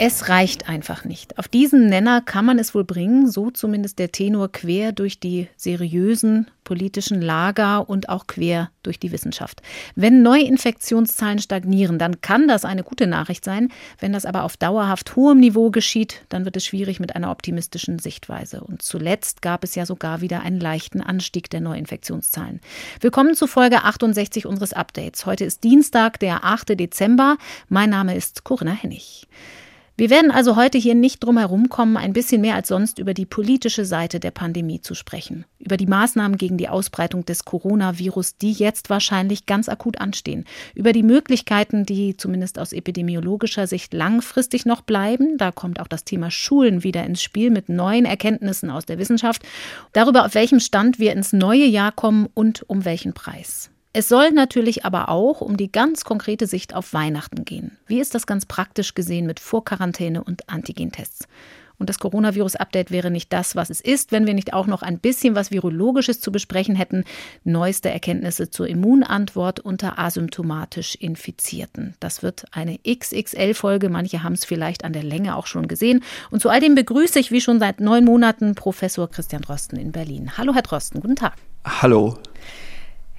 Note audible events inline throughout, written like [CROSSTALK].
Es reicht einfach nicht. Auf diesen Nenner kann man es wohl bringen, so zumindest der Tenor quer durch die seriösen politischen Lager und auch quer durch die Wissenschaft. Wenn Neuinfektionszahlen stagnieren, dann kann das eine gute Nachricht sein. Wenn das aber auf dauerhaft hohem Niveau geschieht, dann wird es schwierig mit einer optimistischen Sichtweise. Und zuletzt gab es ja sogar wieder einen leichten Anstieg der Neuinfektionszahlen. Willkommen zu Folge 68 unseres Updates. Heute ist Dienstag, der 8. Dezember. Mein Name ist Corinna Hennig. Wir werden also heute hier nicht drum herum kommen, ein bisschen mehr als sonst über die politische Seite der Pandemie zu sprechen. Über die Maßnahmen gegen die Ausbreitung des Coronavirus, die jetzt wahrscheinlich ganz akut anstehen. Über die Möglichkeiten, die zumindest aus epidemiologischer Sicht langfristig noch bleiben. Da kommt auch das Thema Schulen wieder ins Spiel mit neuen Erkenntnissen aus der Wissenschaft. Darüber, auf welchem Stand wir ins neue Jahr kommen und um welchen Preis. Es soll natürlich aber auch um die ganz konkrete Sicht auf Weihnachten gehen. Wie ist das ganz praktisch gesehen mit Vorquarantäne und Antigentests? Und das Coronavirus-Update wäre nicht das, was es ist, wenn wir nicht auch noch ein bisschen was Virologisches zu besprechen hätten. Neueste Erkenntnisse zur Immunantwort unter asymptomatisch Infizierten. Das wird eine XXL-Folge. Manche haben es vielleicht an der Länge auch schon gesehen. Und zu all dem begrüße ich, wie schon seit neun Monaten, Professor Christian Drosten in Berlin. Hallo, Herr Drosten. Guten Tag. Hallo.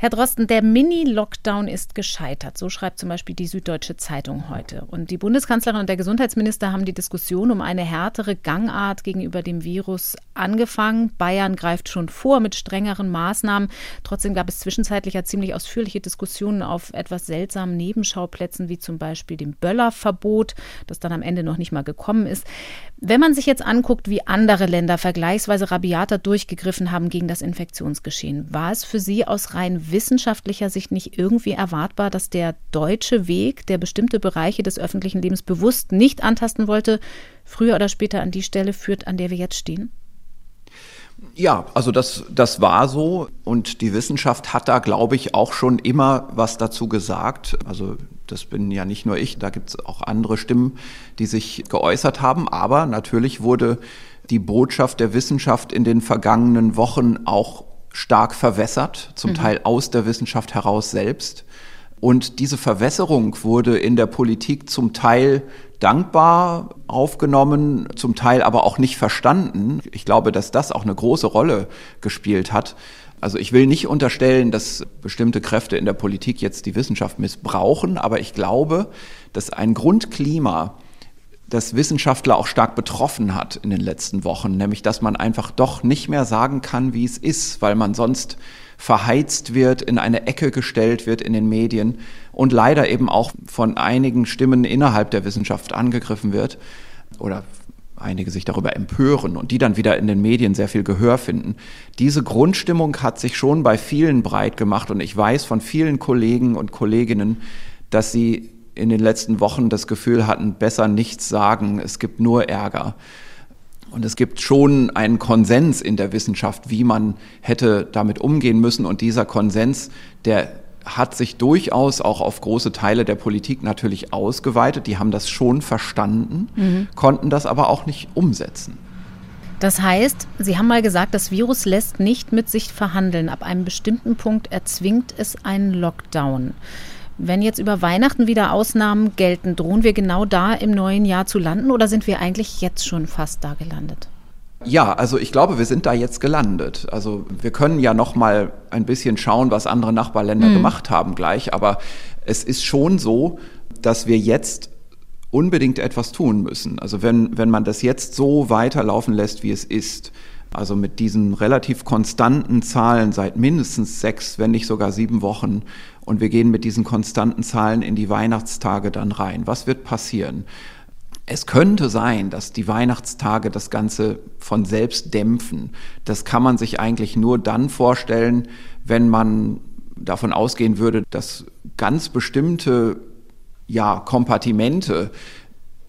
Herr Drosten, der Mini-Lockdown ist gescheitert. So schreibt zum Beispiel die Süddeutsche Zeitung heute. Und die Bundeskanzlerin und der Gesundheitsminister haben die Diskussion um eine härtere Gangart gegenüber dem Virus angefangen. Bayern greift schon vor mit strengeren Maßnahmen. Trotzdem gab es zwischenzeitlich ja ziemlich ausführliche Diskussionen auf etwas seltsamen Nebenschauplätzen, wie zum Beispiel dem Böllerverbot, das dann am Ende noch nicht mal gekommen ist. Wenn man sich jetzt anguckt, wie andere Länder vergleichsweise rabiater durchgegriffen haben gegen das Infektionsgeschehen, war es für Sie aus rein wissenschaftlicher Sicht nicht irgendwie erwartbar, dass der deutsche Weg, der bestimmte Bereiche des öffentlichen Lebens bewusst nicht antasten wollte, früher oder später an die Stelle führt, an der wir jetzt stehen? Ja, also das, das war so und die Wissenschaft hat da, glaube ich, auch schon immer was dazu gesagt. Also das bin ja nicht nur ich, da gibt es auch andere Stimmen, die sich geäußert haben. Aber natürlich wurde die Botschaft der Wissenschaft in den vergangenen Wochen auch stark verwässert, zum mhm. Teil aus der Wissenschaft heraus selbst. Und diese Verwässerung wurde in der Politik zum Teil dankbar aufgenommen, zum Teil aber auch nicht verstanden. Ich glaube, dass das auch eine große Rolle gespielt hat. Also ich will nicht unterstellen, dass bestimmte Kräfte in der Politik jetzt die Wissenschaft missbrauchen, aber ich glaube, dass ein Grundklima, das Wissenschaftler auch stark betroffen hat in den letzten Wochen, nämlich dass man einfach doch nicht mehr sagen kann, wie es ist, weil man sonst verheizt wird, in eine Ecke gestellt wird in den Medien und leider eben auch von einigen Stimmen innerhalb der Wissenschaft angegriffen wird oder einige sich darüber empören und die dann wieder in den Medien sehr viel Gehör finden. Diese Grundstimmung hat sich schon bei vielen breit gemacht und ich weiß von vielen Kollegen und Kolleginnen, dass sie in den letzten Wochen das Gefühl hatten, besser nichts sagen, es gibt nur Ärger. Und es gibt schon einen Konsens in der Wissenschaft, wie man hätte damit umgehen müssen. Und dieser Konsens, der hat sich durchaus auch auf große Teile der Politik natürlich ausgeweitet. Die haben das schon verstanden, mhm. konnten das aber auch nicht umsetzen. Das heißt, Sie haben mal gesagt, das Virus lässt nicht mit sich verhandeln. Ab einem bestimmten Punkt erzwingt es einen Lockdown. Wenn jetzt über Weihnachten wieder Ausnahmen gelten, drohen wir genau da im neuen Jahr zu landen oder sind wir eigentlich jetzt schon fast da gelandet? Ja, also ich glaube, wir sind da jetzt gelandet. Also wir können ja noch mal ein bisschen schauen, was andere Nachbarländer mhm. gemacht haben gleich, aber es ist schon so, dass wir jetzt unbedingt etwas tun müssen. Also wenn, wenn man das jetzt so weiterlaufen lässt, wie es ist, also mit diesen relativ konstanten Zahlen seit mindestens sechs, wenn nicht sogar sieben Wochen, und wir gehen mit diesen konstanten Zahlen in die Weihnachtstage dann rein, was wird passieren? Es könnte sein, dass die Weihnachtstage das Ganze von selbst dämpfen. Das kann man sich eigentlich nur dann vorstellen, wenn man davon ausgehen würde, dass ganz bestimmte ja, Kompartimente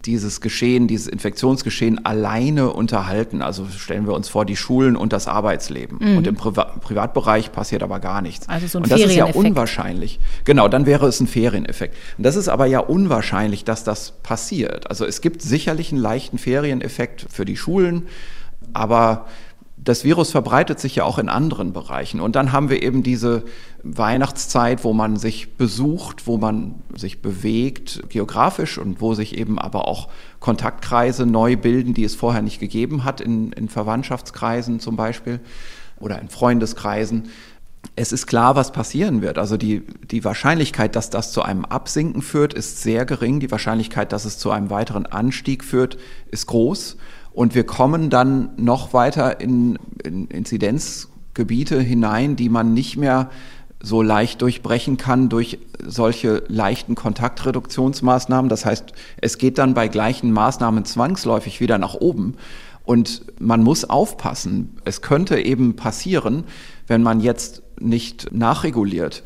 dieses Geschehen, dieses Infektionsgeschehen alleine unterhalten. Also stellen wir uns vor, die Schulen und das Arbeitsleben. Mhm. Und im Priva Privatbereich passiert aber gar nichts. Also so ein und das ist ja unwahrscheinlich. Genau, dann wäre es ein Ferieneffekt. Und das ist aber ja unwahrscheinlich, dass das passiert. Also es gibt sicherlich einen leichten Ferieneffekt für die Schulen, aber das Virus verbreitet sich ja auch in anderen Bereichen. Und dann haben wir eben diese Weihnachtszeit, wo man sich besucht, wo man sich bewegt, geografisch und wo sich eben aber auch Kontaktkreise neu bilden, die es vorher nicht gegeben hat, in, in Verwandtschaftskreisen zum Beispiel oder in Freundeskreisen. Es ist klar, was passieren wird. Also die, die Wahrscheinlichkeit, dass das zu einem Absinken führt, ist sehr gering. Die Wahrscheinlichkeit, dass es zu einem weiteren Anstieg führt, ist groß. Und wir kommen dann noch weiter in, in Inzidenzgebiete hinein, die man nicht mehr so leicht durchbrechen kann durch solche leichten Kontaktreduktionsmaßnahmen. Das heißt, es geht dann bei gleichen Maßnahmen zwangsläufig wieder nach oben. Und man muss aufpassen. Es könnte eben passieren, wenn man jetzt nicht nachreguliert,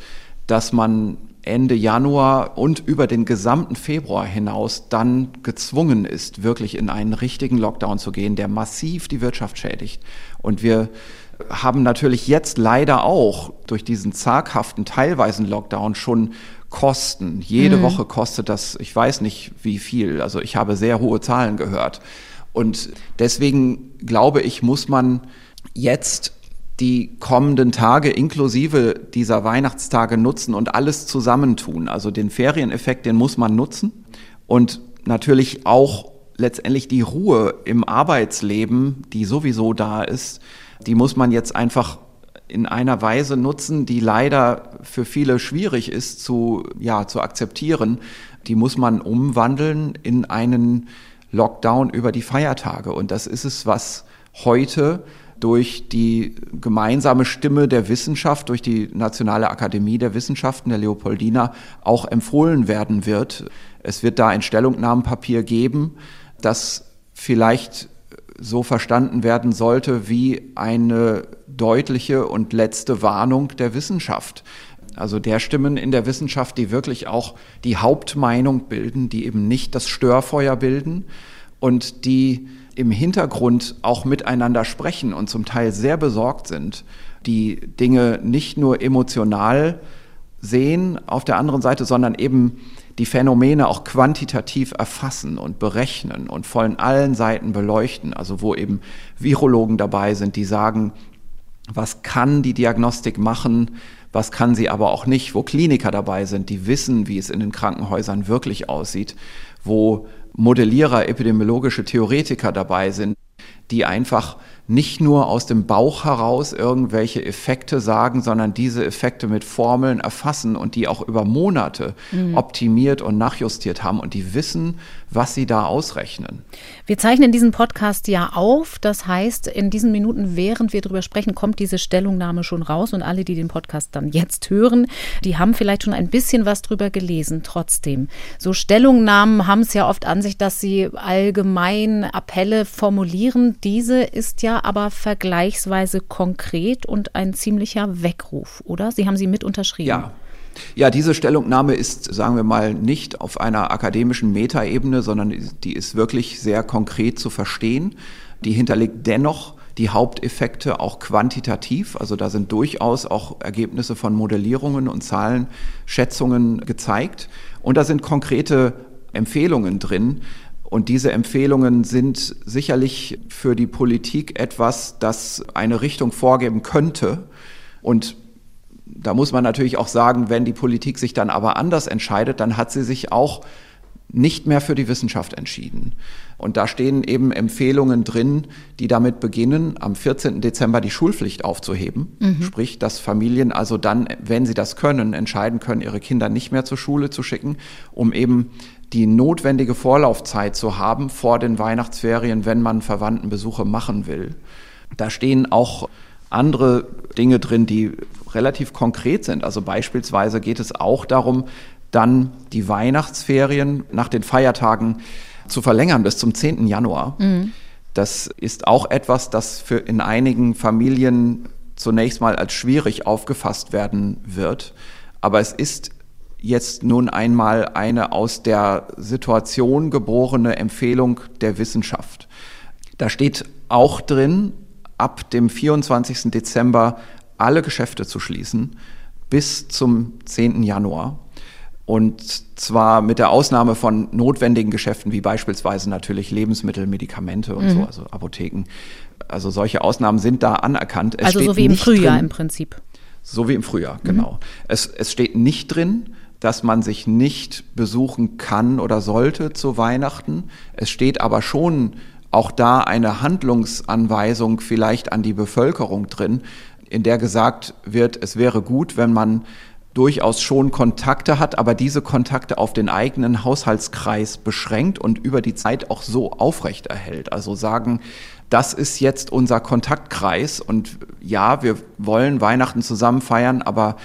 dass man Ende Januar und über den gesamten Februar hinaus dann gezwungen ist, wirklich in einen richtigen Lockdown zu gehen, der massiv die Wirtschaft schädigt. Und wir haben natürlich jetzt leider auch durch diesen zaghaften, teilweisen Lockdown schon Kosten. Jede mhm. Woche kostet das, ich weiß nicht wie viel. Also ich habe sehr hohe Zahlen gehört. Und deswegen glaube ich, muss man jetzt die kommenden Tage inklusive dieser Weihnachtstage nutzen und alles zusammentun. Also den Ferieneffekt, den muss man nutzen und natürlich auch letztendlich die Ruhe im Arbeitsleben, die sowieso da ist, die muss man jetzt einfach in einer Weise nutzen, die leider für viele schwierig ist zu, ja, zu akzeptieren. Die muss man umwandeln in einen Lockdown über die Feiertage. Und das ist es, was heute durch die gemeinsame Stimme der Wissenschaft, durch die Nationale Akademie der Wissenschaften der Leopoldina auch empfohlen werden wird. Es wird da ein Stellungnahmenpapier geben, das vielleicht so verstanden werden sollte wie eine deutliche und letzte Warnung der Wissenschaft. Also der Stimmen in der Wissenschaft, die wirklich auch die Hauptmeinung bilden, die eben nicht das Störfeuer bilden und die im Hintergrund auch miteinander sprechen und zum Teil sehr besorgt sind, die Dinge nicht nur emotional sehen auf der anderen Seite, sondern eben die Phänomene auch quantitativ erfassen und berechnen und von allen Seiten beleuchten. Also wo eben Virologen dabei sind, die sagen, was kann die Diagnostik machen, was kann sie aber auch nicht, wo Kliniker dabei sind, die wissen, wie es in den Krankenhäusern wirklich aussieht, wo Modellierer, epidemiologische Theoretiker dabei sind, die einfach nicht nur aus dem Bauch heraus irgendwelche Effekte sagen, sondern diese Effekte mit Formeln erfassen und die auch über Monate mhm. optimiert und nachjustiert haben und die wissen, was sie da ausrechnen. Wir zeichnen diesen Podcast ja auf. Das heißt, in diesen Minuten, während wir darüber sprechen, kommt diese Stellungnahme schon raus und alle, die den Podcast dann jetzt hören, die haben vielleicht schon ein bisschen was drüber gelesen. Trotzdem, so Stellungnahmen haben es ja oft an sich, dass sie allgemein Appelle formulieren. Diese ist ja aber vergleichsweise konkret und ein ziemlicher Weckruf, oder? Sie haben sie mit unterschrieben. Ja. Ja, diese Stellungnahme ist, sagen wir mal, nicht auf einer akademischen Metaebene, sondern die ist wirklich sehr konkret zu verstehen. Die hinterlegt dennoch die Haupteffekte auch quantitativ. Also da sind durchaus auch Ergebnisse von Modellierungen und Zahlenschätzungen gezeigt. Und da sind konkrete Empfehlungen drin, und diese Empfehlungen sind sicherlich für die Politik etwas, das eine Richtung vorgeben könnte. Und da muss man natürlich auch sagen, wenn die Politik sich dann aber anders entscheidet, dann hat sie sich auch nicht mehr für die Wissenschaft entschieden. Und da stehen eben Empfehlungen drin, die damit beginnen, am 14. Dezember die Schulpflicht aufzuheben. Mhm. Sprich, dass Familien also dann, wenn sie das können, entscheiden können, ihre Kinder nicht mehr zur Schule zu schicken, um eben die notwendige Vorlaufzeit zu haben vor den Weihnachtsferien, wenn man Verwandtenbesuche machen will. Da stehen auch andere Dinge drin, die relativ konkret sind. Also beispielsweise geht es auch darum, dann die Weihnachtsferien nach den Feiertagen zu verlängern bis zum 10. Januar. Mhm. Das ist auch etwas, das für in einigen Familien zunächst mal als schwierig aufgefasst werden wird. Aber es ist jetzt nun einmal eine aus der Situation geborene Empfehlung der Wissenschaft. Da steht auch drin, ab dem 24. Dezember alle Geschäfte zu schließen bis zum 10. Januar. Und zwar mit der Ausnahme von notwendigen Geschäften wie beispielsweise natürlich Lebensmittel, Medikamente und mhm. so, also Apotheken. Also solche Ausnahmen sind da anerkannt. Es also so wie im Frühjahr drin, im Prinzip. So wie im Frühjahr, genau. Mhm. Es, es steht nicht drin, dass man sich nicht besuchen kann oder sollte zu Weihnachten. Es steht aber schon auch da eine Handlungsanweisung vielleicht an die Bevölkerung drin, in der gesagt wird, es wäre gut, wenn man durchaus schon Kontakte hat, aber diese Kontakte auf den eigenen Haushaltskreis beschränkt und über die Zeit auch so aufrechterhält. Also sagen, das ist jetzt unser Kontaktkreis und ja, wir wollen Weihnachten zusammen feiern, aber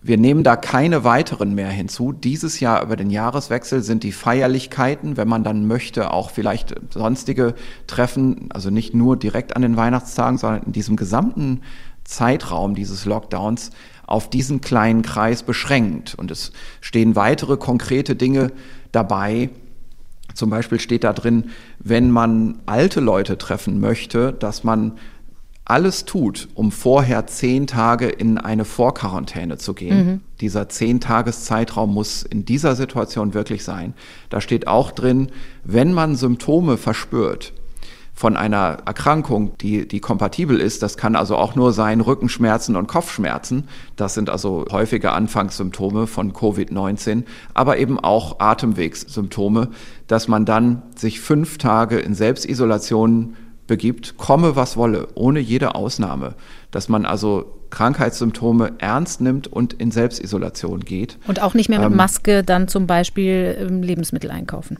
wir nehmen da keine weiteren mehr hinzu. Dieses Jahr über den Jahreswechsel sind die Feierlichkeiten, wenn man dann möchte, auch vielleicht sonstige Treffen, also nicht nur direkt an den Weihnachtstagen, sondern in diesem gesamten Zeitraum dieses Lockdowns auf diesen kleinen Kreis beschränkt. Und es stehen weitere konkrete Dinge dabei. Zum Beispiel steht da drin, wenn man alte Leute treffen möchte, dass man alles tut, um vorher zehn Tage in eine Vorquarantäne zu gehen. Mhm. Dieser zehn Tageszeitraum muss in dieser Situation wirklich sein. Da steht auch drin, wenn man Symptome verspürt, von einer Erkrankung, die, die kompatibel ist. Das kann also auch nur sein Rückenschmerzen und Kopfschmerzen. Das sind also häufige Anfangssymptome von Covid-19, aber eben auch Atemwegssymptome, dass man dann sich fünf Tage in Selbstisolation begibt, komme was wolle, ohne jede Ausnahme. Dass man also Krankheitssymptome ernst nimmt und in Selbstisolation geht. Und auch nicht mehr mit ähm, Maske dann zum Beispiel Lebensmittel einkaufen.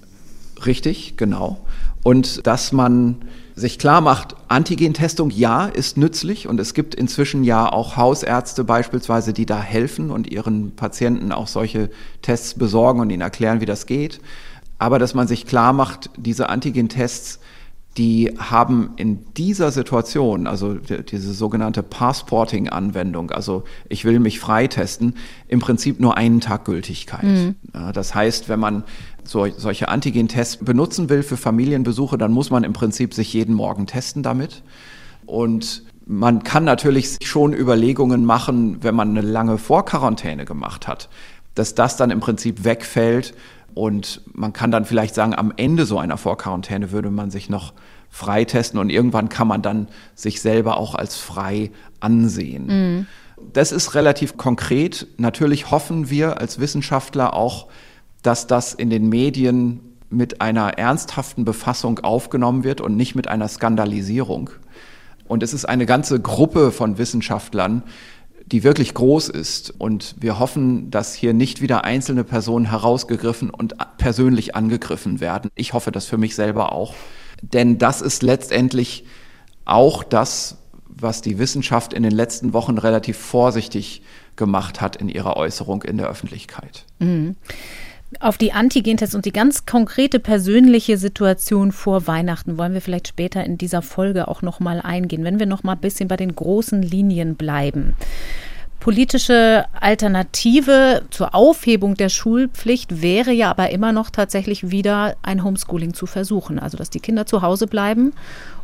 Richtig, genau. Und dass man sich klar macht, Antigentestung ja ist nützlich und es gibt inzwischen ja auch Hausärzte beispielsweise, die da helfen und ihren Patienten auch solche Tests besorgen und ihnen erklären, wie das geht. Aber dass man sich klar macht, diese Antigentests die haben in dieser Situation, also diese sogenannte Passporting-Anwendung, also ich will mich freitesten, im Prinzip nur einen Tag Gültigkeit. Mhm. Das heißt, wenn man so, solche Antigen-Tests benutzen will für Familienbesuche, dann muss man im Prinzip sich jeden Morgen testen damit. Und man kann natürlich schon Überlegungen machen, wenn man eine lange Vorquarantäne gemacht hat, dass das dann im Prinzip wegfällt und man kann dann vielleicht sagen, am Ende so einer Vorquarantäne würde man sich noch freitesten und irgendwann kann man dann sich selber auch als frei ansehen. Mhm. Das ist relativ konkret. Natürlich hoffen wir als Wissenschaftler auch, dass das in den Medien mit einer ernsthaften Befassung aufgenommen wird und nicht mit einer Skandalisierung. Und es ist eine ganze Gruppe von Wissenschaftlern, die wirklich groß ist. Und wir hoffen, dass hier nicht wieder einzelne Personen herausgegriffen und persönlich angegriffen werden. Ich hoffe das für mich selber auch. Denn das ist letztendlich auch das, was die Wissenschaft in den letzten Wochen relativ vorsichtig gemacht hat in ihrer Äußerung in der Öffentlichkeit. Mhm. Auf die Antigentests und die ganz konkrete persönliche Situation vor Weihnachten wollen wir vielleicht später in dieser Folge auch noch mal eingehen, wenn wir noch mal ein bisschen bei den großen Linien bleiben. Politische Alternative zur Aufhebung der Schulpflicht wäre ja aber immer noch tatsächlich wieder ein Homeschooling zu versuchen. Also, dass die Kinder zu Hause bleiben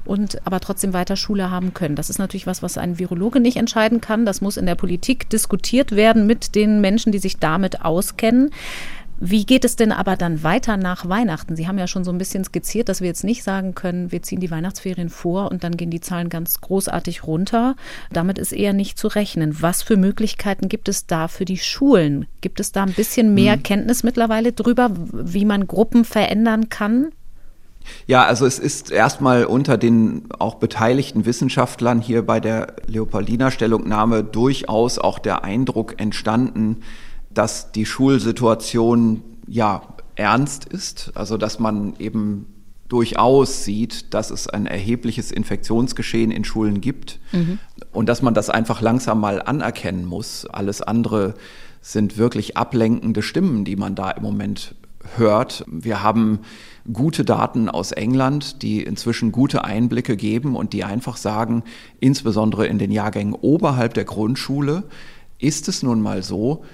und aber trotzdem weiter Schule haben können. Das ist natürlich was, was ein Virologe nicht entscheiden kann. Das muss in der Politik diskutiert werden mit den Menschen, die sich damit auskennen. Wie geht es denn aber dann weiter nach Weihnachten? Sie haben ja schon so ein bisschen skizziert, dass wir jetzt nicht sagen können, wir ziehen die Weihnachtsferien vor und dann gehen die Zahlen ganz großartig runter. Damit ist eher nicht zu rechnen. Was für Möglichkeiten gibt es da für die Schulen? Gibt es da ein bisschen mehr hm. Kenntnis mittlerweile drüber, wie man Gruppen verändern kann? Ja, also es ist erstmal unter den auch beteiligten Wissenschaftlern hier bei der Leopoldina Stellungnahme durchaus auch der Eindruck entstanden, dass die Schulsituation ja ernst ist, also dass man eben durchaus sieht, dass es ein erhebliches Infektionsgeschehen in Schulen gibt mhm. und dass man das einfach langsam mal anerkennen muss. Alles andere sind wirklich ablenkende Stimmen, die man da im Moment hört. Wir haben gute Daten aus England, die inzwischen gute Einblicke geben und die einfach sagen, insbesondere in den Jahrgängen oberhalb der Grundschule ist es nun mal so,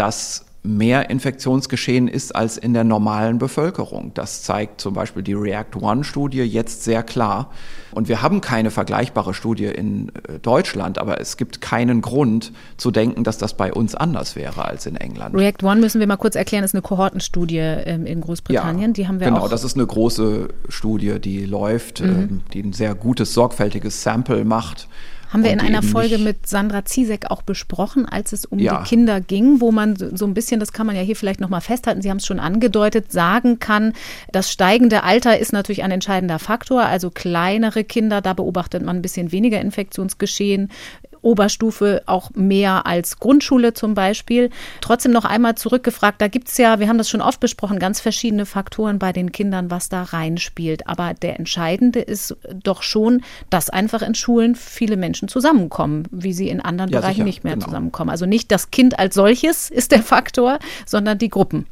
dass mehr Infektionsgeschehen ist als in der normalen Bevölkerung. Das zeigt zum Beispiel die React-One-Studie jetzt sehr klar. Und wir haben keine vergleichbare Studie in äh, Deutschland, aber es gibt keinen Grund zu denken, dass das bei uns anders wäre als in England. React One müssen wir mal kurz erklären, ist eine Kohortenstudie ähm, in Großbritannien. Ja, die haben wir genau, auch. das ist eine große Studie, die läuft, mhm. ähm, die ein sehr gutes, sorgfältiges Sample macht haben wir in einer Folge mit Sandra Ziesek auch besprochen, als es um ja. die Kinder ging, wo man so ein bisschen, das kann man ja hier vielleicht nochmal festhalten, Sie haben es schon angedeutet, sagen kann, das steigende Alter ist natürlich ein entscheidender Faktor. Also kleinere Kinder, da beobachtet man ein bisschen weniger Infektionsgeschehen. Oberstufe auch mehr als Grundschule zum Beispiel. Trotzdem noch einmal zurückgefragt, da gibt es ja, wir haben das schon oft besprochen, ganz verschiedene Faktoren bei den Kindern, was da reinspielt. Aber der entscheidende ist doch schon, dass einfach in Schulen viele Menschen zusammenkommen, wie sie in anderen ja, Bereichen sicher, nicht mehr genau. zusammenkommen. Also nicht das Kind als solches ist der Faktor, sondern die Gruppen.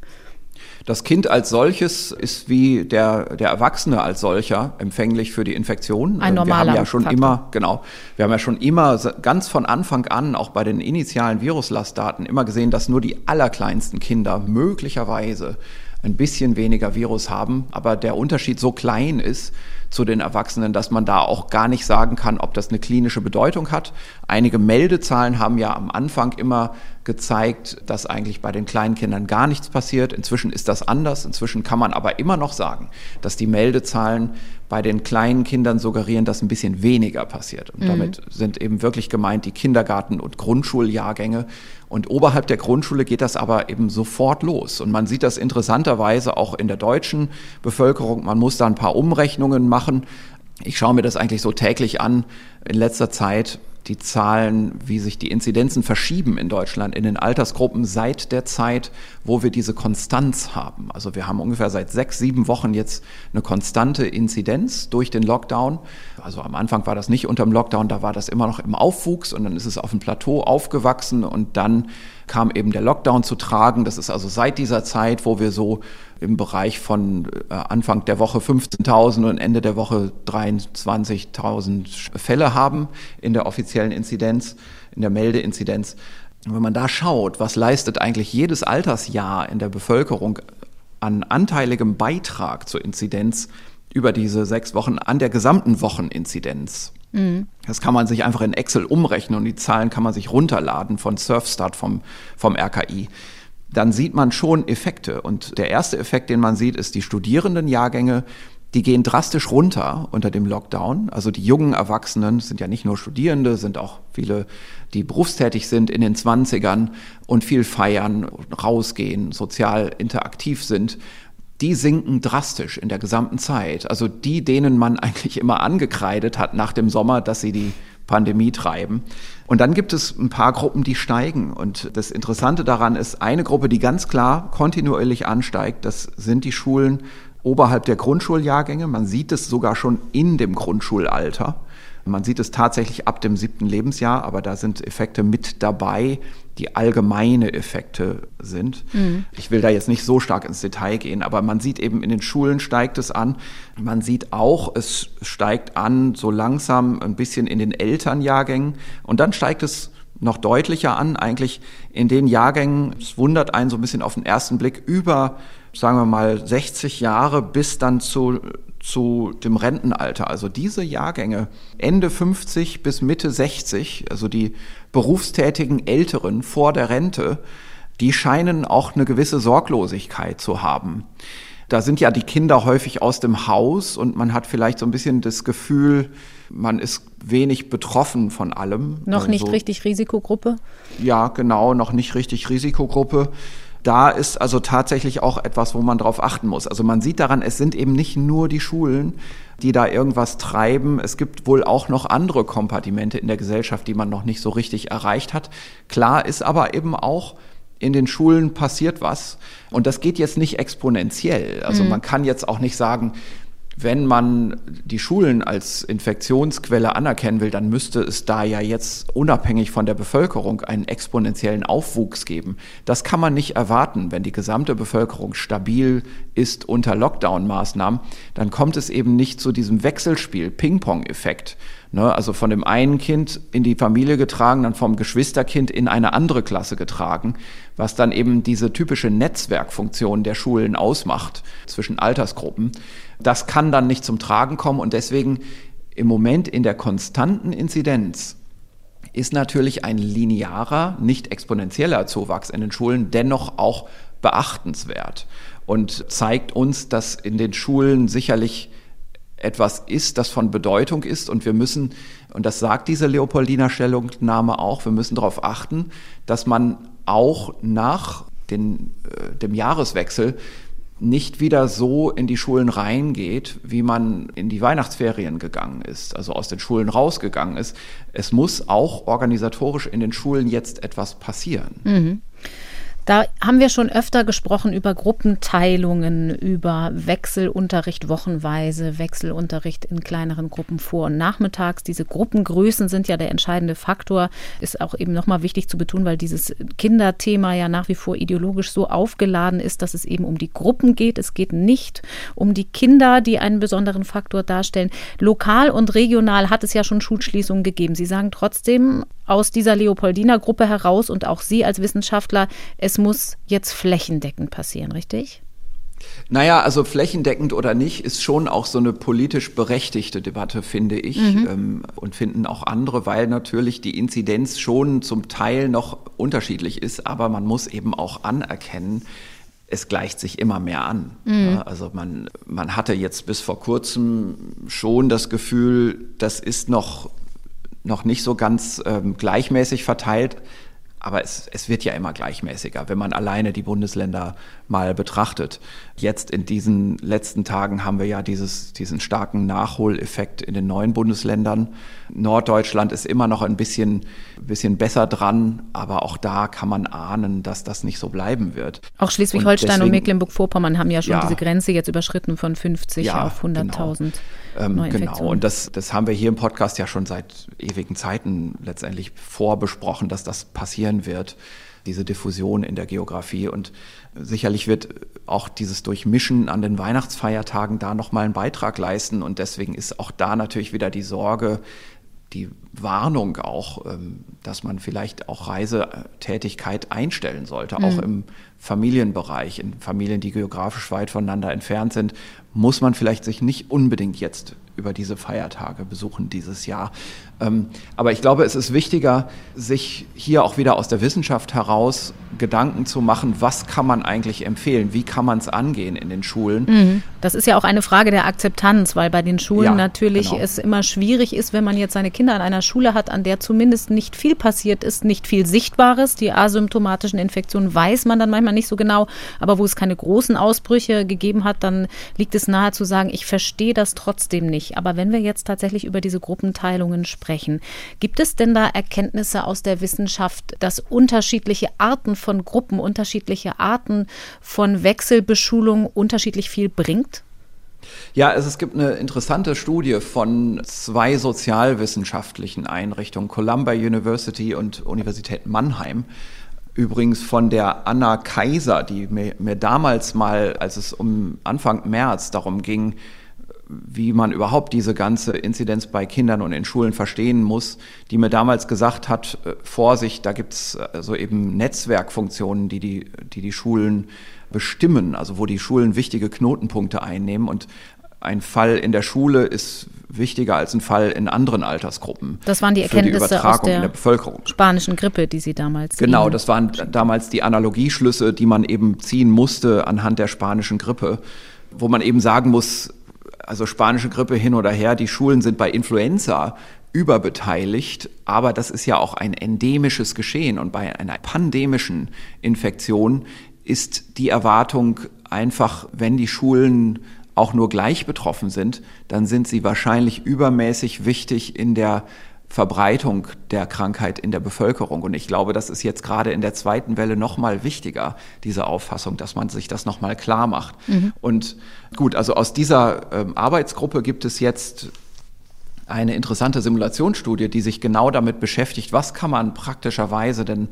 Das Kind als solches ist wie der, der Erwachsene als solcher empfänglich für die Infektion. Ein normaler wir haben ja schon Faktor. immer, genau, wir haben ja schon immer ganz von Anfang an, auch bei den initialen Viruslastdaten, immer gesehen, dass nur die allerkleinsten Kinder möglicherweise ein bisschen weniger Virus haben, aber der Unterschied so klein ist zu den Erwachsenen, dass man da auch gar nicht sagen kann, ob das eine klinische Bedeutung hat. Einige Meldezahlen haben ja am Anfang immer gezeigt, dass eigentlich bei den kleinen Kindern gar nichts passiert. Inzwischen ist das anders. Inzwischen kann man aber immer noch sagen, dass die Meldezahlen bei den kleinen Kindern suggerieren, dass ein bisschen weniger passiert. Und mhm. damit sind eben wirklich gemeint die Kindergarten- und Grundschuljahrgänge. Und oberhalb der Grundschule geht das aber eben sofort los. Und man sieht das interessanterweise auch in der deutschen Bevölkerung. Man muss da ein paar Umrechnungen machen. Ich schaue mir das eigentlich so täglich an in letzter Zeit die Zahlen, wie sich die Inzidenzen verschieben in Deutschland in den Altersgruppen seit der Zeit, wo wir diese Konstanz haben. Also wir haben ungefähr seit sechs, sieben Wochen jetzt eine konstante Inzidenz durch den Lockdown. Also am Anfang war das nicht unter dem Lockdown, da war das immer noch im Aufwuchs und dann ist es auf dem Plateau aufgewachsen und dann kam eben der Lockdown zu tragen. Das ist also seit dieser Zeit, wo wir so im Bereich von äh, Anfang der Woche 15.000 und Ende der Woche 23.000 Fälle haben in der offiziellen Inzidenz, in der Meldeinzidenz. wenn man da schaut, was leistet eigentlich jedes Altersjahr in der Bevölkerung an anteiligem Beitrag zur Inzidenz über diese sechs Wochen an der gesamten Wocheninzidenz. Mhm. Das kann man sich einfach in Excel umrechnen und die Zahlen kann man sich runterladen von Surfstart vom, vom RKI dann sieht man schon Effekte. Und der erste Effekt, den man sieht, ist die Studierendenjahrgänge, die gehen drastisch runter unter dem Lockdown. Also die jungen Erwachsenen sind ja nicht nur Studierende, sind auch viele, die berufstätig sind in den Zwanzigern und viel feiern, rausgehen, sozial interaktiv sind. Die sinken drastisch in der gesamten Zeit. Also die, denen man [LAUGHS] eigentlich immer angekreidet hat nach dem Sommer, dass sie die Pandemie treiben. Und dann gibt es ein paar Gruppen, die steigen. Und das Interessante daran ist, eine Gruppe, die ganz klar kontinuierlich ansteigt, das sind die Schulen oberhalb der Grundschuljahrgänge. Man sieht es sogar schon in dem Grundschulalter. Man sieht es tatsächlich ab dem siebten Lebensjahr, aber da sind Effekte mit dabei, die allgemeine Effekte sind. Mhm. Ich will da jetzt nicht so stark ins Detail gehen, aber man sieht eben in den Schulen steigt es an. Man sieht auch, es steigt an so langsam ein bisschen in den Elternjahrgängen und dann steigt es noch deutlicher an, eigentlich in den Jahrgängen, es wundert einen so ein bisschen auf den ersten Blick, über, sagen wir mal, 60 Jahre bis dann zu zu dem Rentenalter. Also diese Jahrgänge Ende 50 bis Mitte 60, also die berufstätigen Älteren vor der Rente, die scheinen auch eine gewisse Sorglosigkeit zu haben. Da sind ja die Kinder häufig aus dem Haus und man hat vielleicht so ein bisschen das Gefühl, man ist wenig betroffen von allem. Noch nicht also, richtig Risikogruppe? Ja, genau, noch nicht richtig Risikogruppe da ist also tatsächlich auch etwas, wo man drauf achten muss. Also man sieht daran, es sind eben nicht nur die Schulen, die da irgendwas treiben. Es gibt wohl auch noch andere Kompartimente in der Gesellschaft, die man noch nicht so richtig erreicht hat. Klar ist aber eben auch, in den Schulen passiert was. Und das geht jetzt nicht exponentiell. Also mhm. man kann jetzt auch nicht sagen, wenn man die Schulen als Infektionsquelle anerkennen will, dann müsste es da ja jetzt unabhängig von der Bevölkerung einen exponentiellen Aufwuchs geben. Das kann man nicht erwarten. Wenn die gesamte Bevölkerung stabil ist unter Lockdown-Maßnahmen, dann kommt es eben nicht zu diesem Wechselspiel, Ping-Pong-Effekt. Ne, also von dem einen Kind in die Familie getragen, dann vom Geschwisterkind in eine andere Klasse getragen, was dann eben diese typische Netzwerkfunktion der Schulen ausmacht zwischen Altersgruppen. Das kann dann nicht zum Tragen kommen. Und deswegen im Moment in der konstanten Inzidenz ist natürlich ein linearer, nicht exponentieller Zuwachs in den Schulen dennoch auch beachtenswert und zeigt uns, dass in den Schulen sicherlich etwas ist, das von Bedeutung ist. Und wir müssen, und das sagt diese Leopoldiner Stellungnahme auch, wir müssen darauf achten, dass man auch nach den, äh, dem Jahreswechsel nicht wieder so in die Schulen reingeht, wie man in die Weihnachtsferien gegangen ist, also aus den Schulen rausgegangen ist. Es muss auch organisatorisch in den Schulen jetzt etwas passieren. Mhm. Da haben wir schon öfter gesprochen über Gruppenteilungen, über Wechselunterricht wochenweise, Wechselunterricht in kleineren Gruppen vor und nachmittags. Diese Gruppengrößen sind ja der entscheidende Faktor. Ist auch eben nochmal wichtig zu betonen, weil dieses Kinderthema ja nach wie vor ideologisch so aufgeladen ist, dass es eben um die Gruppen geht. Es geht nicht um die Kinder, die einen besonderen Faktor darstellen. Lokal und regional hat es ja schon Schulschließungen gegeben. Sie sagen trotzdem aus dieser Leopoldiner Gruppe heraus und auch Sie als Wissenschaftler, es muss jetzt flächendeckend passieren, richtig? Naja, also flächendeckend oder nicht, ist schon auch so eine politisch berechtigte Debatte, finde ich, mhm. ähm, und finden auch andere, weil natürlich die Inzidenz schon zum Teil noch unterschiedlich ist, aber man muss eben auch anerkennen, es gleicht sich immer mehr an. Mhm. Also man, man hatte jetzt bis vor kurzem schon das Gefühl, das ist noch, noch nicht so ganz ähm, gleichmäßig verteilt aber es, es wird ja immer gleichmäßiger, wenn man alleine die Bundesländer mal betrachtet. Jetzt in diesen letzten Tagen haben wir ja dieses, diesen starken Nachholeffekt in den neuen Bundesländern. Norddeutschland ist immer noch ein bisschen, bisschen besser dran, aber auch da kann man ahnen, dass das nicht so bleiben wird. Auch Schleswig-Holstein und, und Mecklenburg-Vorpommern haben ja schon ja, diese Grenze jetzt überschritten von 50 ja, auf 100.000. Genau. Ähm, genau, und das, das haben wir hier im Podcast ja schon seit ewigen Zeiten letztendlich vorbesprochen, dass das passieren wird, diese Diffusion in der Geografie. Und sicherlich wird auch dieses Durchmischen an den Weihnachtsfeiertagen da nochmal einen Beitrag leisten. Und deswegen ist auch da natürlich wieder die Sorge, die Warnung auch, ähm, dass man vielleicht auch Reisetätigkeit einstellen sollte, mhm. auch im Familienbereich, in Familien, die geografisch weit voneinander entfernt sind, muss man vielleicht sich nicht unbedingt jetzt über diese Feiertage besuchen dieses Jahr. Ähm, aber ich glaube, es ist wichtiger, sich hier auch wieder aus der Wissenschaft heraus Gedanken zu machen, was kann man eigentlich empfehlen, wie kann man es angehen in den Schulen. Mhm. Das ist ja auch eine Frage der Akzeptanz, weil bei den Schulen ja, natürlich genau. es immer schwierig ist, wenn man jetzt seine Kinder an einer Schule hat, an der zumindest nicht viel passiert ist, nicht viel Sichtbares. Die asymptomatischen Infektionen weiß man dann manchmal nicht so genau, aber wo es keine großen Ausbrüche gegeben hat, dann liegt es nahe zu sagen, ich verstehe das trotzdem nicht. Aber wenn wir jetzt tatsächlich über diese Gruppenteilungen sprechen. Gibt es denn da Erkenntnisse aus der Wissenschaft, dass unterschiedliche Arten von Gruppen, unterschiedliche Arten von Wechselbeschulung unterschiedlich viel bringt? Ja, also es gibt eine interessante Studie von zwei sozialwissenschaftlichen Einrichtungen, Columbia University und Universität Mannheim. Übrigens von der Anna Kaiser, die mir, mir damals mal, als es um Anfang März darum ging, wie man überhaupt diese ganze Inzidenz bei Kindern und in Schulen verstehen muss, die mir damals gesagt hat, äh, Vorsicht, da gibt es also eben Netzwerkfunktionen, die die, die die Schulen bestimmen, also wo die Schulen wichtige Knotenpunkte einnehmen und ein Fall in der Schule ist wichtiger als ein Fall in anderen Altersgruppen. Das waren die Erkenntnisse die aus der, der, Bevölkerung. spanischen Grippe, die Sie damals Genau, das waren damals die Analogieschlüsse, die man eben ziehen musste anhand der spanischen Grippe, wo man eben sagen muss, also spanische Grippe hin oder her, die Schulen sind bei Influenza überbeteiligt, aber das ist ja auch ein endemisches Geschehen und bei einer pandemischen Infektion ist die Erwartung einfach, wenn die Schulen auch nur gleich betroffen sind, dann sind sie wahrscheinlich übermäßig wichtig in der Verbreitung der Krankheit in der Bevölkerung. Und ich glaube, das ist jetzt gerade in der zweiten Welle noch mal wichtiger, diese Auffassung, dass man sich das noch mal klar macht. Mhm. Und gut, also aus dieser ähm, Arbeitsgruppe gibt es jetzt eine interessante Simulationsstudie, die sich genau damit beschäftigt, was kann man praktischerweise denn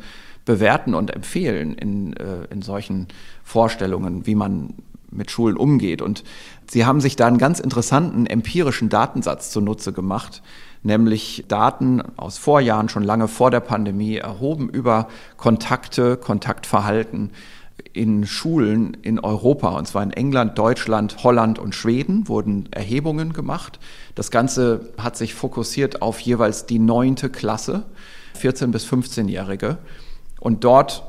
bewerten und empfehlen in, äh, in solchen Vorstellungen, wie man mit Schulen umgeht. Und sie haben sich da einen ganz interessanten empirischen Datensatz zunutze gemacht, nämlich Daten aus Vorjahren, schon lange vor der Pandemie, erhoben über Kontakte, Kontaktverhalten in Schulen in Europa, und zwar in England, Deutschland, Holland und Schweden, wurden Erhebungen gemacht. Das Ganze hat sich fokussiert auf jeweils die neunte Klasse, 14 bis 15-Jährige. Und dort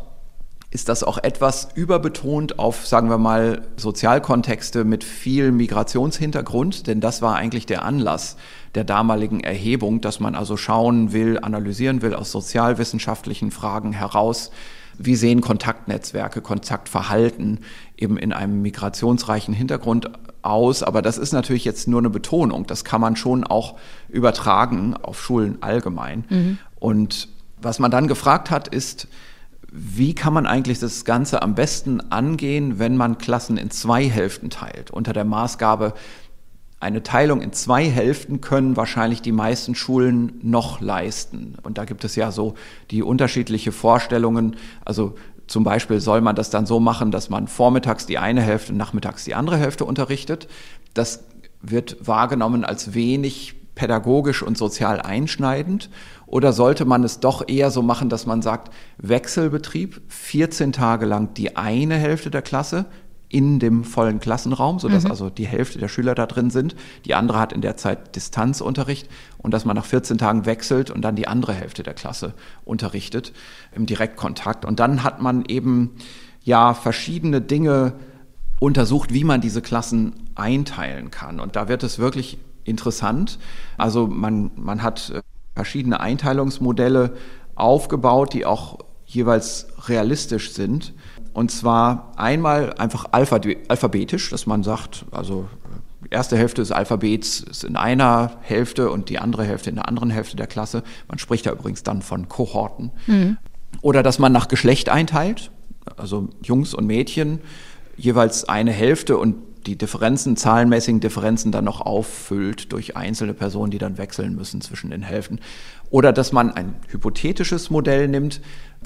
ist das auch etwas überbetont auf, sagen wir mal, Sozialkontexte mit viel Migrationshintergrund, denn das war eigentlich der Anlass der damaligen Erhebung, dass man also schauen will, analysieren will aus sozialwissenschaftlichen Fragen heraus, wie sehen Kontaktnetzwerke, Kontaktverhalten eben in einem migrationsreichen Hintergrund aus. Aber das ist natürlich jetzt nur eine Betonung. Das kann man schon auch übertragen auf Schulen allgemein. Mhm. Und was man dann gefragt hat, ist, wie kann man eigentlich das Ganze am besten angehen, wenn man Klassen in zwei Hälften teilt? Unter der Maßgabe, eine Teilung in zwei Hälften können wahrscheinlich die meisten Schulen noch leisten. Und da gibt es ja so die unterschiedliche Vorstellungen. Also zum Beispiel soll man das dann so machen, dass man vormittags die eine Hälfte, nachmittags die andere Hälfte unterrichtet. Das wird wahrgenommen als wenig pädagogisch und sozial einschneidend? Oder sollte man es doch eher so machen, dass man sagt, Wechselbetrieb, 14 Tage lang die eine Hälfte der Klasse in dem vollen Klassenraum, sodass mhm. also die Hälfte der Schüler da drin sind. Die andere hat in der Zeit Distanzunterricht und dass man nach 14 Tagen wechselt und dann die andere Hälfte der Klasse unterrichtet im Direktkontakt. Und dann hat man eben ja verschiedene Dinge untersucht, wie man diese Klassen einteilen kann. Und da wird es wirklich interessant. Also man, man hat äh, verschiedene Einteilungsmodelle aufgebaut, die auch jeweils realistisch sind. Und zwar einmal einfach alphabetisch, dass man sagt, also die erste Hälfte des Alphabets ist in einer Hälfte und die andere Hälfte in der anderen Hälfte der Klasse. Man spricht da übrigens dann von Kohorten. Mhm. Oder dass man nach Geschlecht einteilt, also Jungs und Mädchen, jeweils eine Hälfte und die Differenzen, zahlenmäßigen Differenzen dann noch auffüllt durch einzelne Personen, die dann wechseln müssen zwischen den Hälften. Oder dass man ein hypothetisches Modell nimmt,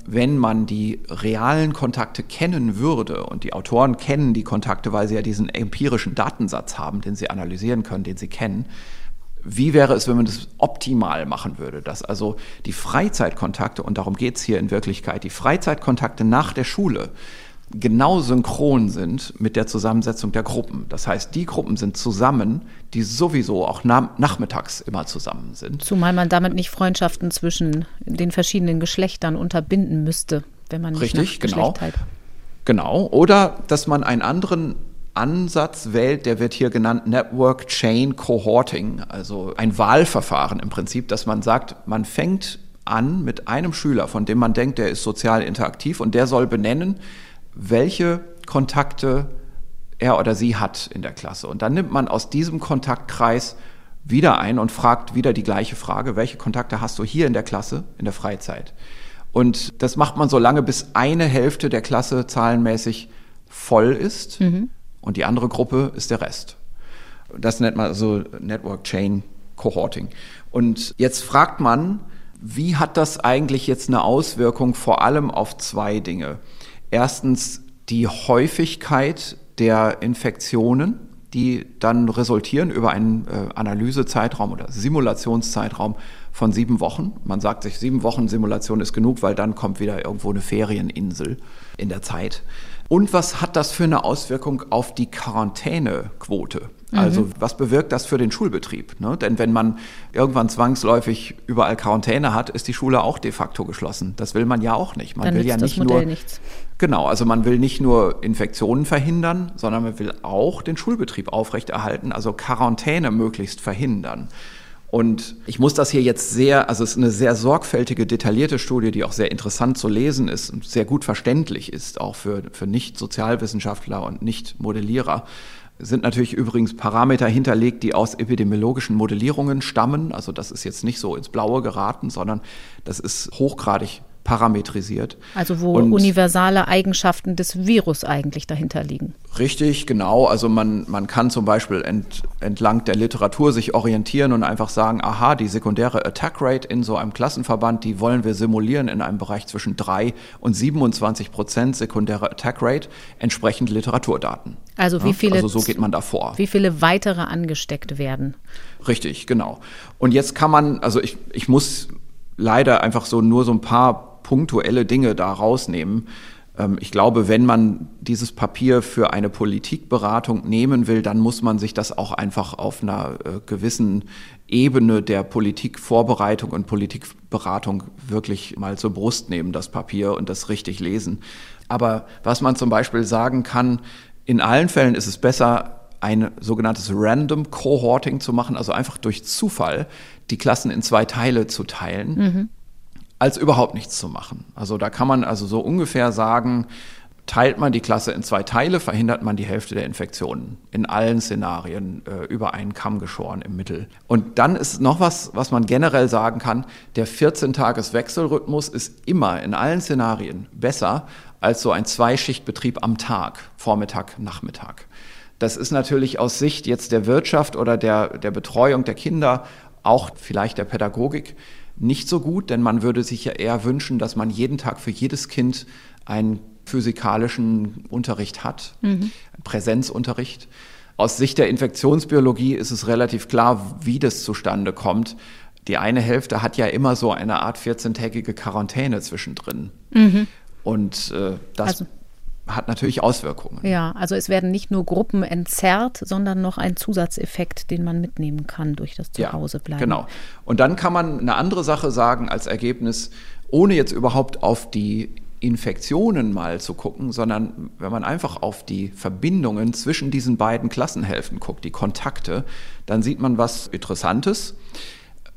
wenn man die realen Kontakte kennen würde, und die Autoren kennen die Kontakte, weil sie ja diesen empirischen Datensatz haben, den sie analysieren können, den sie kennen, wie wäre es, wenn man das optimal machen würde, dass also die Freizeitkontakte, und darum geht es hier in Wirklichkeit, die Freizeitkontakte nach der Schule, genau synchron sind mit der Zusammensetzung der Gruppen. Das heißt, die Gruppen sind zusammen, die sowieso auch nachmittags immer zusammen sind. Zumal man damit nicht Freundschaften zwischen den verschiedenen Geschlechtern unterbinden müsste, wenn man nicht Richtig, genau. Geschlecht Genau. Oder dass man einen anderen Ansatz wählt, der wird hier genannt Network Chain Cohorting, also ein Wahlverfahren im Prinzip, dass man sagt, man fängt an mit einem Schüler, von dem man denkt, der ist sozial interaktiv und der soll benennen, welche Kontakte er oder sie hat in der Klasse. Und dann nimmt man aus diesem Kontaktkreis wieder ein und fragt wieder die gleiche Frage, welche Kontakte hast du hier in der Klasse, in der Freizeit? Und das macht man so lange, bis eine Hälfte der Klasse zahlenmäßig voll ist mhm. und die andere Gruppe ist der Rest. Das nennt man also Network Chain Cohorting. Und jetzt fragt man, wie hat das eigentlich jetzt eine Auswirkung vor allem auf zwei Dinge? Erstens die Häufigkeit der Infektionen, die dann resultieren über einen äh, Analysezeitraum oder Simulationszeitraum von sieben Wochen. Man sagt sich, sieben Wochen Simulation ist genug, weil dann kommt wieder irgendwo eine Ferieninsel in der Zeit. Und was hat das für eine Auswirkung auf die Quarantänequote? Also mhm. was bewirkt das für den Schulbetrieb? Ne? Denn wenn man irgendwann zwangsläufig überall Quarantäne hat, ist die Schule auch de facto geschlossen. Das will man ja auch nicht. Man Dann will ja nicht nur nichts. Genau, also man will nicht nur Infektionen verhindern, sondern man will auch den Schulbetrieb aufrechterhalten, also Quarantäne möglichst verhindern. Und ich muss das hier jetzt sehr, also es ist eine sehr sorgfältige, detaillierte Studie, die auch sehr interessant zu lesen ist und sehr gut verständlich ist, auch für, für Nicht-Sozialwissenschaftler und Nicht-Modellierer. sind natürlich übrigens Parameter hinterlegt, die aus epidemiologischen Modellierungen stammen. Also das ist jetzt nicht so ins Blaue geraten, sondern das ist hochgradig parametrisiert. Also wo und universale Eigenschaften des Virus eigentlich dahinter liegen. Richtig, genau. Also man, man kann zum Beispiel ent, entlang der Literatur sich orientieren und einfach sagen, aha, die sekundäre Attack Rate in so einem Klassenverband, die wollen wir simulieren in einem Bereich zwischen 3 und 27 Prozent sekundäre Attack Rate, entsprechend Literaturdaten. Also wie viele, also so geht man davor. Wie viele weitere angesteckt werden? Richtig, genau. Und jetzt kann man, also ich, ich muss leider einfach so nur so ein paar punktuelle Dinge da rausnehmen. Ähm, ich glaube, wenn man dieses Papier für eine Politikberatung nehmen will, dann muss man sich das auch einfach auf einer äh, gewissen Ebene der Politikvorbereitung und Politikberatung wirklich mal zur Brust nehmen, das Papier und das richtig lesen. Aber was man zum Beispiel sagen kann, in allen Fällen ist es besser, ein sogenanntes Random Cohorting zu machen, also einfach durch Zufall die Klassen in zwei Teile zu teilen. Mhm als überhaupt nichts zu machen. Also da kann man also so ungefähr sagen, teilt man die Klasse in zwei Teile, verhindert man die Hälfte der Infektionen. In allen Szenarien äh, über einen Kamm geschoren im Mittel. Und dann ist noch was, was man generell sagen kann, der 14-Tages-Wechselrhythmus ist immer in allen Szenarien besser als so ein Zweischichtbetrieb am Tag, Vormittag, Nachmittag. Das ist natürlich aus Sicht jetzt der Wirtschaft oder der, der Betreuung der Kinder, auch vielleicht der Pädagogik, nicht so gut, denn man würde sich ja eher wünschen, dass man jeden Tag für jedes Kind einen physikalischen Unterricht hat, mhm. Präsenzunterricht. Aus Sicht der Infektionsbiologie ist es relativ klar, wie das zustande kommt. Die eine Hälfte hat ja immer so eine Art 14-tägige Quarantäne zwischendrin. Mhm. Und äh, das also hat natürlich Auswirkungen. Ja, also es werden nicht nur Gruppen entzerrt, sondern noch ein Zusatzeffekt, den man mitnehmen kann durch das Zuhausebleiben. Ja, genau. Und dann kann man eine andere Sache sagen als Ergebnis, ohne jetzt überhaupt auf die Infektionen mal zu gucken, sondern wenn man einfach auf die Verbindungen zwischen diesen beiden Klassenhälften guckt, die Kontakte, dann sieht man was Interessantes.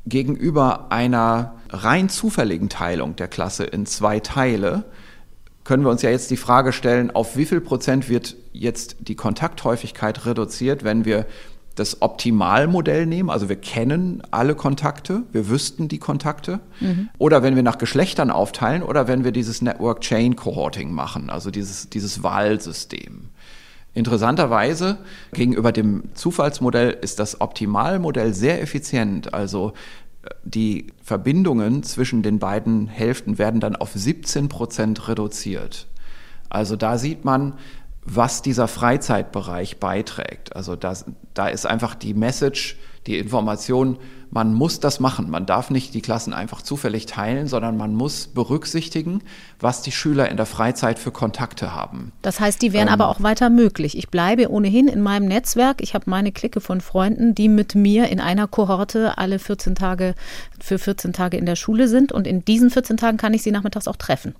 Gegenüber einer rein zufälligen Teilung der Klasse in zwei Teile können wir uns ja jetzt die Frage stellen, auf wie viel Prozent wird jetzt die Kontakthäufigkeit reduziert, wenn wir das Optimalmodell nehmen, also wir kennen alle Kontakte, wir wüssten die Kontakte, mhm. oder wenn wir nach Geschlechtern aufteilen oder wenn wir dieses Network Chain Cohorting machen, also dieses, dieses Wahlsystem. Interessanterweise gegenüber dem Zufallsmodell ist das Optimalmodell sehr effizient. Also die Verbindungen zwischen den beiden Hälften werden dann auf 17 Prozent reduziert. Also da sieht man, was dieser Freizeitbereich beiträgt. Also das, da ist einfach die Message, die Information, man muss das machen. Man darf nicht die Klassen einfach zufällig teilen, sondern man muss berücksichtigen, was die Schüler in der Freizeit für Kontakte haben. Das heißt, die wären ähm, aber auch weiter möglich. Ich bleibe ohnehin in meinem Netzwerk. Ich habe meine Clique von Freunden, die mit mir in einer Kohorte alle 14 Tage für 14 Tage in der Schule sind. Und in diesen 14 Tagen kann ich sie nachmittags auch treffen.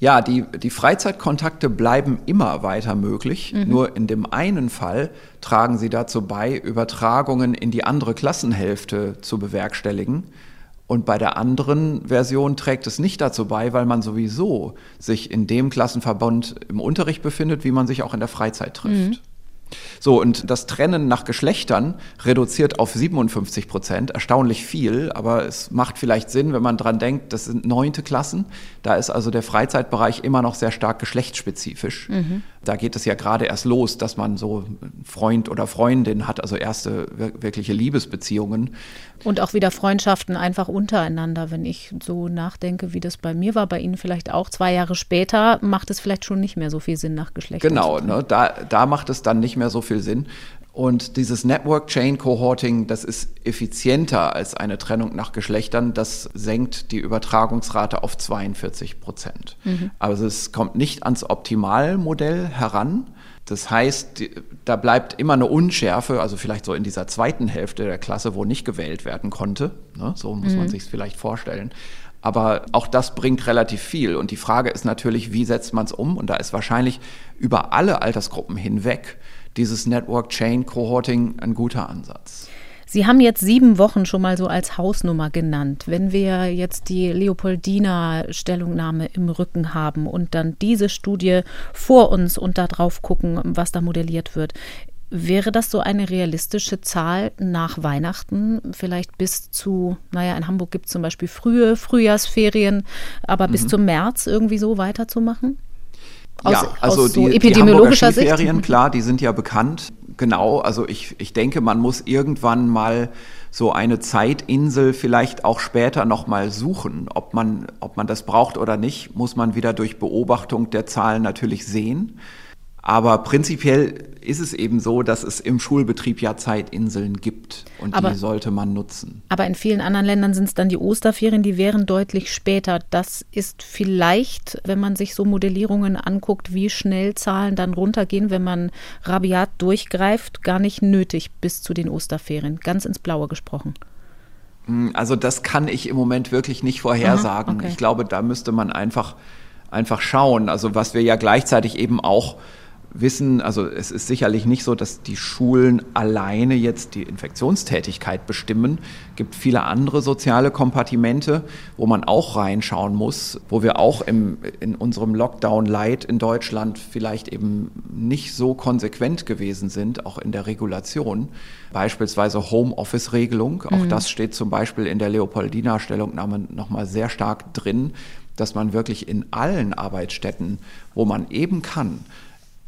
Ja, die, die Freizeitkontakte bleiben immer weiter möglich. Mhm. Nur in dem einen Fall tragen sie dazu bei, Übertragungen in die andere Klassenhälfte zu bewerkstelligen. Und bei der anderen Version trägt es nicht dazu bei, weil man sowieso sich in dem Klassenverbund im Unterricht befindet, wie man sich auch in der Freizeit trifft. Mhm. So, und das Trennen nach Geschlechtern reduziert auf 57 Prozent, erstaunlich viel, aber es macht vielleicht Sinn, wenn man dran denkt, das sind neunte Klassen. Da ist also der Freizeitbereich immer noch sehr stark geschlechtsspezifisch. Mhm. Da geht es ja gerade erst los, dass man so Freund oder Freundin hat, also erste wirkliche Liebesbeziehungen. Und auch wieder Freundschaften einfach untereinander, wenn ich so nachdenke, wie das bei mir war, bei Ihnen vielleicht auch zwei Jahre später, macht es vielleicht schon nicht mehr so viel Sinn nach Geschlecht. Genau, ne, da, da macht es dann nicht mehr so viel Sinn. Und dieses Network Chain Cohorting, das ist effizienter als eine Trennung nach Geschlechtern. Das senkt die Übertragungsrate auf 42 Prozent. Mhm. Also es kommt nicht ans Optimalmodell heran. Das heißt, da bleibt immer eine Unschärfe, also vielleicht so in dieser zweiten Hälfte der Klasse, wo nicht gewählt werden konnte. Ne? So muss mhm. man sich es vielleicht vorstellen. Aber auch das bringt relativ viel. Und die Frage ist natürlich, wie setzt man es um? Und da ist wahrscheinlich über alle Altersgruppen hinweg dieses Network Chain Cohorting ein guter Ansatz. Sie haben jetzt sieben Wochen schon mal so als Hausnummer genannt. Wenn wir jetzt die Leopoldina Stellungnahme im Rücken haben und dann diese Studie vor uns und da drauf gucken, was da modelliert wird, Wäre das so eine realistische Zahl nach Weihnachten, vielleicht bis zu, naja, in Hamburg gibt es zum Beispiel frühe Frühjahrsferien, aber mhm. bis zum März irgendwie so weiterzumachen? Aus, ja, also aus die, so epidemiologischer die Ferien, klar, die sind ja bekannt. Genau, also ich, ich denke, man muss irgendwann mal so eine Zeitinsel vielleicht auch später nochmal suchen. Ob man, ob man das braucht oder nicht, muss man wieder durch Beobachtung der Zahlen natürlich sehen. Aber prinzipiell ist es eben so, dass es im Schulbetrieb ja Zeitinseln gibt und aber, die sollte man nutzen. Aber in vielen anderen Ländern sind es dann die Osterferien, die wären deutlich später. Das ist vielleicht, wenn man sich so Modellierungen anguckt, wie schnell Zahlen dann runtergehen, wenn man rabiat durchgreift, gar nicht nötig bis zu den Osterferien. Ganz ins Blaue gesprochen. Hm, also das kann ich im Moment wirklich nicht vorhersagen. Aha, okay. Ich glaube, da müsste man einfach, einfach schauen. Also was wir ja gleichzeitig eben auch wissen, also es ist sicherlich nicht so, dass die Schulen alleine jetzt die Infektionstätigkeit bestimmen. Es gibt viele andere soziale Kompartimente, wo man auch reinschauen muss, wo wir auch im, in unserem Lockdown-Light in Deutschland vielleicht eben nicht so konsequent gewesen sind, auch in der Regulation. Beispielsweise Homeoffice-Regelung, auch mhm. das steht zum Beispiel in der Leopoldina-Stellungnahme nochmal sehr stark drin, dass man wirklich in allen Arbeitsstätten, wo man eben kann,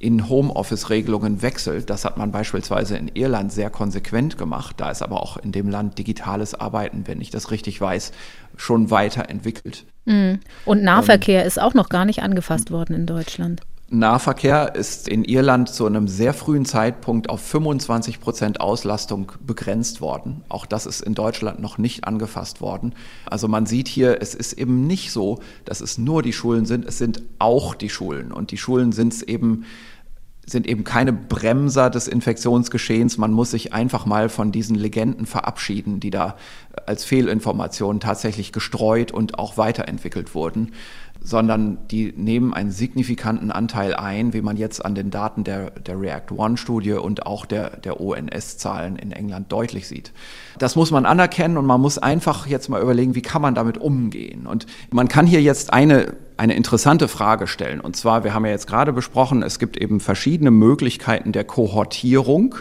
in Homeoffice-Regelungen wechselt. Das hat man beispielsweise in Irland sehr konsequent gemacht. Da ist aber auch in dem Land digitales Arbeiten, wenn ich das richtig weiß, schon weiterentwickelt. Mhm. Und Nahverkehr ähm, ist auch noch gar nicht angefasst worden in Deutschland. Nahverkehr ist in Irland zu einem sehr frühen Zeitpunkt auf 25 Prozent Auslastung begrenzt worden. Auch das ist in Deutschland noch nicht angefasst worden. Also man sieht hier, es ist eben nicht so, dass es nur die Schulen sind, es sind auch die Schulen. Und die Schulen sind es eben sind eben keine Bremser des Infektionsgeschehens. Man muss sich einfach mal von diesen Legenden verabschieden, die da als Fehlinformationen tatsächlich gestreut und auch weiterentwickelt wurden sondern die nehmen einen signifikanten Anteil ein, wie man jetzt an den Daten der, der React-One-Studie und auch der, der ONS-Zahlen in England deutlich sieht. Das muss man anerkennen und man muss einfach jetzt mal überlegen, wie kann man damit umgehen. Und man kann hier jetzt eine, eine interessante Frage stellen. Und zwar, wir haben ja jetzt gerade besprochen, es gibt eben verschiedene Möglichkeiten der Kohortierung.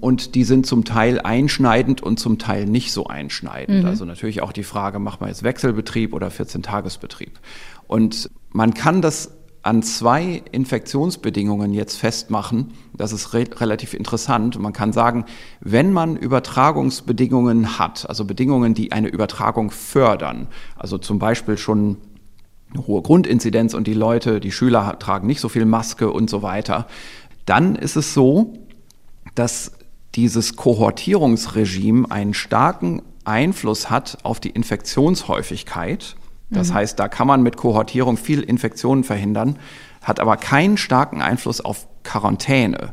Und die sind zum Teil einschneidend und zum Teil nicht so einschneidend. Mhm. Also natürlich auch die Frage, macht man jetzt Wechselbetrieb oder 14-Tagesbetrieb? Und man kann das an zwei Infektionsbedingungen jetzt festmachen. Das ist re relativ interessant. Man kann sagen, wenn man Übertragungsbedingungen hat, also Bedingungen, die eine Übertragung fördern, also zum Beispiel schon eine hohe Grundinzidenz und die Leute, die Schüler tragen nicht so viel Maske und so weiter, dann ist es so, dass dieses Kohortierungsregime einen starken Einfluss hat auf die Infektionshäufigkeit das mhm. heißt, da kann man mit Kohortierung viel Infektionen verhindern, hat aber keinen starken Einfluss auf Quarantäne.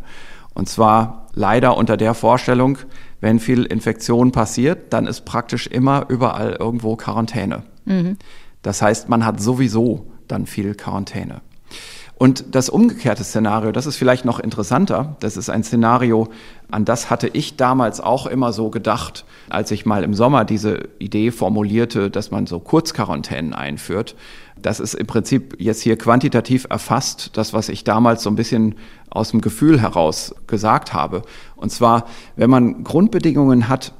Und zwar leider unter der Vorstellung, wenn viel Infektion passiert, dann ist praktisch immer überall irgendwo Quarantäne. Mhm. Das heißt, man hat sowieso dann viel Quarantäne. Und das umgekehrte Szenario, das ist vielleicht noch interessanter. Das ist ein Szenario, an das hatte ich damals auch immer so gedacht, als ich mal im Sommer diese Idee formulierte, dass man so Kurzquarantänen einführt. Das ist im Prinzip jetzt hier quantitativ erfasst, das, was ich damals so ein bisschen aus dem Gefühl heraus gesagt habe. Und zwar, wenn man Grundbedingungen hat,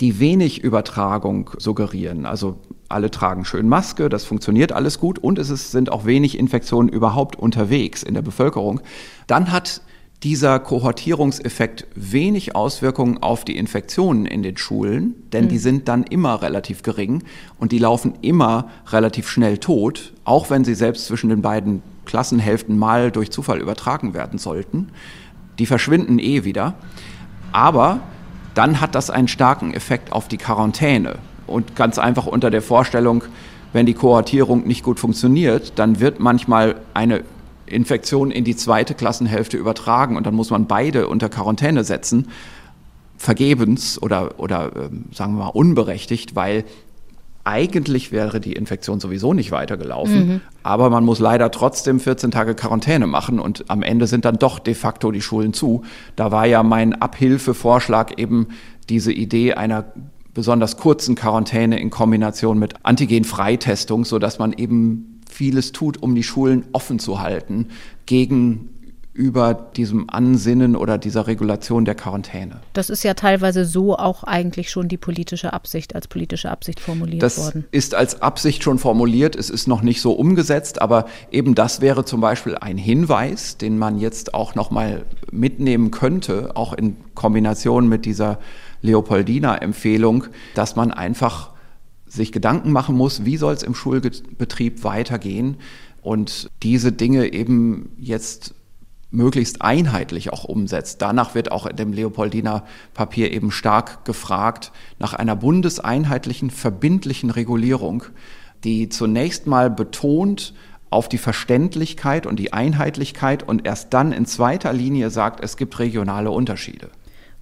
die wenig Übertragung suggerieren. Also alle tragen schön Maske, das funktioniert alles gut und es ist, sind auch wenig Infektionen überhaupt unterwegs in der Bevölkerung. Dann hat dieser Kohortierungseffekt wenig Auswirkungen auf die Infektionen in den Schulen, denn mhm. die sind dann immer relativ gering und die laufen immer relativ schnell tot, auch wenn sie selbst zwischen den beiden Klassenhälften mal durch Zufall übertragen werden sollten. Die verschwinden eh wieder. Aber dann hat das einen starken Effekt auf die Quarantäne. Und ganz einfach unter der Vorstellung, wenn die Kohortierung nicht gut funktioniert, dann wird manchmal eine Infektion in die zweite Klassenhälfte übertragen und dann muss man beide unter Quarantäne setzen, vergebens oder, oder ähm, sagen wir mal unberechtigt, weil eigentlich wäre die Infektion sowieso nicht weitergelaufen, mhm. aber man muss leider trotzdem 14 Tage Quarantäne machen und am Ende sind dann doch de facto die Schulen zu. Da war ja mein Abhilfevorschlag eben diese Idee einer besonders kurzen Quarantäne in Kombination mit Antigen-Freitestung, sodass man eben vieles tut, um die Schulen offen zu halten gegen über diesem Ansinnen oder dieser Regulation der Quarantäne. Das ist ja teilweise so auch eigentlich schon die politische Absicht, als politische Absicht formuliert das worden. Das ist als Absicht schon formuliert, es ist noch nicht so umgesetzt, aber eben das wäre zum Beispiel ein Hinweis, den man jetzt auch nochmal mitnehmen könnte, auch in Kombination mit dieser Leopoldina-Empfehlung, dass man einfach sich Gedanken machen muss, wie soll es im Schulbetrieb weitergehen und diese Dinge eben jetzt möglichst einheitlich auch umsetzt. Danach wird auch in dem Leopoldiner Papier eben stark gefragt nach einer bundeseinheitlichen, verbindlichen Regulierung, die zunächst mal betont auf die Verständlichkeit und die Einheitlichkeit und erst dann in zweiter Linie sagt, es gibt regionale Unterschiede.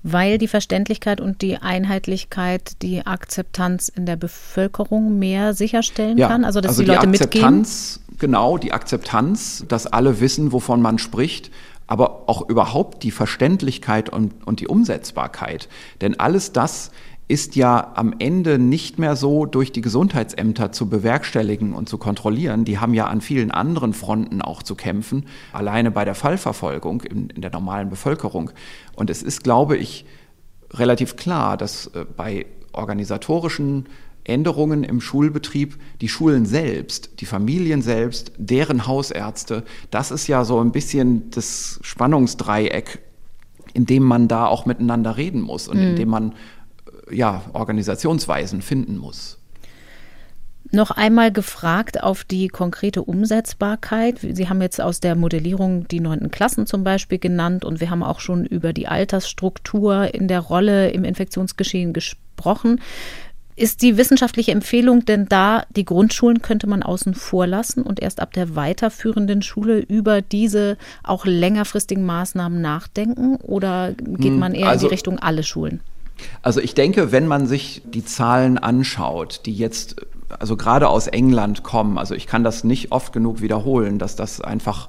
Weil die Verständlichkeit und die Einheitlichkeit die Akzeptanz in der Bevölkerung mehr sicherstellen ja, kann, also dass also die Leute die Akzeptanz, mitgehen? Genau, die Akzeptanz, dass alle wissen, wovon man spricht, aber auch überhaupt die Verständlichkeit und, und die Umsetzbarkeit. Denn alles das ist ja am Ende nicht mehr so durch die Gesundheitsämter zu bewerkstelligen und zu kontrollieren. Die haben ja an vielen anderen Fronten auch zu kämpfen, alleine bei der Fallverfolgung in, in der normalen Bevölkerung. Und es ist, glaube ich, relativ klar, dass äh, bei organisatorischen Änderungen im Schulbetrieb, die Schulen selbst, die Familien selbst, deren Hausärzte, das ist ja so ein bisschen das Spannungsdreieck, in dem man da auch miteinander reden muss und mhm. in dem man ja Organisationsweisen finden muss. Noch einmal gefragt auf die konkrete Umsetzbarkeit. Sie haben jetzt aus der Modellierung die neunten Klassen zum Beispiel genannt und wir haben auch schon über die Altersstruktur in der Rolle im Infektionsgeschehen gesprochen. Ist die wissenschaftliche Empfehlung denn da, die Grundschulen könnte man außen vor lassen und erst ab der weiterführenden Schule über diese auch längerfristigen Maßnahmen nachdenken? Oder geht hm, man eher also, in die also Richtung alle Schulen? Also ich denke, wenn man sich die Zahlen anschaut, die jetzt also gerade aus England kommen, also ich kann das nicht oft genug wiederholen, dass das einfach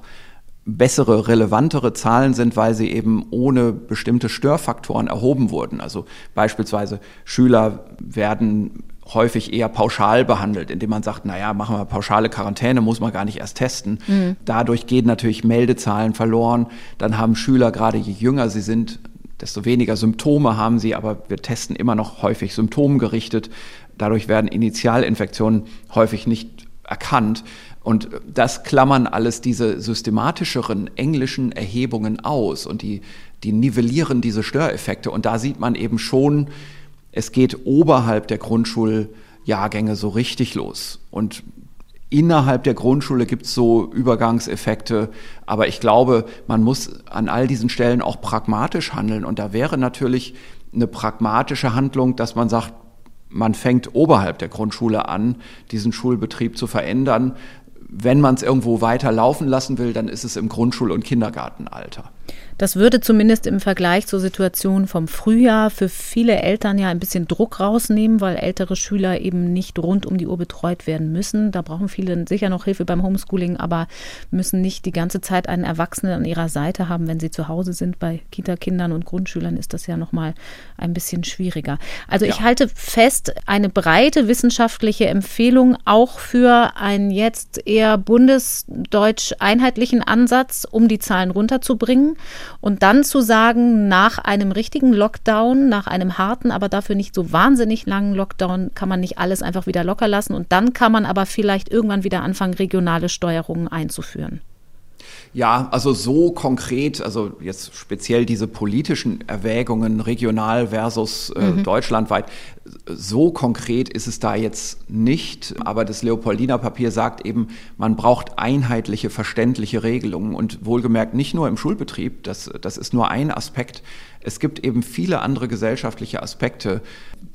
bessere, relevantere Zahlen sind, weil sie eben ohne bestimmte Störfaktoren erhoben wurden. Also beispielsweise Schüler werden häufig eher pauschal behandelt, indem man sagt, naja, machen wir pauschale Quarantäne, muss man gar nicht erst testen. Mhm. Dadurch gehen natürlich Meldezahlen verloren. Dann haben Schüler, gerade je jünger sie sind, desto weniger Symptome haben sie, aber wir testen immer noch häufig symptomgerichtet. Dadurch werden Initialinfektionen häufig nicht erkannt. Und das klammern alles diese systematischeren englischen Erhebungen aus und die, die nivellieren diese Störeffekte. Und da sieht man eben schon, es geht oberhalb der Grundschuljahrgänge so richtig los. Und innerhalb der Grundschule gibt es so Übergangseffekte. Aber ich glaube, man muss an all diesen Stellen auch pragmatisch handeln. Und da wäre natürlich eine pragmatische Handlung, dass man sagt, man fängt oberhalb der Grundschule an, diesen Schulbetrieb zu verändern, wenn man es irgendwo weiter laufen lassen will, dann ist es im Grundschul- und Kindergartenalter. Das würde zumindest im Vergleich zur Situation vom Frühjahr für viele Eltern ja ein bisschen Druck rausnehmen, weil ältere Schüler eben nicht rund um die Uhr betreut werden müssen. Da brauchen viele sicher noch Hilfe beim Homeschooling, aber müssen nicht die ganze Zeit einen Erwachsenen an ihrer Seite haben, wenn sie zu Hause sind. Bei Kita-Kindern und Grundschülern ist das ja noch mal ein bisschen schwieriger. Also ja. ich halte fest, eine breite wissenschaftliche Empfehlung auch für einen jetzt eher bundesdeutsch einheitlichen Ansatz, um die Zahlen runterzubringen. Und dann zu sagen, nach einem richtigen Lockdown, nach einem harten, aber dafür nicht so wahnsinnig langen Lockdown, kann man nicht alles einfach wieder locker lassen. Und dann kann man aber vielleicht irgendwann wieder anfangen, regionale Steuerungen einzuführen. Ja, also so konkret, also jetzt speziell diese politischen Erwägungen regional versus äh, mhm. deutschlandweit, so konkret ist es da jetzt nicht. Aber das Leopoldiner Papier sagt eben, man braucht einheitliche, verständliche Regelungen und wohlgemerkt nicht nur im Schulbetrieb, das, das ist nur ein Aspekt. Es gibt eben viele andere gesellschaftliche Aspekte,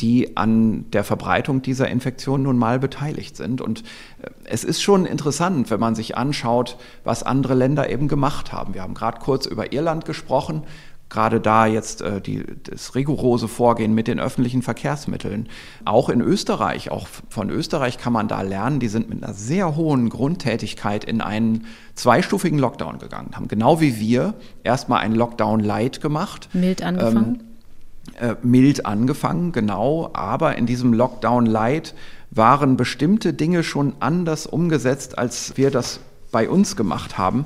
die an der Verbreitung dieser Infektion nun mal beteiligt sind. Und äh, es ist schon interessant, wenn man sich anschaut, was andere Länder eben gemacht haben. Wir haben gerade kurz über Irland gesprochen gerade da jetzt äh, die, das rigorose Vorgehen mit den öffentlichen Verkehrsmitteln. Auch in Österreich, auch von Österreich kann man da lernen, die sind mit einer sehr hohen Grundtätigkeit in einen zweistufigen Lockdown gegangen, haben genau wie wir erstmal einen Lockdown light gemacht. Mild angefangen. Ähm, äh, mild angefangen, genau, aber in diesem Lockdown light waren bestimmte Dinge schon anders umgesetzt, als wir das bei uns gemacht haben.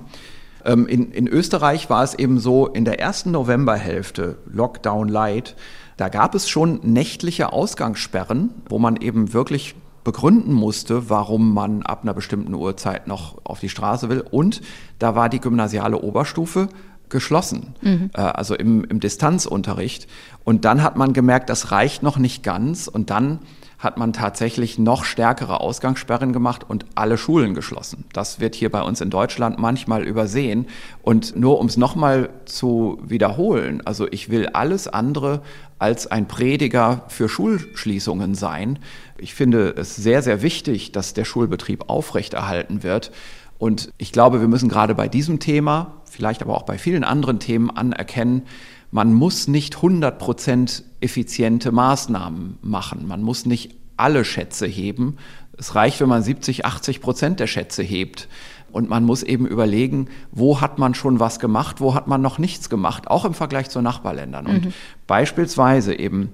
Ähm, in, in Österreich war es eben so, in der ersten Novemberhälfte, Lockdown Light, da gab es schon nächtliche Ausgangssperren, wo man eben wirklich begründen musste, warum man ab einer bestimmten Uhrzeit noch auf die Straße will. Und da war die gymnasiale Oberstufe geschlossen, mhm. äh, also im, im Distanzunterricht. Und dann hat man gemerkt, das reicht noch nicht ganz. Und dann hat man tatsächlich noch stärkere Ausgangssperren gemacht und alle Schulen geschlossen. Das wird hier bei uns in Deutschland manchmal übersehen. Und nur um es nochmal zu wiederholen, also ich will alles andere als ein Prediger für Schulschließungen sein. Ich finde es sehr, sehr wichtig, dass der Schulbetrieb aufrechterhalten wird. Und ich glaube, wir müssen gerade bei diesem Thema, vielleicht aber auch bei vielen anderen Themen anerkennen, man muss nicht 100% effiziente Maßnahmen machen. Man muss nicht alle Schätze heben. Es reicht, wenn man 70, 80 Prozent der Schätze hebt. Und man muss eben überlegen, wo hat man schon was gemacht, wo hat man noch nichts gemacht, auch im Vergleich zu Nachbarländern. Und mhm. beispielsweise eben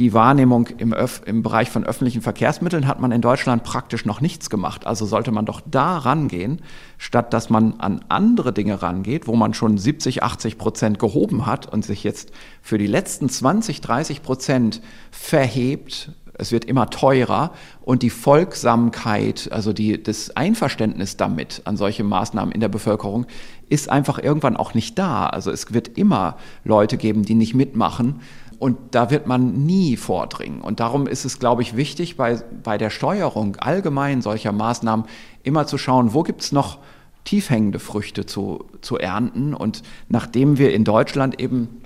die Wahrnehmung im, Öf im Bereich von öffentlichen Verkehrsmitteln hat man in Deutschland praktisch noch nichts gemacht. Also sollte man doch da rangehen, statt dass man an andere Dinge rangeht, wo man schon 70, 80 Prozent gehoben hat und sich jetzt für die letzten 20, 30 Prozent verhebt. Es wird immer teurer und die Folgsamkeit, also die, das Einverständnis damit an solche Maßnahmen in der Bevölkerung ist einfach irgendwann auch nicht da. Also es wird immer Leute geben, die nicht mitmachen. Und da wird man nie vordringen. Und darum ist es, glaube ich, wichtig, bei, bei der Steuerung allgemein solcher Maßnahmen immer zu schauen, wo gibt es noch tiefhängende Früchte zu, zu ernten. Und nachdem wir in Deutschland eben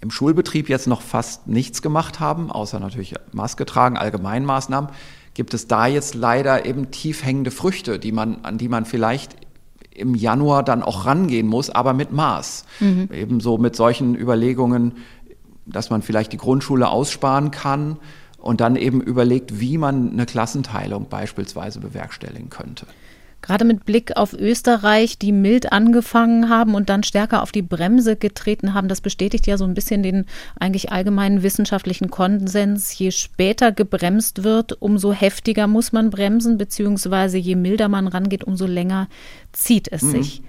im Schulbetrieb jetzt noch fast nichts gemacht haben, außer natürlich Maske tragen, Allgemeinmaßnahmen, gibt es da jetzt leider eben tiefhängende Früchte, die man, an die man vielleicht im Januar dann auch rangehen muss, aber mit Maß. Mhm. Ebenso mit solchen Überlegungen, dass man vielleicht die Grundschule aussparen kann und dann eben überlegt, wie man eine Klassenteilung beispielsweise bewerkstelligen könnte. Gerade mit Blick auf Österreich, die mild angefangen haben und dann stärker auf die Bremse getreten haben, das bestätigt ja so ein bisschen den eigentlich allgemeinen wissenschaftlichen Konsens. Je später gebremst wird, umso heftiger muss man bremsen, beziehungsweise je milder man rangeht, umso länger zieht es mhm. sich.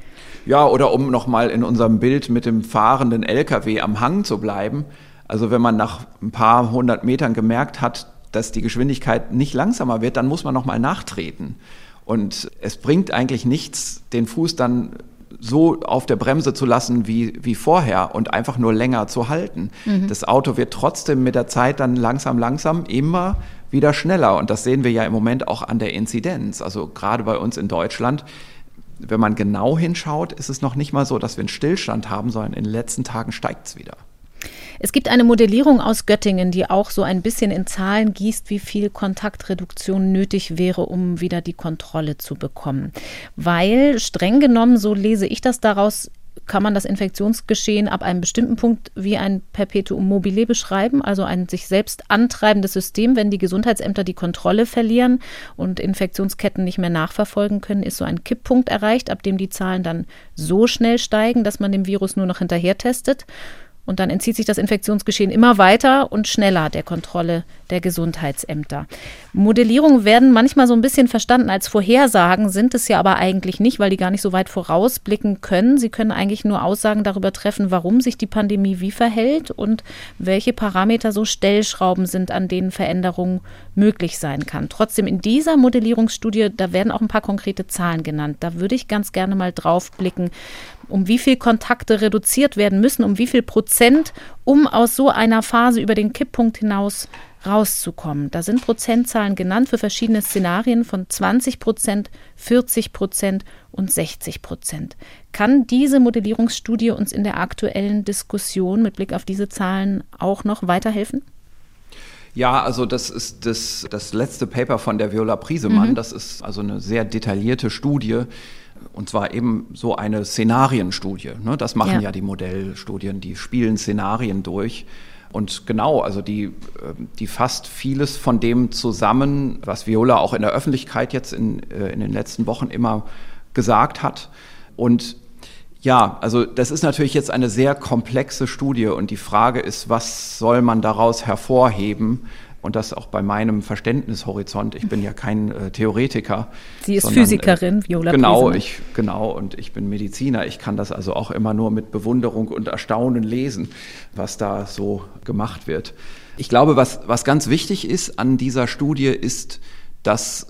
Ja, oder um nochmal in unserem Bild mit dem fahrenden LKW am Hang zu bleiben. Also wenn man nach ein paar hundert Metern gemerkt hat, dass die Geschwindigkeit nicht langsamer wird, dann muss man nochmal nachtreten. Und es bringt eigentlich nichts, den Fuß dann so auf der Bremse zu lassen wie, wie vorher und einfach nur länger zu halten. Mhm. Das Auto wird trotzdem mit der Zeit dann langsam, langsam immer wieder schneller. Und das sehen wir ja im Moment auch an der Inzidenz. Also gerade bei uns in Deutschland, wenn man genau hinschaut, ist es noch nicht mal so, dass wir einen Stillstand haben, sondern in den letzten Tagen steigt es wieder. Es gibt eine Modellierung aus Göttingen, die auch so ein bisschen in Zahlen gießt, wie viel Kontaktreduktion nötig wäre, um wieder die Kontrolle zu bekommen. Weil streng genommen, so lese ich das daraus, kann man das Infektionsgeschehen ab einem bestimmten Punkt wie ein Perpetuum mobile beschreiben, also ein sich selbst antreibendes System. Wenn die Gesundheitsämter die Kontrolle verlieren und Infektionsketten nicht mehr nachverfolgen können, ist so ein Kipppunkt erreicht, ab dem die Zahlen dann so schnell steigen, dass man dem Virus nur noch hinterher testet. Und dann entzieht sich das Infektionsgeschehen immer weiter und schneller der Kontrolle der Gesundheitsämter. Modellierungen werden manchmal so ein bisschen verstanden als Vorhersagen, sind es ja aber eigentlich nicht, weil die gar nicht so weit vorausblicken können. Sie können eigentlich nur Aussagen darüber treffen, warum sich die Pandemie wie verhält und welche Parameter so Stellschrauben sind, an denen Veränderungen möglich sein kann. Trotzdem in dieser Modellierungsstudie, da werden auch ein paar konkrete Zahlen genannt. Da würde ich ganz gerne mal drauf blicken um wie viel Kontakte reduziert werden müssen, um wie viel Prozent, um aus so einer Phase über den Kipppunkt hinaus rauszukommen. Da sind Prozentzahlen genannt für verschiedene Szenarien von 20 Prozent, 40 Prozent und 60 Prozent. Kann diese Modellierungsstudie uns in der aktuellen Diskussion mit Blick auf diese Zahlen auch noch weiterhelfen? Ja, also das ist das, das letzte Paper von der Viola Priesemann. Mhm. Das ist also eine sehr detaillierte Studie, und zwar eben so eine Szenarienstudie. Ne? Das machen ja. ja die Modellstudien, die spielen Szenarien durch. Und genau, also die, ähm, die fasst vieles von dem zusammen, was Viola auch in der Öffentlichkeit jetzt in, äh, in den letzten Wochen immer gesagt hat. Und ja, also das ist natürlich jetzt eine sehr komplexe Studie und die Frage ist, was soll man daraus hervorheben? Und das auch bei meinem Verständnishorizont. Ich bin ja kein äh, Theoretiker. Sie ist sondern, Physikerin, äh, Viola Genau, ich, genau, und ich bin Mediziner. Ich kann das also auch immer nur mit Bewunderung und Erstaunen lesen, was da so gemacht wird. Ich glaube, was, was ganz wichtig ist an dieser Studie, ist, dass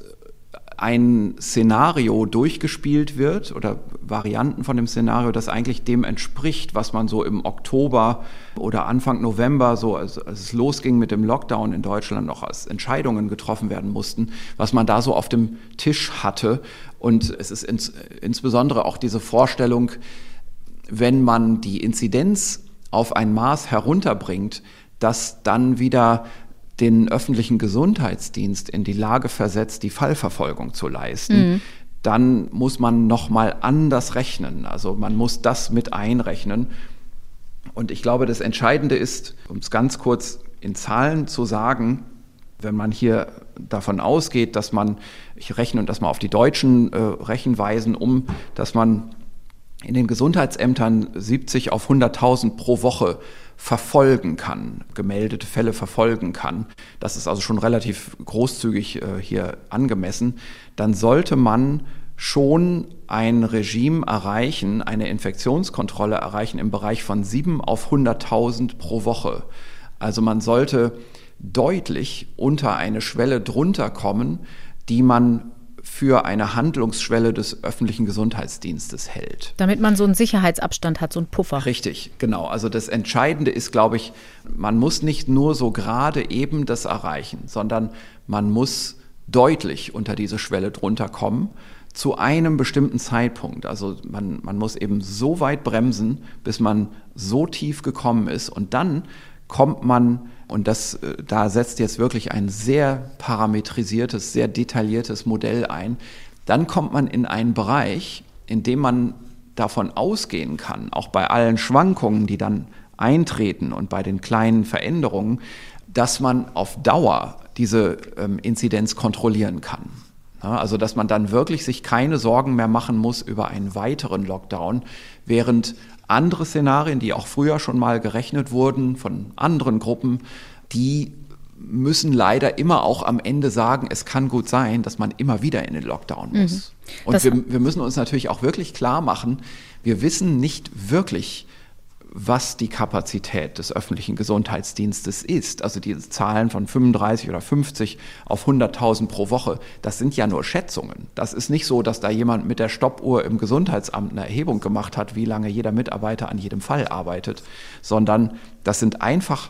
ein Szenario durchgespielt wird oder Varianten von dem Szenario, das eigentlich dem entspricht, was man so im Oktober oder Anfang November, so als, als es losging mit dem Lockdown in Deutschland, noch als Entscheidungen getroffen werden mussten, was man da so auf dem Tisch hatte. Und es ist ins, insbesondere auch diese Vorstellung, wenn man die Inzidenz auf ein Maß herunterbringt, dass dann wieder den öffentlichen Gesundheitsdienst in die Lage versetzt, die Fallverfolgung zu leisten, mhm. dann muss man noch mal anders rechnen. Also man muss das mit einrechnen. Und ich glaube, das Entscheidende ist, um es ganz kurz in Zahlen zu sagen, wenn man hier davon ausgeht, dass man, ich rechne das mal auf die deutschen äh, Rechenweisen um, dass man in den Gesundheitsämtern 70 auf 100.000 pro Woche verfolgen kann, gemeldete Fälle verfolgen kann, das ist also schon relativ großzügig äh, hier angemessen, dann sollte man schon ein Regime erreichen, eine Infektionskontrolle erreichen im Bereich von 7 auf 100.000 pro Woche. Also man sollte deutlich unter eine Schwelle drunter kommen, die man für eine Handlungsschwelle des öffentlichen Gesundheitsdienstes hält. Damit man so einen Sicherheitsabstand hat, so einen Puffer. Richtig, genau. Also das Entscheidende ist, glaube ich, man muss nicht nur so gerade eben das erreichen, sondern man muss deutlich unter diese Schwelle drunter kommen zu einem bestimmten Zeitpunkt. Also man, man muss eben so weit bremsen, bis man so tief gekommen ist und dann kommt man und das, äh, da setzt jetzt wirklich ein sehr parametrisiertes, sehr detailliertes Modell ein. Dann kommt man in einen Bereich, in dem man davon ausgehen kann, auch bei allen Schwankungen, die dann eintreten und bei den kleinen Veränderungen, dass man auf Dauer diese ähm, Inzidenz kontrollieren kann. Ja, also dass man dann wirklich sich keine Sorgen mehr machen muss über einen weiteren Lockdown, während andere Szenarien, die auch früher schon mal gerechnet wurden von anderen Gruppen, die müssen leider immer auch am Ende sagen, es kann gut sein, dass man immer wieder in den Lockdown muss. Mhm. Und wir, wir müssen uns natürlich auch wirklich klar machen, wir wissen nicht wirklich, was die Kapazität des öffentlichen Gesundheitsdienstes ist. Also diese Zahlen von 35 oder 50 auf 100.000 pro Woche, das sind ja nur Schätzungen. Das ist nicht so, dass da jemand mit der Stoppuhr im Gesundheitsamt eine Erhebung gemacht hat, wie lange jeder Mitarbeiter an jedem Fall arbeitet, sondern das sind einfach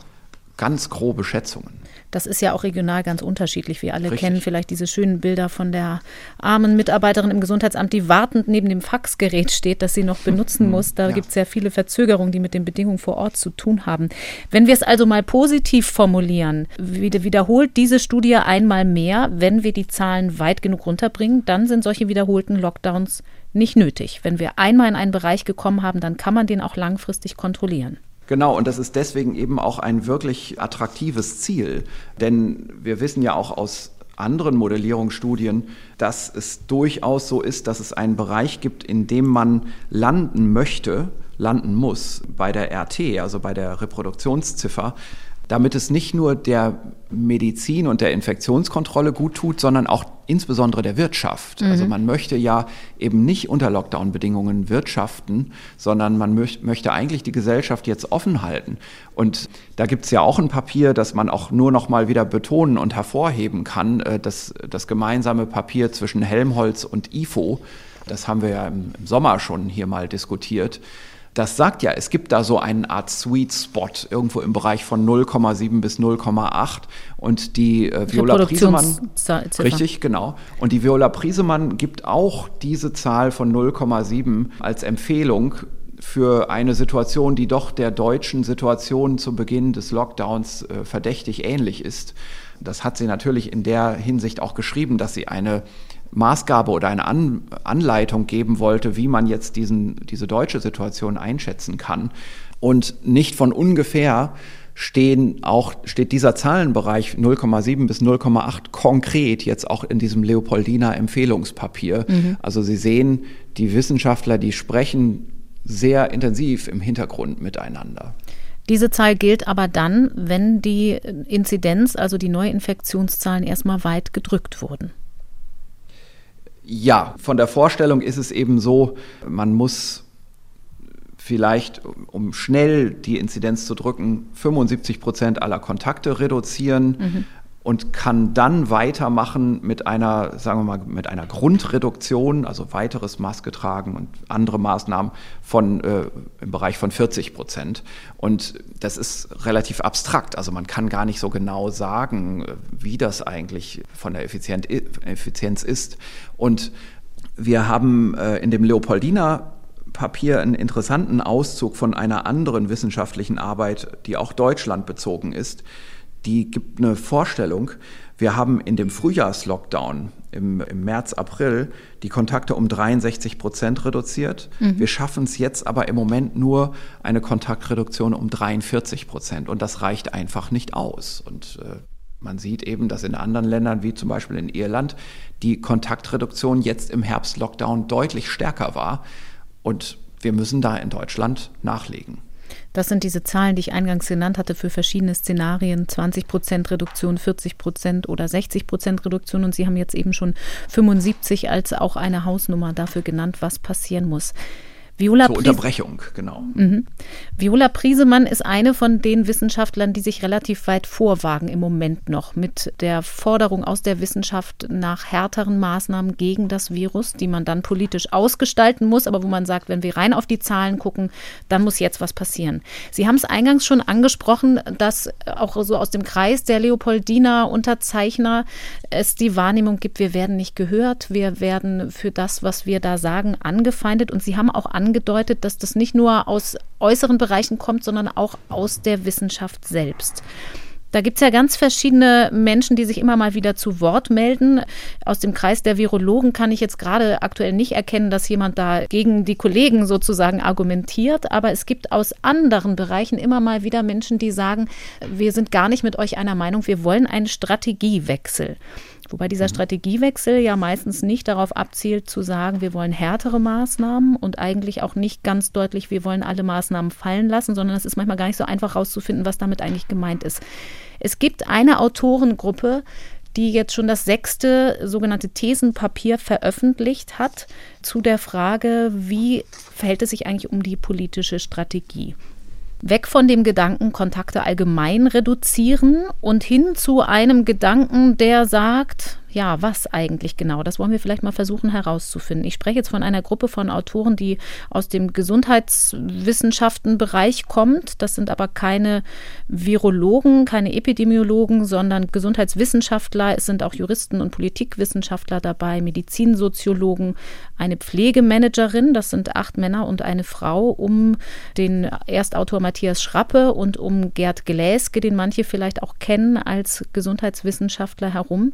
ganz grobe Schätzungen. Das ist ja auch regional ganz unterschiedlich. Wir alle Richtig. kennen vielleicht diese schönen Bilder von der armen Mitarbeiterin im Gesundheitsamt, die wartend neben dem Faxgerät steht, das sie noch benutzen hm, muss. Da ja. gibt es ja viele Verzögerungen, die mit den Bedingungen vor Ort zu tun haben. Wenn wir es also mal positiv formulieren, wiederholt diese Studie einmal mehr, wenn wir die Zahlen weit genug runterbringen, dann sind solche wiederholten Lockdowns nicht nötig. Wenn wir einmal in einen Bereich gekommen haben, dann kann man den auch langfristig kontrollieren. Genau, und das ist deswegen eben auch ein wirklich attraktives Ziel. Denn wir wissen ja auch aus anderen Modellierungsstudien, dass es durchaus so ist, dass es einen Bereich gibt, in dem man landen möchte, landen muss bei der RT, also bei der Reproduktionsziffer, damit es nicht nur der Medizin und der Infektionskontrolle gut tut, sondern auch insbesondere der Wirtschaft. Mhm. Also man möchte ja eben nicht unter Lockdown-Bedingungen wirtschaften, sondern man möcht, möchte eigentlich die Gesellschaft jetzt offen halten. Und da gibt es ja auch ein Papier, das man auch nur noch mal wieder betonen und hervorheben kann, äh, das, das gemeinsame Papier zwischen Helmholtz und IFO. Das haben wir ja im, im Sommer schon hier mal diskutiert das sagt ja, es gibt da so eine Art Sweet Spot irgendwo im Bereich von 0,7 bis 0,8 und die äh, Viola Priesemann richtig genau. Und die Viola Priesemann gibt auch diese Zahl von 0,7 als Empfehlung für eine Situation, die doch der deutschen Situation zu Beginn des Lockdowns äh, verdächtig ähnlich ist. Das hat sie natürlich in der Hinsicht auch geschrieben, dass sie eine Maßgabe oder eine An Anleitung geben wollte, wie man jetzt diesen, diese deutsche Situation einschätzen kann. Und nicht von ungefähr stehen auch, steht dieser Zahlenbereich 0,7 bis 0,8 konkret jetzt auch in diesem Leopoldiner Empfehlungspapier. Mhm. Also Sie sehen, die Wissenschaftler, die sprechen sehr intensiv im Hintergrund miteinander. Diese Zahl gilt aber dann, wenn die Inzidenz, also die Neuinfektionszahlen erstmal weit gedrückt wurden. Ja, von der Vorstellung ist es eben so, man muss vielleicht, um schnell die Inzidenz zu drücken, 75 Prozent aller Kontakte reduzieren. Mhm und kann dann weitermachen mit einer, sagen wir mal, mit einer Grundreduktion, also weiteres Maske tragen und andere Maßnahmen von äh, im Bereich von 40 Prozent. Und das ist relativ abstrakt. Also man kann gar nicht so genau sagen, wie das eigentlich von der Effizienz ist. Und wir haben äh, in dem Leopoldina Papier einen interessanten Auszug von einer anderen wissenschaftlichen Arbeit, die auch deutschlandbezogen ist die gibt eine Vorstellung. Wir haben in dem Frühjahrslockdown im, im März, April die Kontakte um 63 Prozent reduziert. Mhm. Wir schaffen es jetzt aber im Moment nur eine Kontaktreduktion um 43 Prozent. Und das reicht einfach nicht aus. Und äh, man sieht eben, dass in anderen Ländern, wie zum Beispiel in Irland, die Kontaktreduktion jetzt im Herbstlockdown deutlich stärker war. Und wir müssen da in Deutschland nachlegen. Das sind diese Zahlen, die ich eingangs genannt hatte für verschiedene Szenarien. 20 Prozent Reduktion, 40 Prozent oder 60 Prozent Reduktion. Und Sie haben jetzt eben schon 75 als auch eine Hausnummer dafür genannt, was passieren muss. Viola Zur Unterbrechung, genau. Mhm. Viola Priesemann ist eine von den Wissenschaftlern, die sich relativ weit vorwagen im Moment noch mit der Forderung aus der Wissenschaft nach härteren Maßnahmen gegen das Virus, die man dann politisch ausgestalten muss, aber wo man sagt, wenn wir rein auf die Zahlen gucken, dann muss jetzt was passieren. Sie haben es eingangs schon angesprochen, dass auch so aus dem Kreis der Leopoldiner Unterzeichner es die Wahrnehmung gibt, wir werden nicht gehört, wir werden für das, was wir da sagen, angefeindet und Sie haben auch angesprochen, angedeutet, dass das nicht nur aus äußeren Bereichen kommt, sondern auch aus der Wissenschaft selbst. Da gibt es ja ganz verschiedene Menschen, die sich immer mal wieder zu Wort melden. Aus dem Kreis der Virologen kann ich jetzt gerade aktuell nicht erkennen, dass jemand da gegen die Kollegen sozusagen argumentiert. Aber es gibt aus anderen Bereichen immer mal wieder Menschen, die sagen, wir sind gar nicht mit euch einer Meinung, wir wollen einen Strategiewechsel. Wobei dieser mhm. Strategiewechsel ja meistens nicht darauf abzielt zu sagen, wir wollen härtere Maßnahmen und eigentlich auch nicht ganz deutlich, wir wollen alle Maßnahmen fallen lassen, sondern es ist manchmal gar nicht so einfach herauszufinden, was damit eigentlich gemeint ist. Es gibt eine Autorengruppe, die jetzt schon das sechste sogenannte Thesenpapier veröffentlicht hat zu der Frage, wie verhält es sich eigentlich um die politische Strategie. Weg von dem Gedanken, Kontakte allgemein reduzieren und hin zu einem Gedanken, der sagt, ja, was eigentlich genau? Das wollen wir vielleicht mal versuchen herauszufinden. Ich spreche jetzt von einer Gruppe von Autoren, die aus dem Gesundheitswissenschaftenbereich kommt. Das sind aber keine Virologen, keine Epidemiologen, sondern Gesundheitswissenschaftler. Es sind auch Juristen und Politikwissenschaftler dabei, Medizinsoziologen, eine Pflegemanagerin. Das sind acht Männer und eine Frau um den Erstautor Matthias Schrappe und um Gerd Gläske, den manche vielleicht auch kennen als Gesundheitswissenschaftler herum.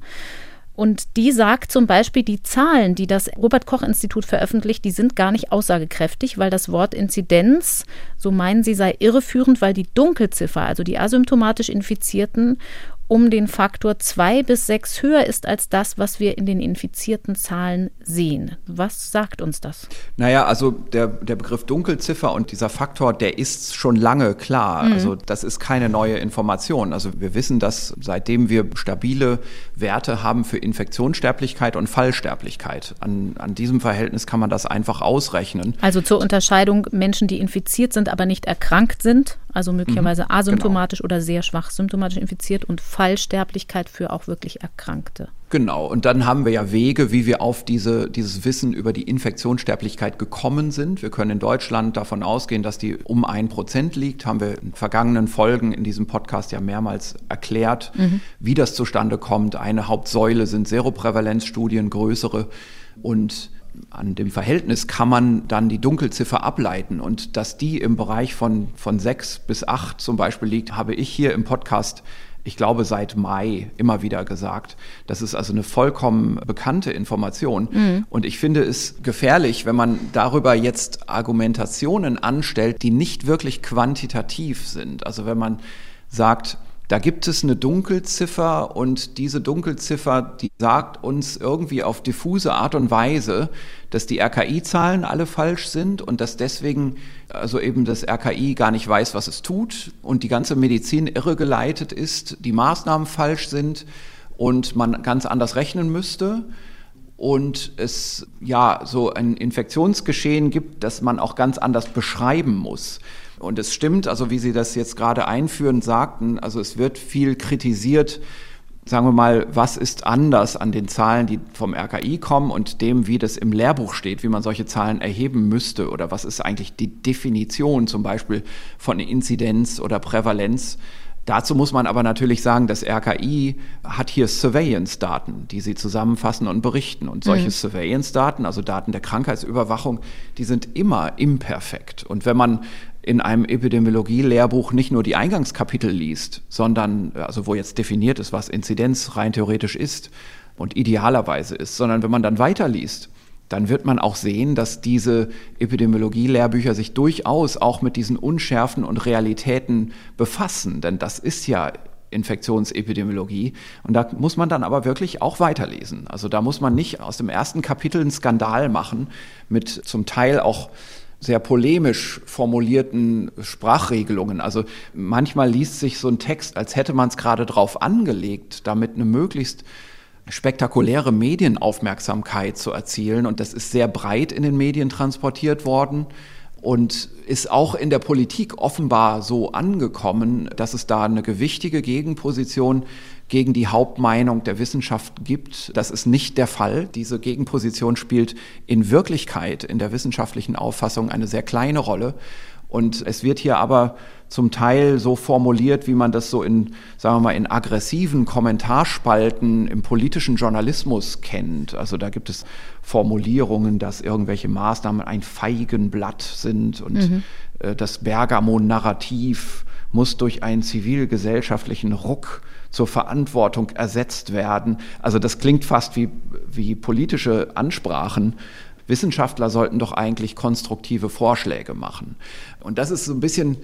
Und die sagt zum Beispiel, die Zahlen, die das Robert Koch Institut veröffentlicht, die sind gar nicht aussagekräftig, weil das Wort Inzidenz, so meinen sie, sei irreführend, weil die Dunkelziffer, also die asymptomatisch Infizierten um den Faktor zwei bis sechs höher ist als das, was wir in den infizierten Zahlen sehen. Was sagt uns das? Naja, also der, der Begriff Dunkelziffer und dieser Faktor, der ist schon lange klar. Mhm. Also das ist keine neue Information. Also wir wissen, dass seitdem wir stabile Werte haben für Infektionssterblichkeit und Fallsterblichkeit, an, an diesem Verhältnis kann man das einfach ausrechnen. Also zur Unterscheidung Menschen, die infiziert sind, aber nicht erkrankt sind, also möglicherweise mhm, asymptomatisch genau. oder sehr schwach symptomatisch infiziert und Fallsterblichkeit für auch wirklich Erkrankte. Genau, und dann haben wir ja Wege, wie wir auf diese, dieses Wissen über die Infektionssterblichkeit gekommen sind. Wir können in Deutschland davon ausgehen, dass die um ein Prozent liegt. Haben wir in vergangenen Folgen in diesem Podcast ja mehrmals erklärt, mhm. wie das zustande kommt. Eine Hauptsäule sind Seroprävalenzstudien, größere. Und an dem Verhältnis kann man dann die Dunkelziffer ableiten. Und dass die im Bereich von, von sechs bis acht zum Beispiel liegt, habe ich hier im Podcast, ich glaube, seit Mai immer wieder gesagt. Das ist also eine vollkommen bekannte Information. Mhm. Und ich finde es gefährlich, wenn man darüber jetzt Argumentationen anstellt, die nicht wirklich quantitativ sind. Also wenn man sagt, da gibt es eine Dunkelziffer und diese Dunkelziffer, die sagt uns irgendwie auf diffuse Art und Weise, dass die RKI-Zahlen alle falsch sind und dass deswegen also eben das RKI gar nicht weiß, was es tut und die ganze Medizin irregeleitet ist, die Maßnahmen falsch sind und man ganz anders rechnen müsste und es ja so ein Infektionsgeschehen gibt, das man auch ganz anders beschreiben muss. Und es stimmt, also wie Sie das jetzt gerade einführend sagten, also es wird viel kritisiert, sagen wir mal, was ist anders an den Zahlen, die vom RKI kommen und dem, wie das im Lehrbuch steht, wie man solche Zahlen erheben müsste oder was ist eigentlich die Definition zum Beispiel von Inzidenz oder Prävalenz. Dazu muss man aber natürlich sagen, das RKI hat hier Surveillance-Daten, die sie zusammenfassen und berichten. Und solche mhm. Surveillance-Daten, also Daten der Krankheitsüberwachung, die sind immer imperfekt. Und wenn man in einem Epidemiologie-Lehrbuch nicht nur die Eingangskapitel liest, sondern, also wo jetzt definiert ist, was Inzidenz rein theoretisch ist und idealerweise ist, sondern wenn man dann weiterliest, dann wird man auch sehen, dass diese Epidemiologie-Lehrbücher sich durchaus auch mit diesen Unschärfen und Realitäten befassen. Denn das ist ja Infektionsepidemiologie. Und da muss man dann aber wirklich auch weiterlesen. Also da muss man nicht aus dem ersten Kapitel einen Skandal machen mit zum Teil auch sehr polemisch formulierten Sprachregelungen. Also manchmal liest sich so ein Text, als hätte man es gerade drauf angelegt, damit eine möglichst spektakuläre Medienaufmerksamkeit zu erzielen. Und das ist sehr breit in den Medien transportiert worden und ist auch in der Politik offenbar so angekommen, dass es da eine gewichtige Gegenposition gegen die Hauptmeinung der Wissenschaft gibt. Das ist nicht der Fall. Diese Gegenposition spielt in Wirklichkeit in der wissenschaftlichen Auffassung eine sehr kleine Rolle. Und es wird hier aber zum Teil so formuliert, wie man das so in, sagen wir mal, in aggressiven Kommentarspalten im politischen Journalismus kennt. Also da gibt es Formulierungen, dass irgendwelche Maßnahmen ein Feigenblatt sind und mhm. äh, das Bergamo-Narrativ muss durch einen zivilgesellschaftlichen Ruck zur Verantwortung ersetzt werden. Also das klingt fast wie, wie politische Ansprachen. Wissenschaftler sollten doch eigentlich konstruktive Vorschläge machen. Und das ist so ein bisschen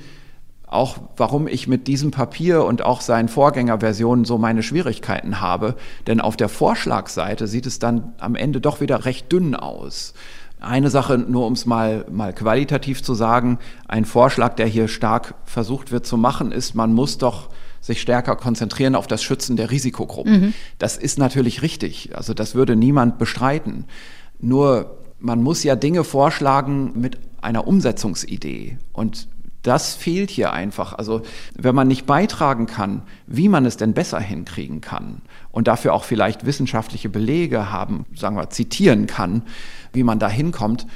auch, warum ich mit diesem Papier und auch seinen Vorgängerversionen so meine Schwierigkeiten habe. Denn auf der Vorschlagseite sieht es dann am Ende doch wieder recht dünn aus. Eine Sache, nur um es mal, mal qualitativ zu sagen, ein Vorschlag, der hier stark versucht wird zu machen, ist, man muss doch sich stärker konzentrieren auf das Schützen der Risikogruppen. Mhm. Das ist natürlich richtig. Also das würde niemand bestreiten. Nur man muss ja Dinge vorschlagen mit einer Umsetzungsidee. Und das fehlt hier einfach. Also wenn man nicht beitragen kann, wie man es denn besser hinkriegen kann und dafür auch vielleicht wissenschaftliche Belege haben, sagen wir, zitieren kann, wie man da hinkommt,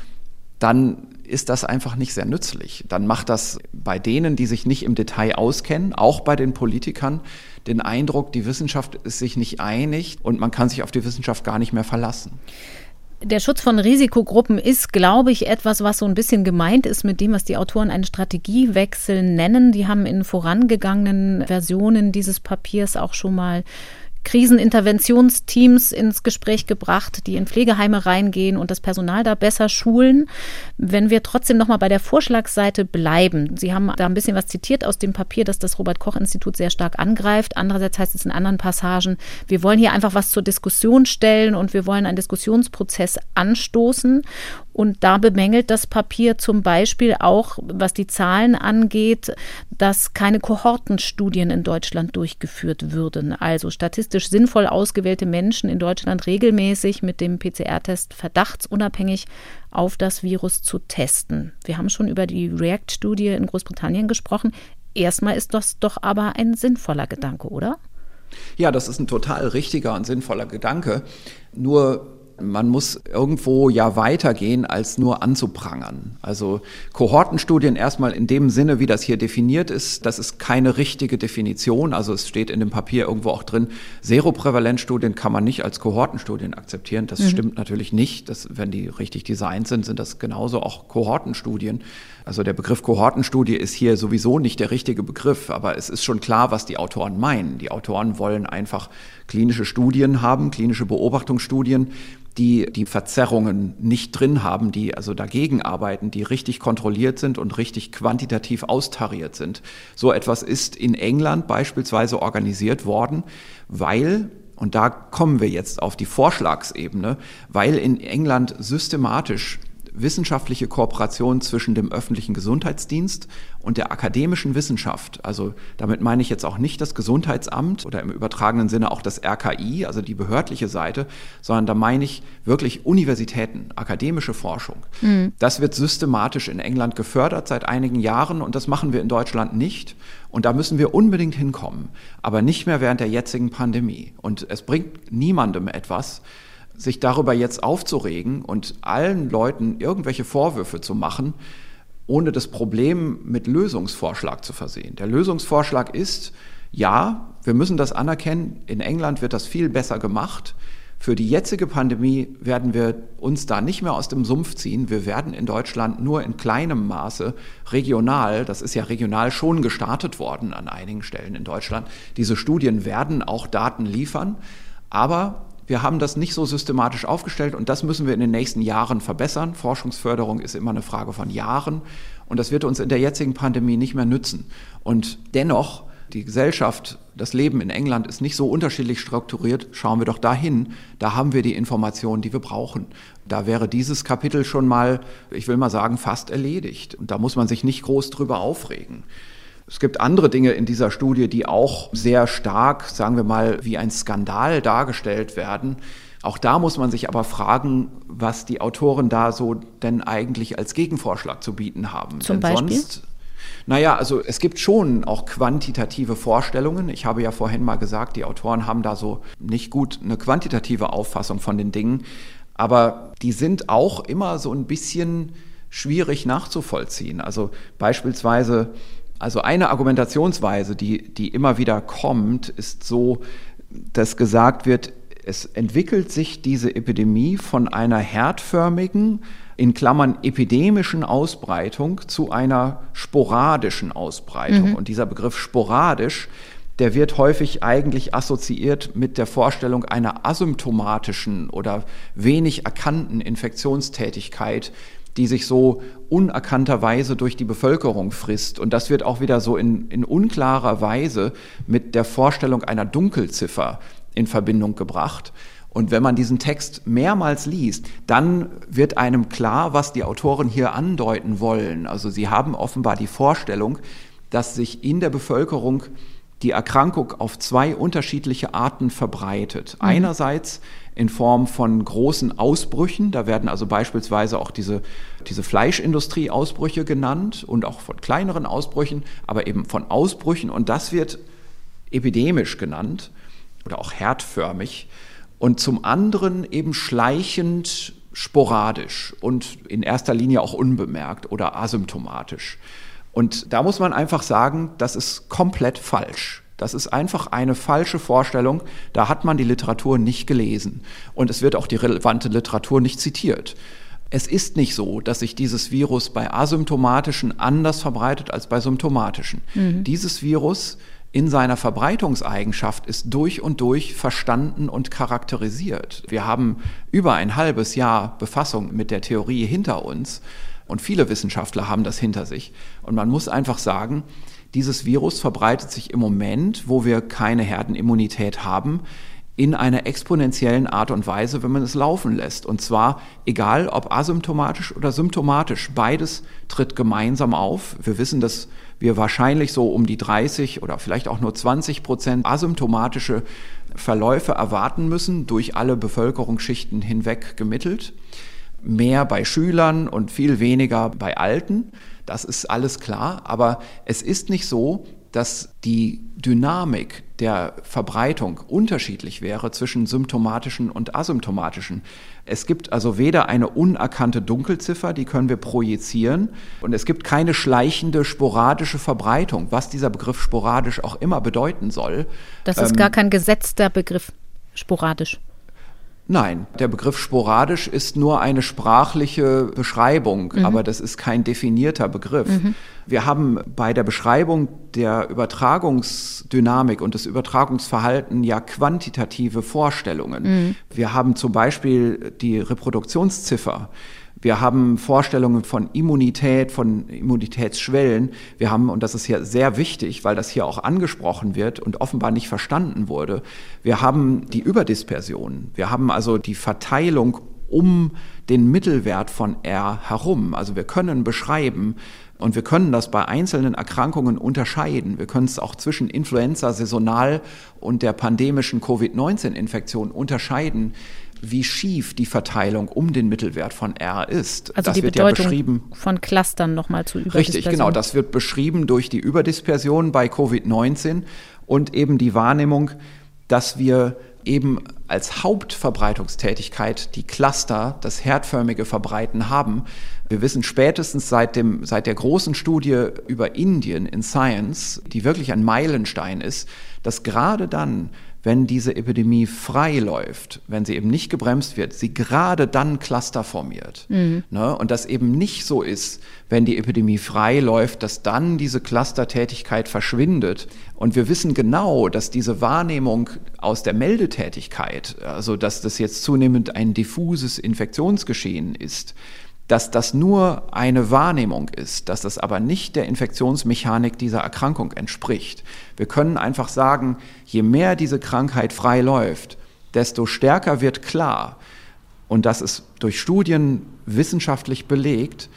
dann ist das einfach nicht sehr nützlich. Dann macht das bei denen, die sich nicht im Detail auskennen, auch bei den Politikern, den Eindruck, die Wissenschaft ist sich nicht einig und man kann sich auf die Wissenschaft gar nicht mehr verlassen. Der Schutz von Risikogruppen ist, glaube ich, etwas, was so ein bisschen gemeint ist mit dem, was die Autoren einen Strategiewechsel nennen. Die haben in vorangegangenen Versionen dieses Papiers auch schon mal Kriseninterventionsteams ins Gespräch gebracht, die in Pflegeheime reingehen und das Personal da besser schulen. Wenn wir trotzdem noch mal bei der Vorschlagsseite bleiben, Sie haben da ein bisschen was zitiert aus dem Papier, dass das Robert Koch Institut sehr stark angreift. Andererseits heißt es in anderen Passagen, wir wollen hier einfach was zur Diskussion stellen und wir wollen einen Diskussionsprozess anstoßen. Und da bemängelt das Papier zum Beispiel auch, was die Zahlen angeht, dass keine Kohortenstudien in Deutschland durchgeführt würden. Also statistisch sinnvoll ausgewählte Menschen in Deutschland regelmäßig mit dem PCR-Test verdachtsunabhängig auf das Virus zu testen. Wir haben schon über die REACT-Studie in Großbritannien gesprochen. Erstmal ist das doch aber ein sinnvoller Gedanke, oder? Ja, das ist ein total richtiger und sinnvoller Gedanke. Nur man muss irgendwo ja weitergehen, als nur anzuprangern. Also Kohortenstudien erstmal in dem Sinne, wie das hier definiert ist, das ist keine richtige Definition. Also es steht in dem Papier irgendwo auch drin, Seroprävalenzstudien kann man nicht als Kohortenstudien akzeptieren. Das mhm. stimmt natürlich nicht. Das, wenn die richtig designt sind, sind das genauso auch Kohortenstudien. Also der Begriff Kohortenstudie ist hier sowieso nicht der richtige Begriff, aber es ist schon klar, was die Autoren meinen. Die Autoren wollen einfach klinische Studien haben, klinische Beobachtungsstudien, die die Verzerrungen nicht drin haben, die also dagegen arbeiten, die richtig kontrolliert sind und richtig quantitativ austariert sind. So etwas ist in England beispielsweise organisiert worden, weil und da kommen wir jetzt auf die Vorschlagsebene, weil in England systematisch wissenschaftliche Kooperation zwischen dem öffentlichen Gesundheitsdienst und der akademischen Wissenschaft. Also damit meine ich jetzt auch nicht das Gesundheitsamt oder im übertragenen Sinne auch das RKI, also die behördliche Seite, sondern da meine ich wirklich Universitäten, akademische Forschung. Mhm. Das wird systematisch in England gefördert seit einigen Jahren und das machen wir in Deutschland nicht. Und da müssen wir unbedingt hinkommen, aber nicht mehr während der jetzigen Pandemie. Und es bringt niemandem etwas, sich darüber jetzt aufzuregen und allen Leuten irgendwelche Vorwürfe zu machen, ohne das Problem mit Lösungsvorschlag zu versehen. Der Lösungsvorschlag ist, ja, wir müssen das anerkennen, in England wird das viel besser gemacht. Für die jetzige Pandemie werden wir uns da nicht mehr aus dem Sumpf ziehen. Wir werden in Deutschland nur in kleinem Maße regional, das ist ja regional schon gestartet worden an einigen Stellen in Deutschland, diese Studien werden auch Daten liefern. Aber wir haben das nicht so systematisch aufgestellt und das müssen wir in den nächsten Jahren verbessern. Forschungsförderung ist immer eine Frage von Jahren und das wird uns in der jetzigen Pandemie nicht mehr nützen. Und dennoch, die Gesellschaft, das Leben in England ist nicht so unterschiedlich strukturiert. Schauen wir doch dahin, da haben wir die Informationen, die wir brauchen. Da wäre dieses Kapitel schon mal, ich will mal sagen, fast erledigt. Und da muss man sich nicht groß drüber aufregen. Es gibt andere Dinge in dieser Studie, die auch sehr stark, sagen wir mal, wie ein Skandal dargestellt werden. Auch da muss man sich aber fragen, was die Autoren da so denn eigentlich als Gegenvorschlag zu bieten haben. Zum denn Beispiel? Sonst, naja, also es gibt schon auch quantitative Vorstellungen. Ich habe ja vorhin mal gesagt, die Autoren haben da so nicht gut eine quantitative Auffassung von den Dingen, aber die sind auch immer so ein bisschen schwierig nachzuvollziehen. Also beispielsweise also eine Argumentationsweise, die, die immer wieder kommt, ist so, dass gesagt wird, es entwickelt sich diese Epidemie von einer herdförmigen, in Klammern epidemischen Ausbreitung zu einer sporadischen Ausbreitung. Mhm. Und dieser Begriff sporadisch, der wird häufig eigentlich assoziiert mit der Vorstellung einer asymptomatischen oder wenig erkannten Infektionstätigkeit, die sich so unerkannterweise durch die Bevölkerung frisst. Und das wird auch wieder so in, in unklarer Weise mit der Vorstellung einer Dunkelziffer in Verbindung gebracht. Und wenn man diesen Text mehrmals liest, dann wird einem klar, was die Autoren hier andeuten wollen. Also sie haben offenbar die Vorstellung, dass sich in der Bevölkerung die Erkrankung auf zwei unterschiedliche Arten verbreitet. Mhm. Einerseits in Form von großen Ausbrüchen, da werden also beispielsweise auch diese, diese Fleischindustrie-Ausbrüche genannt und auch von kleineren Ausbrüchen, aber eben von Ausbrüchen und das wird epidemisch genannt oder auch herdförmig und zum anderen eben schleichend sporadisch und in erster Linie auch unbemerkt oder asymptomatisch. Und da muss man einfach sagen, das ist komplett falsch. Das ist einfach eine falsche Vorstellung. Da hat man die Literatur nicht gelesen. Und es wird auch die relevante Literatur nicht zitiert. Es ist nicht so, dass sich dieses Virus bei asymptomatischen anders verbreitet als bei symptomatischen. Mhm. Dieses Virus in seiner Verbreitungseigenschaft ist durch und durch verstanden und charakterisiert. Wir haben über ein halbes Jahr Befassung mit der Theorie hinter uns. Und viele Wissenschaftler haben das hinter sich. Und man muss einfach sagen, dieses Virus verbreitet sich im Moment, wo wir keine Herdenimmunität haben, in einer exponentiellen Art und Weise, wenn man es laufen lässt. Und zwar egal, ob asymptomatisch oder symptomatisch, beides tritt gemeinsam auf. Wir wissen, dass wir wahrscheinlich so um die 30 oder vielleicht auch nur 20 Prozent asymptomatische Verläufe erwarten müssen, durch alle Bevölkerungsschichten hinweg gemittelt mehr bei Schülern und viel weniger bei Alten. Das ist alles klar. Aber es ist nicht so, dass die Dynamik der Verbreitung unterschiedlich wäre zwischen symptomatischen und asymptomatischen. Es gibt also weder eine unerkannte Dunkelziffer, die können wir projizieren, und es gibt keine schleichende sporadische Verbreitung, was dieser Begriff sporadisch auch immer bedeuten soll. Das ist ähm, gar kein gesetzter Begriff, sporadisch. Nein, der Begriff sporadisch ist nur eine sprachliche Beschreibung, mhm. aber das ist kein definierter Begriff. Mhm. Wir haben bei der Beschreibung der Übertragungsdynamik und des Übertragungsverhalten ja quantitative Vorstellungen. Mhm. Wir haben zum Beispiel die Reproduktionsziffer. Wir haben Vorstellungen von Immunität, von Immunitätsschwellen. Wir haben, und das ist hier sehr wichtig, weil das hier auch angesprochen wird und offenbar nicht verstanden wurde, wir haben die Überdispersion. Wir haben also die Verteilung um den Mittelwert von R herum. Also wir können beschreiben, und wir können das bei einzelnen Erkrankungen unterscheiden. Wir können es auch zwischen Influenza saisonal und der pandemischen Covid-19-Infektion unterscheiden wie schief die Verteilung um den Mittelwert von R ist. Also das die wird Bedeutung ja beschrieben von Clustern nochmal zu Überdispersion. Richtig, genau. Das wird beschrieben durch die Überdispersion bei Covid-19 und eben die Wahrnehmung, dass wir eben als Hauptverbreitungstätigkeit die Cluster, das herdförmige Verbreiten haben. Wir wissen spätestens seit, dem, seit der großen Studie über Indien in Science, die wirklich ein Meilenstein ist, dass gerade dann, wenn diese Epidemie frei läuft, wenn sie eben nicht gebremst wird, sie gerade dann Cluster formiert. Mhm. Ne? Und das eben nicht so ist, wenn die Epidemie frei läuft, dass dann diese Clustertätigkeit verschwindet. Und wir wissen genau, dass diese Wahrnehmung aus der Meldetätigkeit, also dass das jetzt zunehmend ein diffuses Infektionsgeschehen ist, dass das nur eine Wahrnehmung ist, dass das aber nicht der Infektionsmechanik dieser Erkrankung entspricht. Wir können einfach sagen, je mehr diese Krankheit frei läuft, desto stärker wird klar, und das ist durch Studien wissenschaftlich belegt,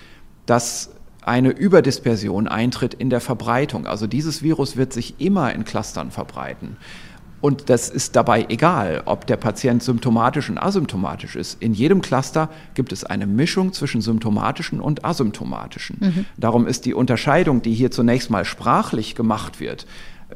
dass eine Überdispersion eintritt in der Verbreitung. Also dieses Virus wird sich immer in Clustern verbreiten. Und das ist dabei egal, ob der Patient symptomatisch und asymptomatisch ist. In jedem Cluster gibt es eine Mischung zwischen symptomatischen und asymptomatischen. Mhm. Darum ist die Unterscheidung, die hier zunächst mal sprachlich gemacht wird,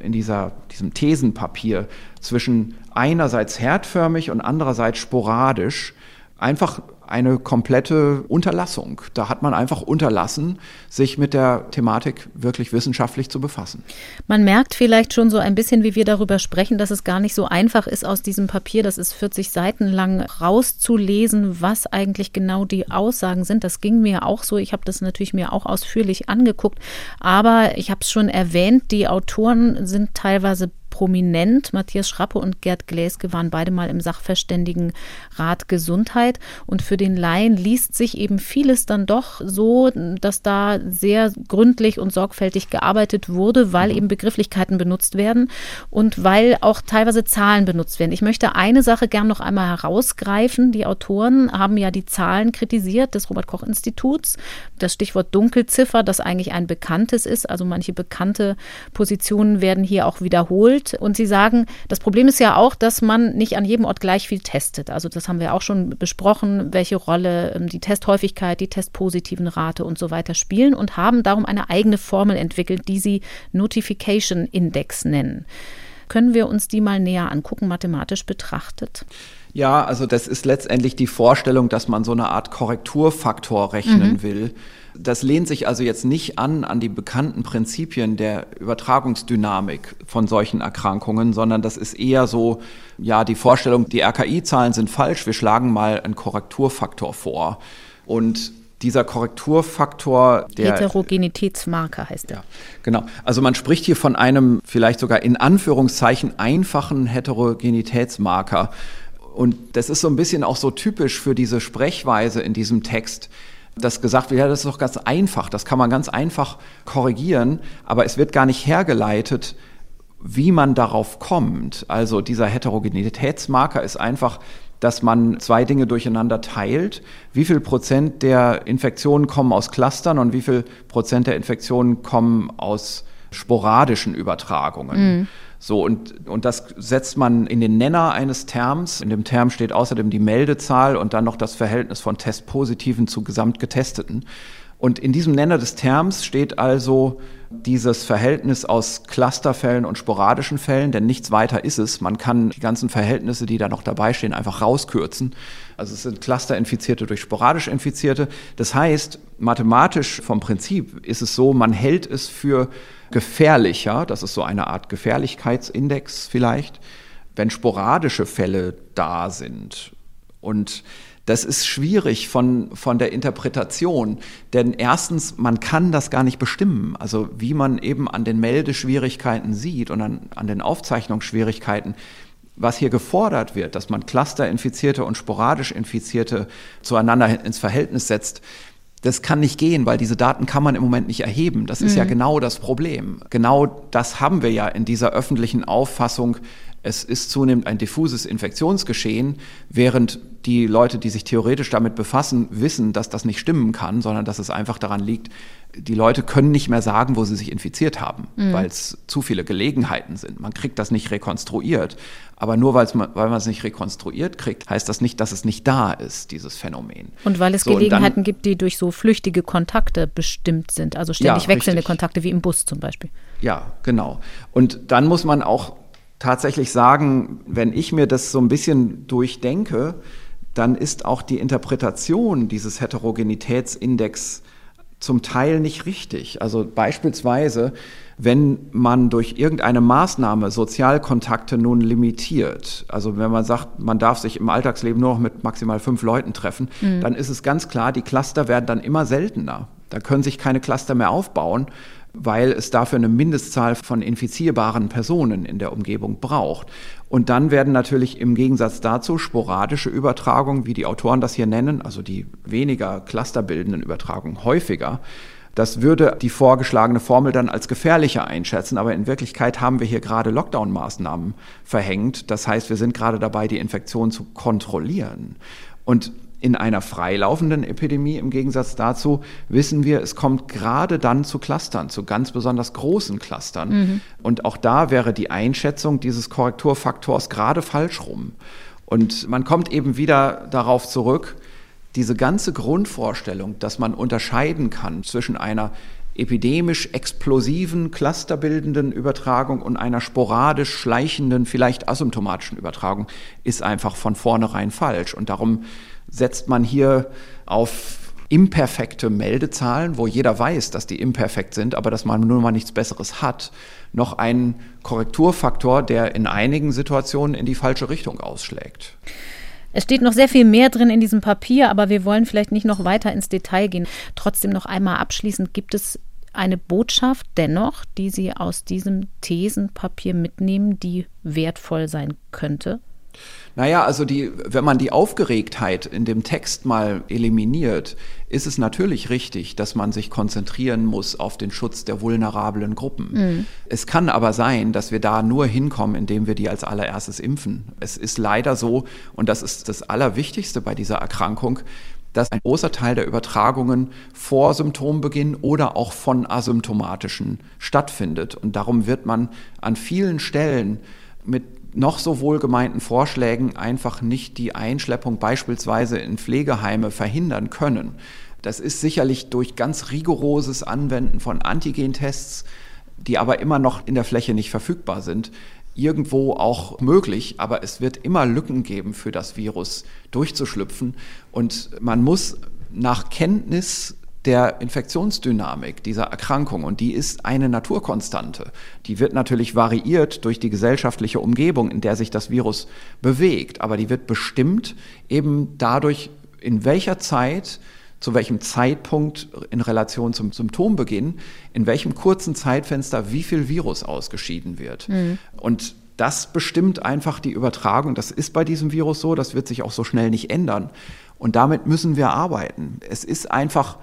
in dieser, diesem Thesenpapier zwischen einerseits herdförmig und andererseits sporadisch, einfach eine komplette Unterlassung. Da hat man einfach unterlassen, sich mit der Thematik wirklich wissenschaftlich zu befassen. Man merkt vielleicht schon so ein bisschen, wie wir darüber sprechen, dass es gar nicht so einfach ist, aus diesem Papier, das ist 40 Seiten lang, rauszulesen, was eigentlich genau die Aussagen sind. Das ging mir auch so. Ich habe das natürlich mir auch ausführlich angeguckt. Aber ich habe es schon erwähnt, die Autoren sind teilweise prominent. Matthias Schrappe und Gerd Gläske waren beide mal im Sachverständigenrat Gesundheit. Und für den Laien liest sich eben vieles dann doch so, dass da sehr gründlich und sorgfältig gearbeitet wurde, weil mhm. eben Begrifflichkeiten benutzt werden und weil auch teilweise Zahlen benutzt werden. Ich möchte eine Sache gern noch einmal herausgreifen. Die Autoren haben ja die Zahlen kritisiert des Robert Koch Instituts. Das Stichwort Dunkelziffer, das eigentlich ein bekanntes ist. Also manche bekannte Positionen werden hier auch wiederholt erfüllt. Und Sie sagen, das Problem ist ja auch, dass man nicht an jedem Ort gleich viel testet. Also das haben wir auch schon besprochen, welche Rolle ähm, die Testhäufigkeit, die testpositiven Rate und so weiter spielen und haben darum eine eigene Formel entwickelt, die Sie Notification Index nennen. Können wir uns die mal näher angucken, mathematisch betrachtet? Ja, also das ist letztendlich die Vorstellung, dass man so eine Art Korrekturfaktor rechnen mhm. will. Das lehnt sich also jetzt nicht an an die bekannten Prinzipien der Übertragungsdynamik von solchen Erkrankungen, sondern das ist eher so, ja, die Vorstellung, die RKI-Zahlen sind falsch, wir schlagen mal einen Korrekturfaktor vor. Und dieser Korrekturfaktor, der Heterogenitätsmarker heißt er. Ja, genau. Also man spricht hier von einem vielleicht sogar in Anführungszeichen einfachen Heterogenitätsmarker. Und das ist so ein bisschen auch so typisch für diese Sprechweise in diesem Text, dass gesagt wird, ja, das ist doch ganz einfach, das kann man ganz einfach korrigieren, aber es wird gar nicht hergeleitet, wie man darauf kommt. Also dieser Heterogenitätsmarker ist einfach, dass man zwei Dinge durcheinander teilt. Wie viel Prozent der Infektionen kommen aus Clustern und wie viel Prozent der Infektionen kommen aus sporadischen Übertragungen. Mhm. So, und, und das setzt man in den Nenner eines Terms. In dem Term steht außerdem die Meldezahl und dann noch das Verhältnis von Testpositiven zu Gesamtgetesteten. Und in diesem Nenner des Terms steht also dieses Verhältnis aus Clusterfällen und sporadischen Fällen, denn nichts weiter ist es. Man kann die ganzen Verhältnisse, die da noch dabei stehen, einfach rauskürzen. Also es sind Clusterinfizierte durch sporadisch Infizierte. Das heißt, mathematisch vom Prinzip ist es so, man hält es für gefährlicher, das ist so eine Art Gefährlichkeitsindex vielleicht, wenn sporadische Fälle da sind. Und das ist schwierig von, von der Interpretation, denn erstens, man kann das gar nicht bestimmen. Also wie man eben an den Meldeschwierigkeiten sieht und an, an den Aufzeichnungsschwierigkeiten, was hier gefordert wird, dass man Clusterinfizierte und sporadisch Infizierte zueinander ins Verhältnis setzt, das kann nicht gehen, weil diese Daten kann man im Moment nicht erheben. Das ist mhm. ja genau das Problem. Genau das haben wir ja in dieser öffentlichen Auffassung es ist zunehmend ein diffuses Infektionsgeschehen, während die Leute, die sich theoretisch damit befassen, wissen, dass das nicht stimmen kann, sondern dass es einfach daran liegt, die Leute können nicht mehr sagen, wo sie sich infiziert haben, mhm. weil es zu viele Gelegenheiten sind. Man kriegt das nicht rekonstruiert. Aber nur man, weil man es nicht rekonstruiert kriegt, heißt das nicht, dass es nicht da ist, dieses Phänomen. Und weil es so, Gelegenheiten dann, gibt, die durch so flüchtige Kontakte bestimmt sind, also ständig ja, wechselnde richtig. Kontakte wie im Bus zum Beispiel. Ja, genau. Und dann muss man auch tatsächlich sagen, wenn ich mir das so ein bisschen durchdenke, dann ist auch die Interpretation dieses Heterogenitätsindex zum Teil nicht richtig. Also beispielsweise, wenn man durch irgendeine Maßnahme Sozialkontakte nun limitiert, also wenn man sagt, man darf sich im Alltagsleben nur noch mit maximal fünf Leuten treffen, mhm. dann ist es ganz klar, die Cluster werden dann immer seltener. Da können sich keine Cluster mehr aufbauen weil es dafür eine Mindestzahl von infizierbaren Personen in der Umgebung braucht. Und dann werden natürlich im Gegensatz dazu sporadische Übertragungen, wie die Autoren das hier nennen, also die weniger clusterbildenden Übertragungen häufiger. Das würde die vorgeschlagene Formel dann als gefährlicher einschätzen, aber in Wirklichkeit haben wir hier gerade Lockdown-Maßnahmen verhängt. Das heißt, wir sind gerade dabei, die Infektion zu kontrollieren. Und in einer freilaufenden Epidemie im Gegensatz dazu wissen wir, es kommt gerade dann zu Clustern, zu ganz besonders großen Clustern. Mhm. Und auch da wäre die Einschätzung dieses Korrekturfaktors gerade falsch rum. Und man kommt eben wieder darauf zurück, diese ganze Grundvorstellung, dass man unterscheiden kann zwischen einer epidemisch explosiven, clusterbildenden Übertragung und einer sporadisch schleichenden, vielleicht asymptomatischen Übertragung, ist einfach von vornherein falsch. Und darum setzt man hier auf imperfekte Meldezahlen, wo jeder weiß, dass die imperfekt sind, aber dass man nur mal nichts Besseres hat, noch einen Korrekturfaktor, der in einigen Situationen in die falsche Richtung ausschlägt. Es steht noch sehr viel mehr drin in diesem Papier, aber wir wollen vielleicht nicht noch weiter ins Detail gehen. Trotzdem noch einmal abschließend, gibt es eine Botschaft dennoch, die Sie aus diesem Thesenpapier mitnehmen, die wertvoll sein könnte? Naja, also die, wenn man die Aufgeregtheit in dem Text mal eliminiert, ist es natürlich richtig, dass man sich konzentrieren muss auf den Schutz der vulnerablen Gruppen. Mhm. Es kann aber sein, dass wir da nur hinkommen, indem wir die als allererstes impfen. Es ist leider so, und das ist das Allerwichtigste bei dieser Erkrankung, dass ein großer Teil der Übertragungen vor Symptombeginn oder auch von asymptomatischen stattfindet. Und darum wird man an vielen Stellen mit noch so wohlgemeinten Vorschlägen einfach nicht die Einschleppung beispielsweise in Pflegeheime verhindern können. Das ist sicherlich durch ganz rigoroses Anwenden von Antigentests, die aber immer noch in der Fläche nicht verfügbar sind, irgendwo auch möglich, aber es wird immer Lücken geben für das Virus durchzuschlüpfen und man muss nach Kenntnis der Infektionsdynamik dieser Erkrankung und die ist eine Naturkonstante. Die wird natürlich variiert durch die gesellschaftliche Umgebung, in der sich das Virus bewegt, aber die wird bestimmt eben dadurch, in welcher Zeit, zu welchem Zeitpunkt in Relation zum Symptombeginn, in welchem kurzen Zeitfenster wie viel Virus ausgeschieden wird. Mhm. Und das bestimmt einfach die Übertragung. Das ist bei diesem Virus so, das wird sich auch so schnell nicht ändern. Und damit müssen wir arbeiten. Es ist einfach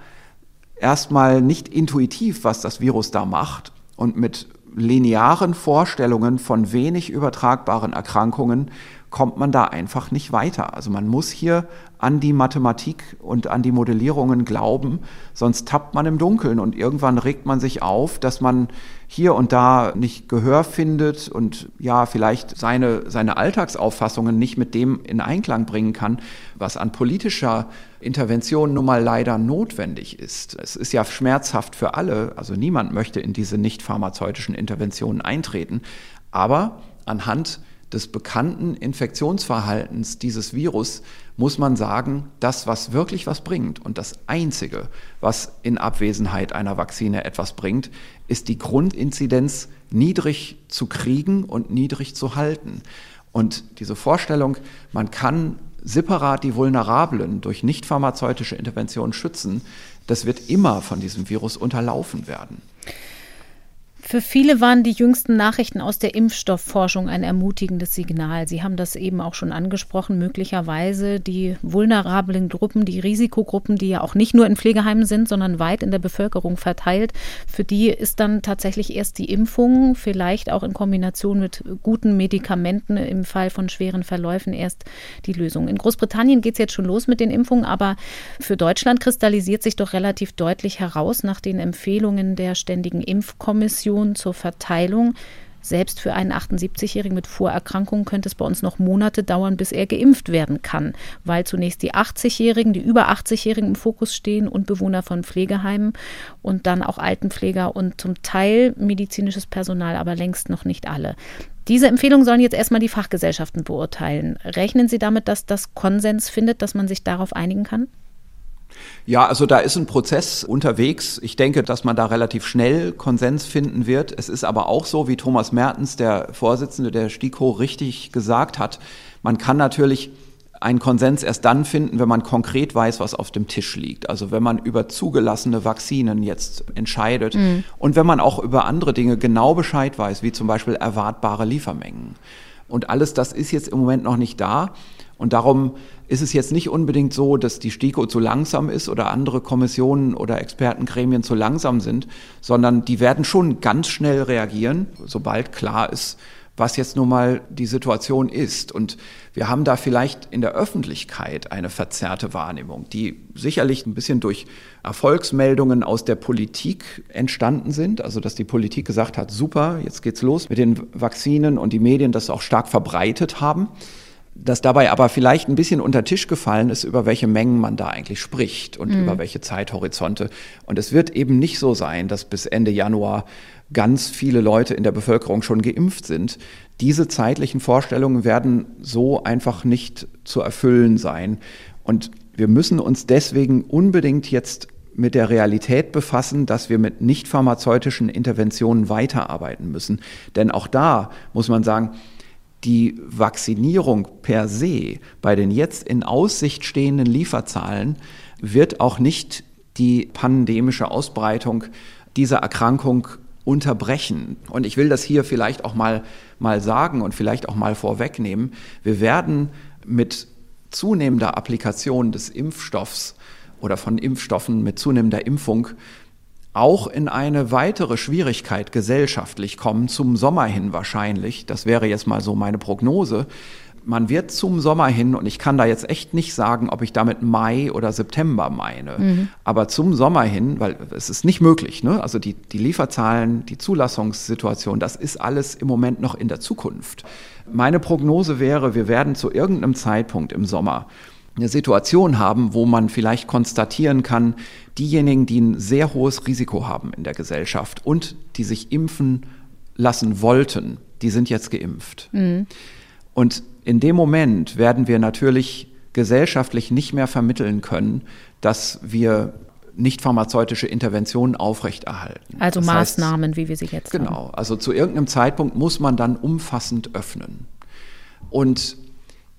erstmal nicht intuitiv, was das Virus da macht und mit linearen Vorstellungen von wenig übertragbaren Erkrankungen kommt man da einfach nicht weiter. Also man muss hier an die Mathematik und an die Modellierungen glauben, sonst tappt man im Dunkeln und irgendwann regt man sich auf, dass man hier und da nicht Gehör findet und ja, vielleicht seine, seine Alltagsauffassungen nicht mit dem in Einklang bringen kann, was an politischer Intervention nun mal leider notwendig ist. Es ist ja schmerzhaft für alle, also niemand möchte in diese nicht pharmazeutischen Interventionen eintreten, aber anhand des bekannten Infektionsverhaltens dieses Virus muss man sagen, das, was wirklich was bringt und das Einzige, was in Abwesenheit einer Vakzine etwas bringt, ist die Grundinzidenz niedrig zu kriegen und niedrig zu halten. Und diese Vorstellung, man kann separat die Vulnerablen durch nicht pharmazeutische Interventionen schützen, das wird immer von diesem Virus unterlaufen werden. Für viele waren die jüngsten Nachrichten aus der Impfstoffforschung ein ermutigendes Signal. Sie haben das eben auch schon angesprochen. Möglicherweise die vulnerablen Gruppen, die Risikogruppen, die ja auch nicht nur in Pflegeheimen sind, sondern weit in der Bevölkerung verteilt, für die ist dann tatsächlich erst die Impfung, vielleicht auch in Kombination mit guten Medikamenten im Fall von schweren Verläufen erst die Lösung. In Großbritannien geht es jetzt schon los mit den Impfungen, aber für Deutschland kristallisiert sich doch relativ deutlich heraus nach den Empfehlungen der Ständigen Impfkommission Informationen zur Verteilung. Selbst für einen 78-Jährigen mit Vorerkrankungen könnte es bei uns noch Monate dauern, bis er geimpft werden kann, weil zunächst die 80-Jährigen, die über 80-Jährigen im Fokus stehen und Bewohner von Pflegeheimen und dann auch Altenpfleger und zum Teil medizinisches Personal, aber längst noch nicht alle. Diese Empfehlungen sollen jetzt erstmal die Fachgesellschaften beurteilen. Rechnen Sie damit, dass das Konsens findet, dass man sich darauf einigen kann? Ja, also da ist ein Prozess unterwegs. Ich denke, dass man da relativ schnell Konsens finden wird. Es ist aber auch so, wie Thomas Mertens, der Vorsitzende der STIKO, richtig gesagt hat, man kann natürlich einen Konsens erst dann finden, wenn man konkret weiß, was auf dem Tisch liegt. Also wenn man über zugelassene Vakzinen jetzt entscheidet mhm. und wenn man auch über andere Dinge genau Bescheid weiß, wie zum Beispiel erwartbare Liefermengen. Und alles das ist jetzt im Moment noch nicht da. Und darum ist es jetzt nicht unbedingt so, dass die STIKO zu langsam ist oder andere Kommissionen oder Expertengremien zu langsam sind, sondern die werden schon ganz schnell reagieren, sobald klar ist, was jetzt nun mal die Situation ist. Und wir haben da vielleicht in der Öffentlichkeit eine verzerrte Wahrnehmung, die sicherlich ein bisschen durch Erfolgsmeldungen aus der Politik entstanden sind. Also, dass die Politik gesagt hat, super, jetzt geht's los mit den Vakzinen und die Medien das auch stark verbreitet haben dass dabei aber vielleicht ein bisschen unter Tisch gefallen ist, über welche Mengen man da eigentlich spricht und mhm. über welche Zeithorizonte. Und es wird eben nicht so sein, dass bis Ende Januar ganz viele Leute in der Bevölkerung schon geimpft sind. Diese zeitlichen Vorstellungen werden so einfach nicht zu erfüllen sein. Und wir müssen uns deswegen unbedingt jetzt mit der Realität befassen, dass wir mit nicht pharmazeutischen Interventionen weiterarbeiten müssen. Denn auch da muss man sagen, die Vaccinierung per se bei den jetzt in Aussicht stehenden Lieferzahlen wird auch nicht die pandemische Ausbreitung dieser Erkrankung unterbrechen. Und ich will das hier vielleicht auch mal, mal sagen und vielleicht auch mal vorwegnehmen. Wir werden mit zunehmender Applikation des Impfstoffs oder von Impfstoffen mit zunehmender Impfung auch in eine weitere Schwierigkeit gesellschaftlich kommen, zum Sommer hin wahrscheinlich. Das wäre jetzt mal so meine Prognose. Man wird zum Sommer hin, und ich kann da jetzt echt nicht sagen, ob ich damit Mai oder September meine, mhm. aber zum Sommer hin, weil es ist nicht möglich, ne? also die, die Lieferzahlen, die Zulassungssituation, das ist alles im Moment noch in der Zukunft. Meine Prognose wäre, wir werden zu irgendeinem Zeitpunkt im Sommer eine Situation haben, wo man vielleicht konstatieren kann, diejenigen, die ein sehr hohes Risiko haben in der Gesellschaft und die sich impfen lassen wollten, die sind jetzt geimpft. Mhm. Und in dem Moment werden wir natürlich gesellschaftlich nicht mehr vermitteln können, dass wir nicht pharmazeutische Interventionen aufrechterhalten. Also das Maßnahmen, heißt, wie wir sie jetzt genau, haben. Genau, also zu irgendeinem Zeitpunkt muss man dann umfassend öffnen. Und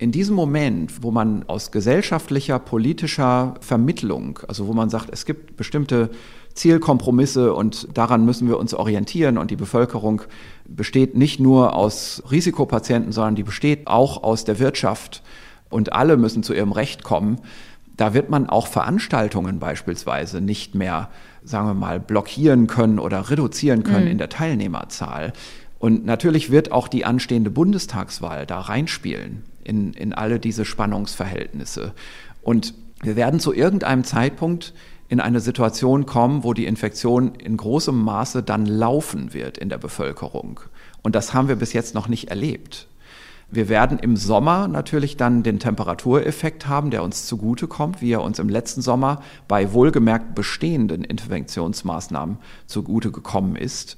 in diesem Moment, wo man aus gesellschaftlicher, politischer Vermittlung, also wo man sagt, es gibt bestimmte Zielkompromisse und daran müssen wir uns orientieren und die Bevölkerung besteht nicht nur aus Risikopatienten, sondern die besteht auch aus der Wirtschaft und alle müssen zu ihrem Recht kommen, da wird man auch Veranstaltungen beispielsweise nicht mehr, sagen wir mal, blockieren können oder reduzieren können mhm. in der Teilnehmerzahl. Und natürlich wird auch die anstehende Bundestagswahl da reinspielen in, in alle diese Spannungsverhältnisse. Und wir werden zu irgendeinem Zeitpunkt in eine Situation kommen, wo die Infektion in großem Maße dann laufen wird in der Bevölkerung. Und das haben wir bis jetzt noch nicht erlebt. Wir werden im Sommer natürlich dann den Temperatureffekt haben, der uns zugutekommt, wie er uns im letzten Sommer bei wohlgemerkt bestehenden Interventionsmaßnahmen zugute gekommen ist.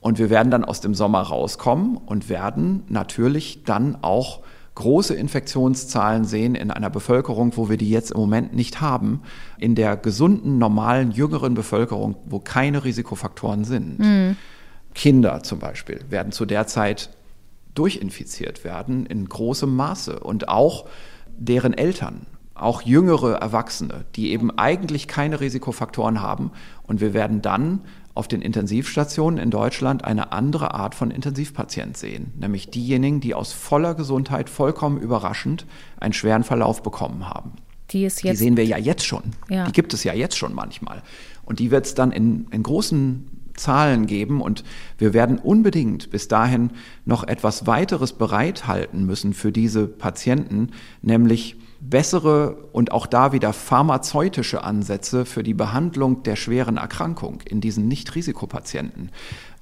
Und wir werden dann aus dem Sommer rauskommen und werden natürlich dann auch große Infektionszahlen sehen in einer Bevölkerung, wo wir die jetzt im Moment nicht haben, in der gesunden, normalen, jüngeren Bevölkerung, wo keine Risikofaktoren sind. Mhm. Kinder zum Beispiel werden zu der Zeit durchinfiziert werden in großem Maße und auch deren Eltern, auch jüngere Erwachsene, die eben eigentlich keine Risikofaktoren haben. Und wir werden dann auf den Intensivstationen in Deutschland eine andere Art von Intensivpatient sehen, nämlich diejenigen, die aus voller Gesundheit vollkommen überraschend einen schweren Verlauf bekommen haben. Die, ist jetzt, die sehen wir ja jetzt schon. Ja. Die gibt es ja jetzt schon manchmal. Und die wird es dann in, in großen Zahlen geben und wir werden unbedingt bis dahin noch etwas weiteres bereithalten müssen für diese Patienten, nämlich bessere und auch da wieder pharmazeutische Ansätze für die Behandlung der schweren Erkrankung in diesen Nicht-Risikopatienten.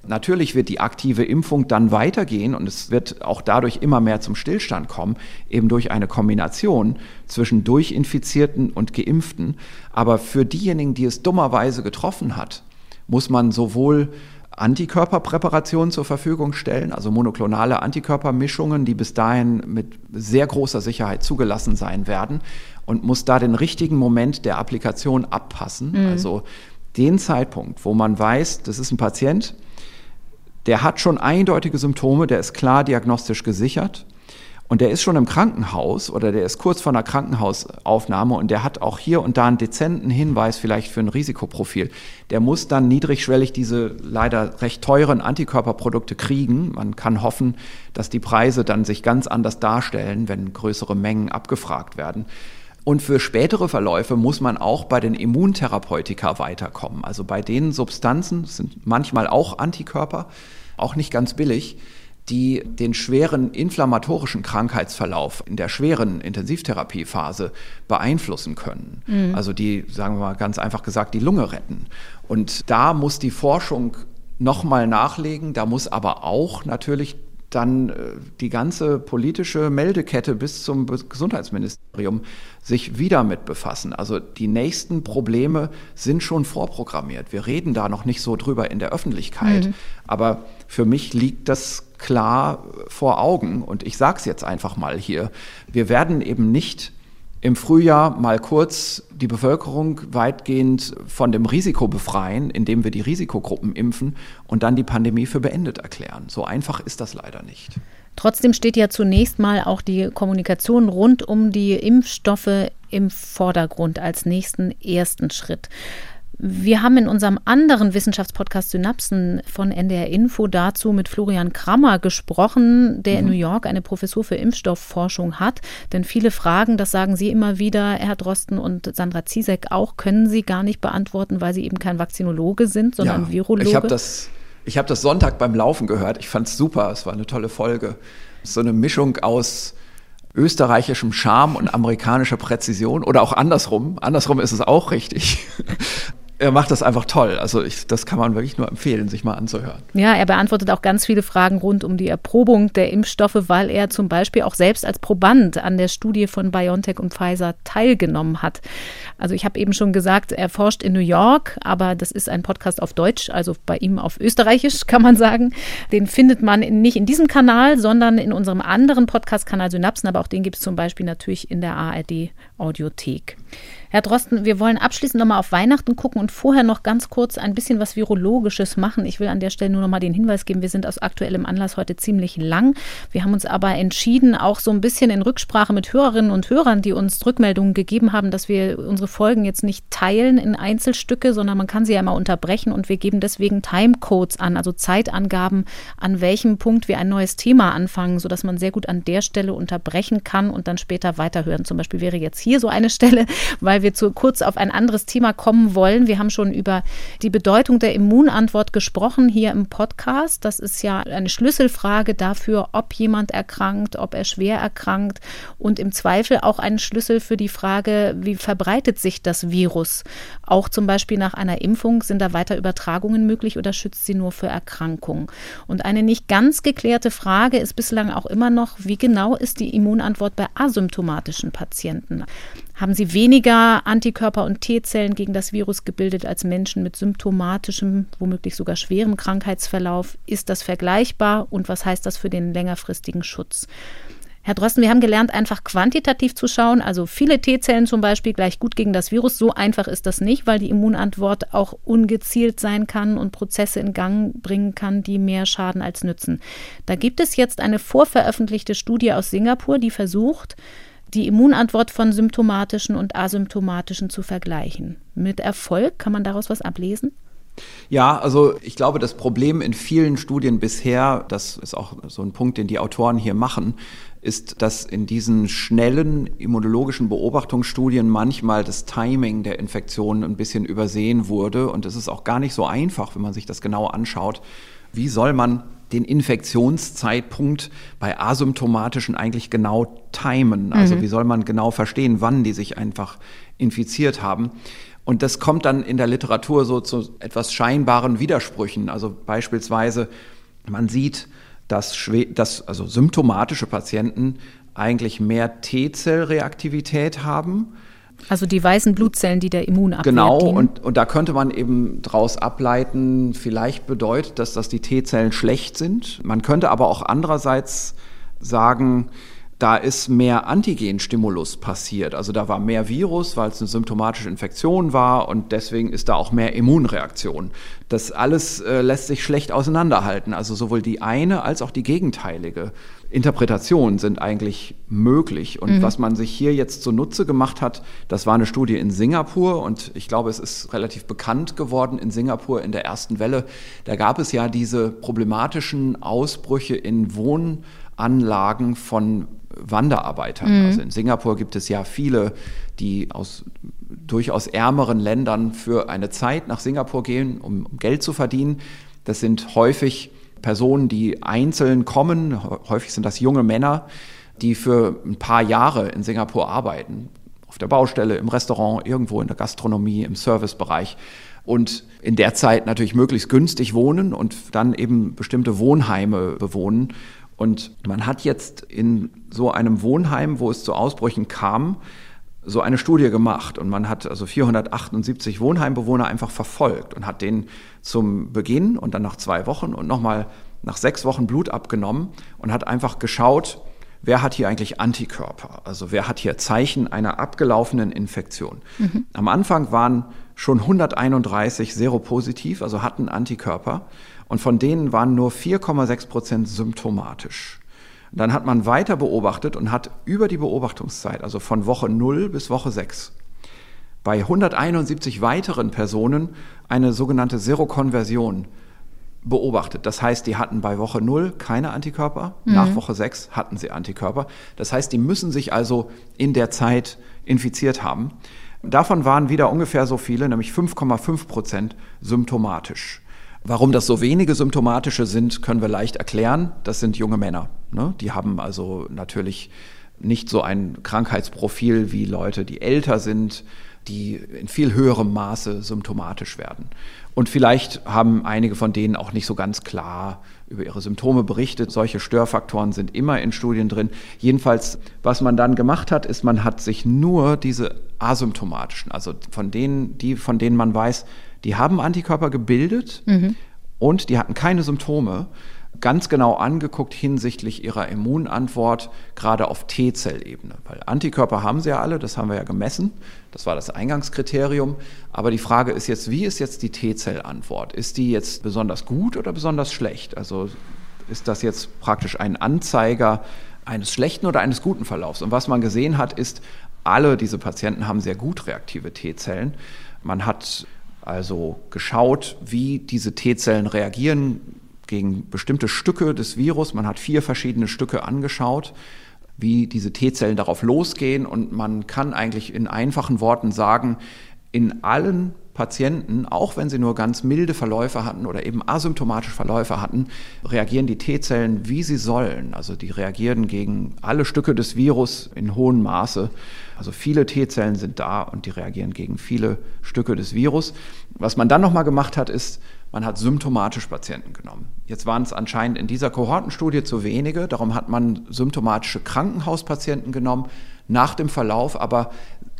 Natürlich wird die aktive Impfung dann weitergehen und es wird auch dadurch immer mehr zum Stillstand kommen, eben durch eine Kombination zwischen Durchinfizierten und Geimpften. Aber für diejenigen, die es dummerweise getroffen hat, muss man sowohl Antikörperpräparationen zur Verfügung stellen, also monoklonale Antikörpermischungen, die bis dahin mit sehr großer Sicherheit zugelassen sein werden und muss da den richtigen Moment der Applikation abpassen. Mhm. Also den Zeitpunkt, wo man weiß, das ist ein Patient, der hat schon eindeutige Symptome, der ist klar diagnostisch gesichert und der ist schon im Krankenhaus oder der ist kurz vor einer Krankenhausaufnahme und der hat auch hier und da einen dezenten Hinweis vielleicht für ein Risikoprofil. Der muss dann niedrigschwellig diese leider recht teuren Antikörperprodukte kriegen. Man kann hoffen, dass die Preise dann sich ganz anders darstellen, wenn größere Mengen abgefragt werden. Und für spätere Verläufe muss man auch bei den Immuntherapeutika weiterkommen. Also bei den Substanzen, sind manchmal auch Antikörper, auch nicht ganz billig, die den schweren inflammatorischen Krankheitsverlauf in der schweren Intensivtherapiephase beeinflussen können. Mhm. Also die, sagen wir mal ganz einfach gesagt, die Lunge retten. Und da muss die Forschung nochmal nachlegen, da muss aber auch natürlich dann äh, die ganze politische Meldekette bis zum Gesundheitsministerium sich wieder mit befassen. Also die nächsten Probleme sind schon vorprogrammiert. Wir reden da noch nicht so drüber in der Öffentlichkeit. Mhm. Aber für mich liegt das klar vor Augen. Und ich sage es jetzt einfach mal hier. Wir werden eben nicht im Frühjahr mal kurz die Bevölkerung weitgehend von dem Risiko befreien, indem wir die Risikogruppen impfen und dann die Pandemie für beendet erklären. So einfach ist das leider nicht. Trotzdem steht ja zunächst mal auch die Kommunikation rund um die Impfstoffe im Vordergrund als nächsten ersten Schritt. Wir haben in unserem anderen Wissenschaftspodcast Synapsen von NDR Info dazu mit Florian Krammer gesprochen, der mhm. in New York eine Professur für Impfstoffforschung hat. Denn viele Fragen, das sagen Sie immer wieder, Herr Drosten und Sandra Ziesek auch, können Sie gar nicht beantworten, weil Sie eben kein Vakzinologe sind, sondern ja, Virologe. Ich habe das, hab das Sonntag beim Laufen gehört. Ich fand es super. Es war eine tolle Folge. So eine Mischung aus österreichischem Charme und amerikanischer Präzision oder auch andersrum. Andersrum ist es auch richtig er macht das einfach toll. Also ich, das kann man wirklich nur empfehlen, sich mal anzuhören. Ja, er beantwortet auch ganz viele Fragen rund um die Erprobung der Impfstoffe, weil er zum Beispiel auch selbst als Proband an der Studie von BioNTech und Pfizer teilgenommen hat. Also ich habe eben schon gesagt, er forscht in New York, aber das ist ein Podcast auf Deutsch, also bei ihm auf Österreichisch kann man sagen. Den findet man nicht in diesem Kanal, sondern in unserem anderen Podcast-Kanal Synapsen, aber auch den gibt es zum Beispiel natürlich in der ARD Audiothek. Herr Drosten, wir wollen abschließend nochmal auf Weihnachten gucken und vorher noch ganz kurz ein bisschen was Virologisches machen. Ich will an der Stelle nur nochmal den Hinweis geben, wir sind aus aktuellem Anlass heute ziemlich lang. Wir haben uns aber entschieden, auch so ein bisschen in Rücksprache mit Hörerinnen und Hörern, die uns Rückmeldungen gegeben haben, dass wir unsere Folgen jetzt nicht teilen in Einzelstücke, sondern man kann sie ja immer unterbrechen und wir geben deswegen Timecodes an, also Zeitangaben, an welchem Punkt wir ein neues Thema anfangen, sodass man sehr gut an der Stelle unterbrechen kann und dann später weiterhören. Zum Beispiel wäre jetzt hier so eine Stelle, weil wir wir zu kurz auf ein anderes Thema kommen wollen. Wir haben schon über die Bedeutung der Immunantwort gesprochen hier im Podcast. Das ist ja eine Schlüsselfrage dafür, ob jemand erkrankt, ob er schwer erkrankt und im Zweifel auch ein Schlüssel für die Frage, wie verbreitet sich das Virus. Auch zum Beispiel nach einer Impfung sind da weiter Übertragungen möglich oder schützt sie nur für Erkrankungen? Und eine nicht ganz geklärte Frage ist bislang auch immer noch, wie genau ist die Immunantwort bei asymptomatischen Patienten? Haben sie weniger Antikörper und T-Zellen gegen das Virus gebildet als Menschen mit symptomatischem, womöglich sogar schwerem Krankheitsverlauf. Ist das vergleichbar und was heißt das für den längerfristigen Schutz? Herr Drosten, wir haben gelernt, einfach quantitativ zu schauen, also viele T-Zellen zum Beispiel gleich gut gegen das Virus. So einfach ist das nicht, weil die Immunantwort auch ungezielt sein kann und Prozesse in Gang bringen kann, die mehr schaden als nützen. Da gibt es jetzt eine vorveröffentlichte Studie aus Singapur, die versucht, die Immunantwort von symptomatischen und asymptomatischen zu vergleichen. Mit Erfolg kann man daraus was ablesen? Ja, also ich glaube, das Problem in vielen Studien bisher, das ist auch so ein Punkt, den die Autoren hier machen, ist, dass in diesen schnellen immunologischen Beobachtungsstudien manchmal das Timing der Infektion ein bisschen übersehen wurde. Und es ist auch gar nicht so einfach, wenn man sich das genau anschaut. Wie soll man den Infektionszeitpunkt bei asymptomatischen eigentlich genau timen? Also mhm. wie soll man genau verstehen, wann die sich einfach infiziert haben? Und das kommt dann in der Literatur so zu etwas scheinbaren Widersprüchen. Also beispielsweise, man sieht, dass, dass also symptomatische Patienten eigentlich mehr T-Zellreaktivität haben. Also die weißen Blutzellen, die der Immunabwehr Genau, und, und da könnte man eben daraus ableiten, vielleicht bedeutet das, dass die T-Zellen schlecht sind. Man könnte aber auch andererseits sagen, da ist mehr Antigenstimulus passiert. Also da war mehr Virus, weil es eine symptomatische Infektion war und deswegen ist da auch mehr Immunreaktion. Das alles äh, lässt sich schlecht auseinanderhalten. Also sowohl die eine als auch die gegenteilige Interpretation sind eigentlich möglich. Und mhm. was man sich hier jetzt zunutze gemacht hat, das war eine Studie in Singapur und ich glaube, es ist relativ bekannt geworden in Singapur in der ersten Welle. Da gab es ja diese problematischen Ausbrüche in Wohnanlagen von Wanderarbeitern. Mhm. Also in Singapur gibt es ja viele, die aus durchaus ärmeren Ländern für eine Zeit nach Singapur gehen, um, um Geld zu verdienen. Das sind häufig Personen, die einzeln kommen. Häufig sind das junge Männer, die für ein paar Jahre in Singapur arbeiten. Auf der Baustelle, im Restaurant, irgendwo in der Gastronomie, im Servicebereich und in der Zeit natürlich möglichst günstig wohnen und dann eben bestimmte Wohnheime bewohnen und man hat jetzt in so einem Wohnheim, wo es zu Ausbrüchen kam, so eine Studie gemacht und man hat also 478 Wohnheimbewohner einfach verfolgt und hat denen zum Beginn und dann nach zwei Wochen und nochmal nach sechs Wochen Blut abgenommen und hat einfach geschaut, wer hat hier eigentlich Antikörper? Also wer hat hier Zeichen einer abgelaufenen Infektion? Mhm. Am Anfang waren schon 131 seropositiv, also hatten Antikörper. Und von denen waren nur 4,6 Prozent symptomatisch. Dann hat man weiter beobachtet und hat über die Beobachtungszeit, also von Woche 0 bis Woche 6, bei 171 weiteren Personen eine sogenannte Serokonversion beobachtet. Das heißt, die hatten bei Woche 0 keine Antikörper, mhm. nach Woche 6 hatten sie Antikörper. Das heißt, die müssen sich also in der Zeit infiziert haben. Davon waren wieder ungefähr so viele, nämlich 5,5 Prozent symptomatisch. Warum das so wenige symptomatische sind, können wir leicht erklären. Das sind junge Männer. Ne? Die haben also natürlich nicht so ein Krankheitsprofil wie Leute, die älter sind, die in viel höherem Maße symptomatisch werden. Und vielleicht haben einige von denen auch nicht so ganz klar über ihre Symptome berichtet. Solche Störfaktoren sind immer in Studien drin. Jedenfalls, was man dann gemacht hat, ist, man hat sich nur diese asymptomatischen, also von denen, die, von denen man weiß, die haben Antikörper gebildet mhm. und die hatten keine Symptome, ganz genau angeguckt hinsichtlich ihrer Immunantwort, gerade auf T-Zellebene. Weil Antikörper haben sie ja alle, das haben wir ja gemessen, das war das Eingangskriterium. Aber die Frage ist jetzt, wie ist jetzt die T-Zellantwort? Ist die jetzt besonders gut oder besonders schlecht? Also ist das jetzt praktisch ein Anzeiger eines schlechten oder eines guten Verlaufs? Und was man gesehen hat, ist, alle diese Patienten haben sehr gut reaktive T-Zellen. Man hat also geschaut, wie diese T-Zellen reagieren gegen bestimmte Stücke des Virus. Man hat vier verschiedene Stücke angeschaut, wie diese T-Zellen darauf losgehen. Und man kann eigentlich in einfachen Worten sagen, in allen Patienten, auch wenn sie nur ganz milde Verläufe hatten oder eben asymptomatische Verläufe hatten, reagieren die T-Zellen, wie sie sollen. Also die reagieren gegen alle Stücke des Virus in hohem Maße. Also viele T-Zellen sind da und die reagieren gegen viele Stücke des Virus. Was man dann nochmal gemacht hat, ist, man hat symptomatische Patienten genommen. Jetzt waren es anscheinend in dieser Kohortenstudie zu wenige, darum hat man symptomatische Krankenhauspatienten genommen, nach dem Verlauf aber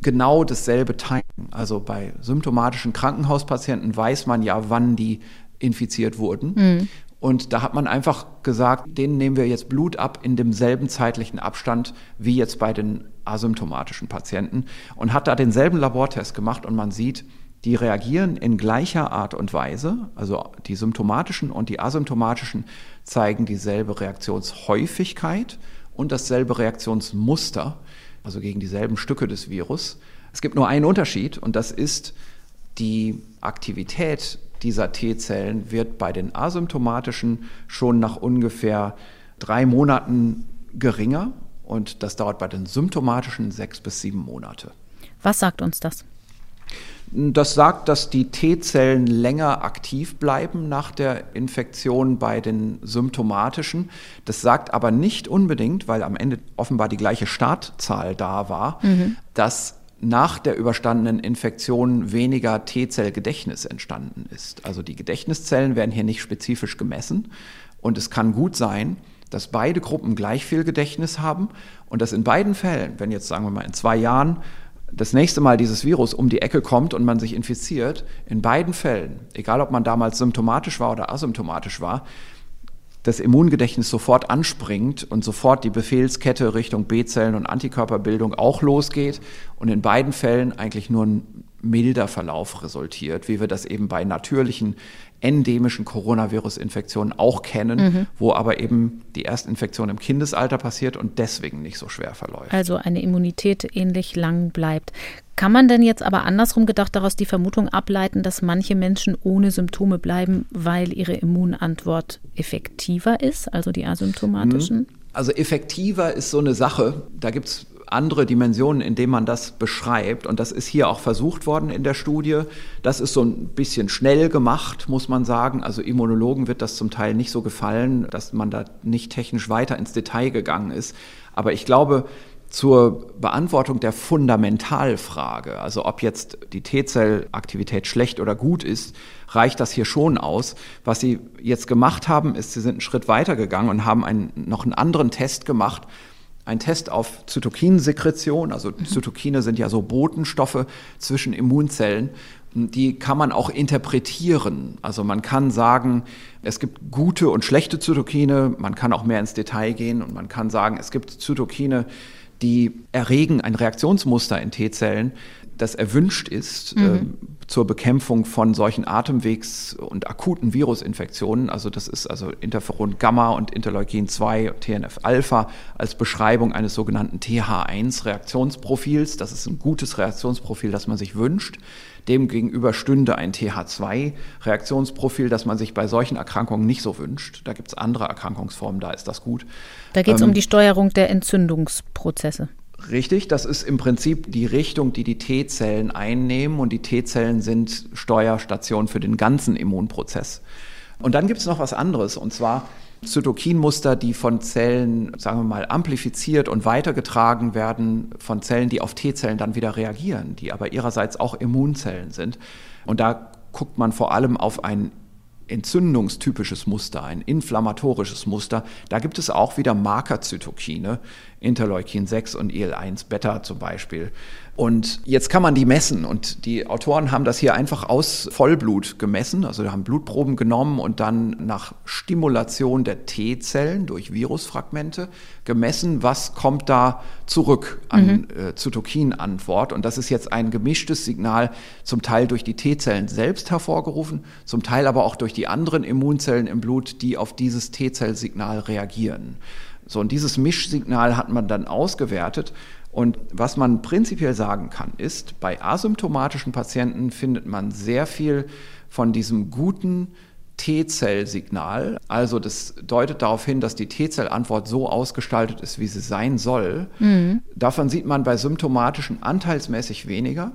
genau dasselbe Timing. Also bei symptomatischen Krankenhauspatienten weiß man ja, wann die infiziert wurden. Mhm. Und da hat man einfach gesagt, denen nehmen wir jetzt Blut ab in demselben zeitlichen Abstand wie jetzt bei den asymptomatischen Patienten und hat da denselben Labortest gemacht und man sieht, die reagieren in gleicher Art und Weise. Also die symptomatischen und die asymptomatischen zeigen dieselbe Reaktionshäufigkeit und dasselbe Reaktionsmuster also gegen dieselben Stücke des Virus. Es gibt nur einen Unterschied und das ist die Aktivität dieser T-Zellen wird bei den asymptomatischen schon nach ungefähr drei Monaten geringer und das dauert bei den symptomatischen sechs bis sieben Monate. Was sagt uns das? Das sagt, dass die T-Zellen länger aktiv bleiben nach der Infektion bei den symptomatischen. Das sagt aber nicht unbedingt, weil am Ende offenbar die gleiche Startzahl da war, mhm. dass nach der überstandenen Infektion weniger T-Zell-Gedächtnis entstanden ist. Also die Gedächtniszellen werden hier nicht spezifisch gemessen und es kann gut sein, dass beide Gruppen gleich viel Gedächtnis haben und dass in beiden Fällen, wenn jetzt sagen wir mal in zwei Jahren das nächste Mal dieses Virus um die Ecke kommt und man sich infiziert, in beiden Fällen, egal ob man damals symptomatisch war oder asymptomatisch war, das Immungedächtnis sofort anspringt und sofort die Befehlskette Richtung B-Zellen und Antikörperbildung auch losgeht und in beiden Fällen eigentlich nur ein milder Verlauf resultiert, wie wir das eben bei natürlichen endemischen Coronavirus-Infektionen auch kennen, mhm. wo aber eben die Erstinfektion im Kindesalter passiert und deswegen nicht so schwer verläuft. Also eine Immunität ähnlich lang bleibt. Kann man denn jetzt aber andersrum gedacht daraus die Vermutung ableiten, dass manche Menschen ohne Symptome bleiben, weil ihre Immunantwort effektiver ist, also die asymptomatischen? Mhm. Also effektiver ist so eine Sache. Da gibt es andere Dimensionen, in denen man das beschreibt. Und das ist hier auch versucht worden in der Studie. Das ist so ein bisschen schnell gemacht, muss man sagen. Also Immunologen wird das zum Teil nicht so gefallen, dass man da nicht technisch weiter ins Detail gegangen ist. Aber ich glaube, zur Beantwortung der Fundamentalfrage, also ob jetzt die T-Zellaktivität schlecht oder gut ist, reicht das hier schon aus. Was Sie jetzt gemacht haben, ist, Sie sind einen Schritt weiter gegangen und haben einen, noch einen anderen Test gemacht, ein Test auf Zytokinsekretion. Also mhm. Zytokine sind ja so Botenstoffe zwischen Immunzellen. Die kann man auch interpretieren. Also man kann sagen, es gibt gute und schlechte Zytokine. Man kann auch mehr ins Detail gehen und man kann sagen, es gibt Zytokine, die erregen ein Reaktionsmuster in T-Zellen, das erwünscht ist mhm. äh, zur Bekämpfung von solchen Atemwegs- und akuten Virusinfektionen. Also das ist also Interferon Gamma und Interleukin 2, TNF-Alpha als Beschreibung eines sogenannten TH1-Reaktionsprofils. Das ist ein gutes Reaktionsprofil, das man sich wünscht. Demgegenüber stünde ein TH2-Reaktionsprofil, das man sich bei solchen Erkrankungen nicht so wünscht. Da gibt es andere Erkrankungsformen, da ist das gut. Da geht es ähm, um die Steuerung der Entzündungsprozesse. Richtig, das ist im Prinzip die Richtung, die die T-Zellen einnehmen und die T-Zellen sind Steuerstation für den ganzen Immunprozess. Und dann gibt es noch was anderes und zwar Zytokinmuster, die von Zellen, sagen wir mal, amplifiziert und weitergetragen werden, von Zellen, die auf T-Zellen dann wieder reagieren, die aber ihrerseits auch Immunzellen sind. Und da guckt man vor allem auf ein entzündungstypisches Muster, ein inflammatorisches Muster. Da gibt es auch wieder Markerzytokine, Interleukin 6 und IL-1 Beta zum Beispiel. Und jetzt kann man die messen und die Autoren haben das hier einfach aus Vollblut gemessen, also haben Blutproben genommen und dann nach Stimulation der T-Zellen durch Virusfragmente gemessen, was kommt da zurück an mhm. äh, Zytokinantwort. Und das ist jetzt ein gemischtes Signal, zum Teil durch die T-Zellen selbst hervorgerufen, zum Teil aber auch durch die anderen Immunzellen im Blut, die auf dieses T-Zellsignal reagieren. So, und dieses Mischsignal hat man dann ausgewertet. Und was man prinzipiell sagen kann, ist, bei asymptomatischen Patienten findet man sehr viel von diesem guten T-Zell-Signal. Also das deutet darauf hin, dass die T-Zell-Antwort so ausgestaltet ist, wie sie sein soll. Mhm. Davon sieht man bei symptomatischen anteilsmäßig weniger.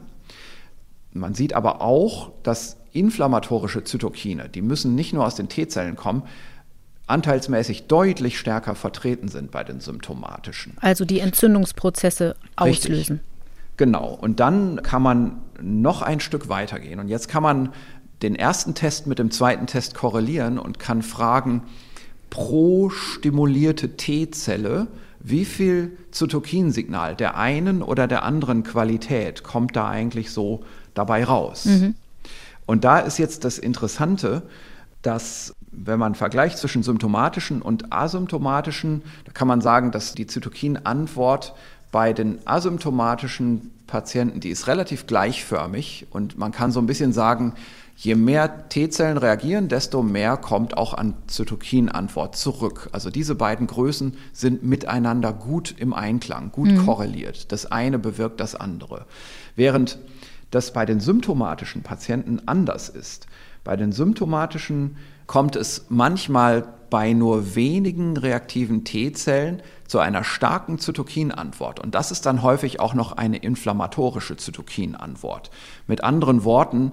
Man sieht aber auch, dass inflammatorische Zytokine, die müssen nicht nur aus den T-Zellen kommen, anteilsmäßig deutlich stärker vertreten sind bei den symptomatischen. Also die Entzündungsprozesse auslösen. Richtig. Genau. Und dann kann man noch ein Stück weitergehen. Und jetzt kann man den ersten Test mit dem zweiten Test korrelieren und kann fragen, pro stimulierte T-Zelle, wie viel Zytokinsignal der einen oder der anderen Qualität kommt da eigentlich so dabei raus? Mhm. Und da ist jetzt das Interessante, dass wenn man vergleicht zwischen symptomatischen und asymptomatischen, da kann man sagen, dass die Zytokinantwort bei den asymptomatischen Patienten, die ist relativ gleichförmig und man kann so ein bisschen sagen, je mehr T-Zellen reagieren, desto mehr kommt auch an Zytokinantwort zurück. Also diese beiden Größen sind miteinander gut im Einklang, gut mhm. korreliert. Das eine bewirkt das andere. Während das bei den symptomatischen Patienten anders ist. Bei den symptomatischen kommt es manchmal bei nur wenigen reaktiven T-Zellen zu einer starken Zytokinantwort. Und das ist dann häufig auch noch eine inflammatorische Zytokinantwort. Mit anderen Worten,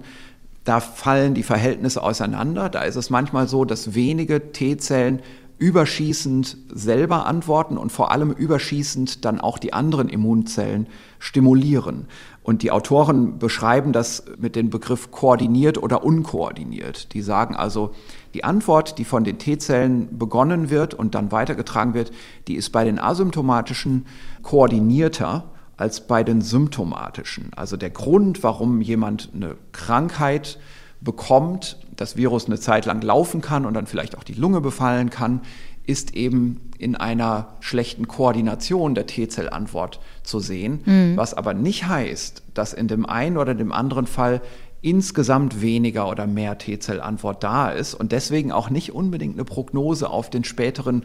da fallen die Verhältnisse auseinander. Da ist es manchmal so, dass wenige T-Zellen überschießend selber antworten und vor allem überschießend dann auch die anderen Immunzellen stimulieren. Und die Autoren beschreiben das mit dem Begriff koordiniert oder unkoordiniert. Die sagen also, die Antwort, die von den T-Zellen begonnen wird und dann weitergetragen wird, die ist bei den asymptomatischen koordinierter als bei den symptomatischen. Also der Grund, warum jemand eine Krankheit bekommt, das Virus eine Zeit lang laufen kann und dann vielleicht auch die Lunge befallen kann, ist eben in einer schlechten Koordination der T-Zellantwort zu sehen, mhm. was aber nicht heißt, dass in dem einen oder dem anderen Fall insgesamt weniger oder mehr T-Zellantwort da ist und deswegen auch nicht unbedingt eine Prognose auf den späteren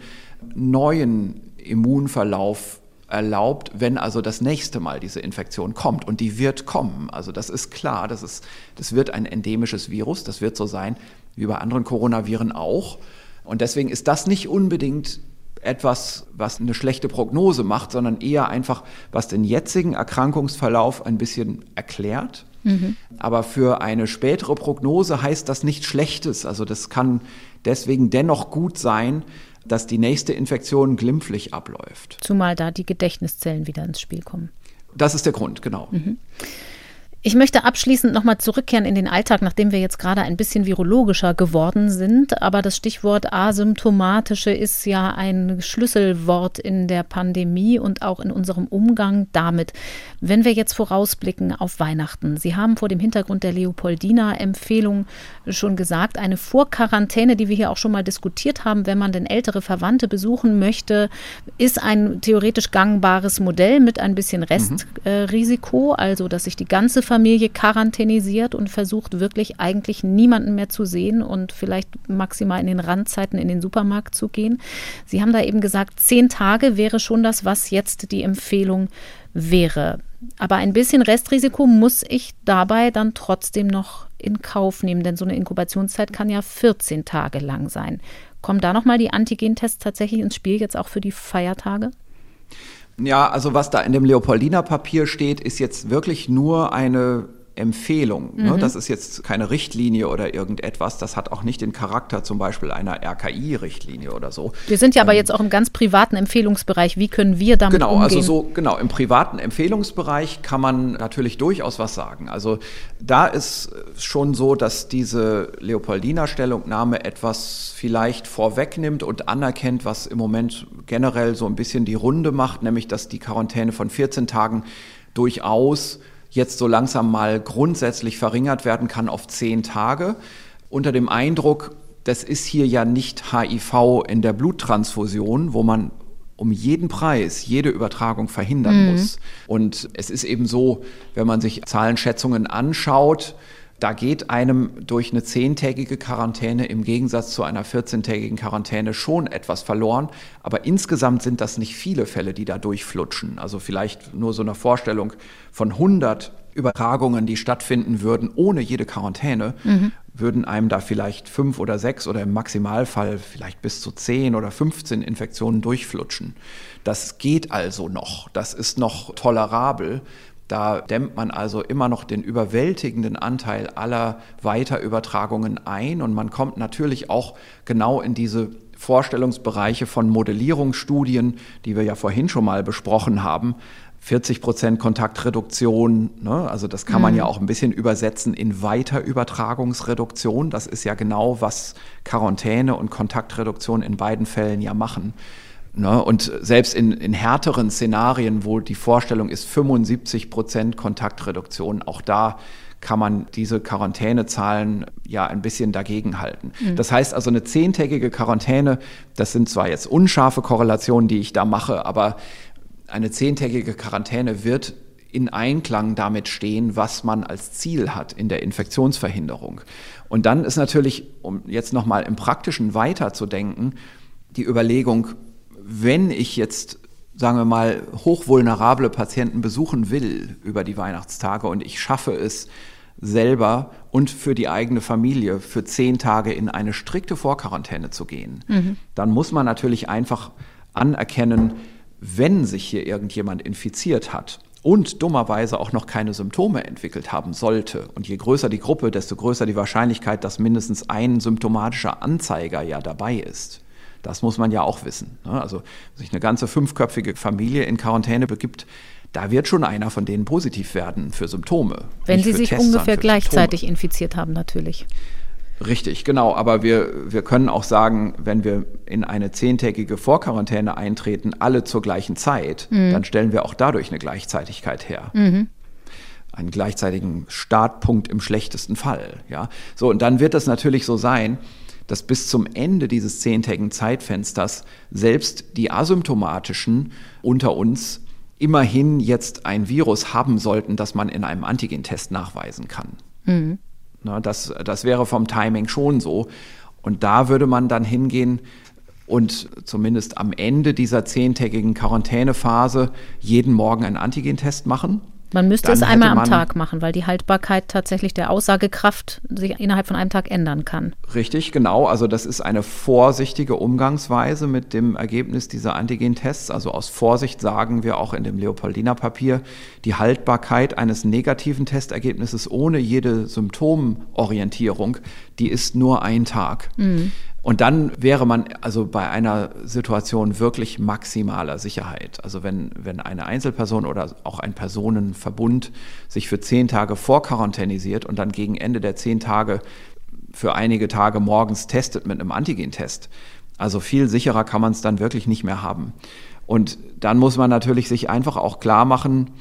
neuen Immunverlauf erlaubt, wenn also das nächste Mal diese Infektion kommt. Und die wird kommen. Also das ist klar, das, ist, das wird ein endemisches Virus, das wird so sein wie bei anderen Coronaviren auch. Und deswegen ist das nicht unbedingt etwas, was eine schlechte Prognose macht, sondern eher einfach, was den jetzigen Erkrankungsverlauf ein bisschen erklärt. Mhm. Aber für eine spätere Prognose heißt das nichts Schlechtes. Also das kann deswegen dennoch gut sein, dass die nächste Infektion glimpflich abläuft. Zumal da die Gedächtniszellen wieder ins Spiel kommen. Das ist der Grund, genau. Mhm. Ich möchte abschließend nochmal zurückkehren in den Alltag, nachdem wir jetzt gerade ein bisschen virologischer geworden sind. Aber das Stichwort asymptomatische ist ja ein Schlüsselwort in der Pandemie und auch in unserem Umgang damit. Wenn wir jetzt vorausblicken auf Weihnachten, Sie haben vor dem Hintergrund der Leopoldina-Empfehlung schon gesagt, eine Vorquarantäne, die wir hier auch schon mal diskutiert haben, wenn man denn ältere Verwandte besuchen möchte, ist ein theoretisch gangbares Modell mit ein bisschen mhm. Restrisiko, mhm. also dass sich die ganze Familie quarantänisiert und versucht wirklich eigentlich niemanden mehr zu sehen und vielleicht maximal in den Randzeiten in den Supermarkt zu gehen. Sie haben da eben gesagt, zehn Tage wäre schon das, was jetzt die Empfehlung wäre. Aber ein bisschen Restrisiko muss ich dabei dann trotzdem noch in Kauf nehmen, denn so eine Inkubationszeit kann ja 14 Tage lang sein. Kommen da nochmal die Antigentests tatsächlich ins Spiel, jetzt auch für die Feiertage? Ja, also was da in dem Leopoldiner Papier steht, ist jetzt wirklich nur eine Empfehlung. Ne? Mhm. Das ist jetzt keine Richtlinie oder irgendetwas. Das hat auch nicht den Charakter zum Beispiel einer RKI-Richtlinie oder so. Wir sind ja ähm, aber jetzt auch im ganz privaten Empfehlungsbereich. Wie können wir damit genau, umgehen? Genau, also so genau im privaten Empfehlungsbereich kann man natürlich durchaus was sagen. Also da ist schon so, dass diese Leopoldiner Stellungnahme etwas vielleicht vorwegnimmt und anerkennt, was im Moment generell so ein bisschen die Runde macht, nämlich dass die Quarantäne von 14 Tagen durchaus jetzt so langsam mal grundsätzlich verringert werden kann auf zehn Tage. Unter dem Eindruck, das ist hier ja nicht HIV in der Bluttransfusion, wo man um jeden Preis jede Übertragung verhindern mhm. muss. Und es ist eben so, wenn man sich Zahlenschätzungen anschaut, da geht einem durch eine zehntägige Quarantäne im Gegensatz zu einer 14-tägigen Quarantäne schon etwas verloren. Aber insgesamt sind das nicht viele Fälle, die da durchflutschen. Also vielleicht nur so eine Vorstellung von 100 Übertragungen, die stattfinden würden ohne jede Quarantäne, mhm. würden einem da vielleicht fünf oder sechs oder im Maximalfall vielleicht bis zu zehn oder 15 Infektionen durchflutschen. Das geht also noch. Das ist noch tolerabel. Da dämmt man also immer noch den überwältigenden Anteil aller Weiterübertragungen ein und man kommt natürlich auch genau in diese Vorstellungsbereiche von Modellierungsstudien, die wir ja vorhin schon mal besprochen haben. 40 Prozent Kontaktreduktion, ne? also das kann man mhm. ja auch ein bisschen übersetzen in Weiterübertragungsreduktion. Das ist ja genau, was Quarantäne und Kontaktreduktion in beiden Fällen ja machen. Ne? Und selbst in, in härteren Szenarien, wo die Vorstellung ist 75 Prozent Kontaktreduktion, auch da kann man diese Quarantänezahlen ja ein bisschen dagegenhalten. Mhm. Das heißt also eine zehntägige Quarantäne, das sind zwar jetzt unscharfe Korrelationen, die ich da mache, aber eine zehntägige Quarantäne wird in Einklang damit stehen, was man als Ziel hat in der Infektionsverhinderung. Und dann ist natürlich, um jetzt nochmal im Praktischen weiterzudenken, die Überlegung, wenn ich jetzt, sagen wir mal, hochvulnerable Patienten besuchen will über die Weihnachtstage und ich schaffe es selber und für die eigene Familie für zehn Tage in eine strikte Vorquarantäne zu gehen, mhm. dann muss man natürlich einfach anerkennen, wenn sich hier irgendjemand infiziert hat und dummerweise auch noch keine Symptome entwickelt haben sollte. Und je größer die Gruppe, desto größer die Wahrscheinlichkeit, dass mindestens ein symptomatischer Anzeiger ja dabei ist. Das muss man ja auch wissen. Ne? Also, wenn sich eine ganze fünfköpfige Familie in Quarantäne begibt, da wird schon einer von denen positiv werden für Symptome. Wenn sie sich Tests, ungefähr gleichzeitig Symptome. infiziert haben, natürlich. Richtig, genau. Aber wir, wir können auch sagen, wenn wir in eine zehntägige Vorquarantäne eintreten, alle zur gleichen Zeit, mhm. dann stellen wir auch dadurch eine Gleichzeitigkeit her. Mhm. Einen gleichzeitigen Startpunkt im schlechtesten Fall. Ja? So, und dann wird das natürlich so sein, dass bis zum Ende dieses zehntägigen Zeitfensters selbst die asymptomatischen unter uns immerhin jetzt ein Virus haben sollten, das man in einem Antigentest nachweisen kann. Mhm. Na, das, das wäre vom Timing schon so. Und da würde man dann hingehen und zumindest am Ende dieser zehntägigen Quarantänephase jeden Morgen einen Antigentest machen man müsste es einmal am Tag machen, weil die Haltbarkeit tatsächlich der Aussagekraft sich innerhalb von einem Tag ändern kann. Richtig, genau. Also das ist eine vorsichtige Umgangsweise mit dem Ergebnis dieser Antigen-Tests. Also aus Vorsicht sagen wir auch in dem Leopoldiner Papier, die Haltbarkeit eines negativen Testergebnisses ohne jede Symptomorientierung, die ist nur ein Tag. Mhm. Und dann wäre man also bei einer Situation wirklich maximaler Sicherheit. Also wenn, wenn eine Einzelperson oder auch ein Personenverbund sich für zehn Tage vorquarantänisiert und dann gegen Ende der zehn Tage für einige Tage morgens testet mit einem Antigentest. Also viel sicherer kann man es dann wirklich nicht mehr haben. Und dann muss man natürlich sich einfach auch klar machen,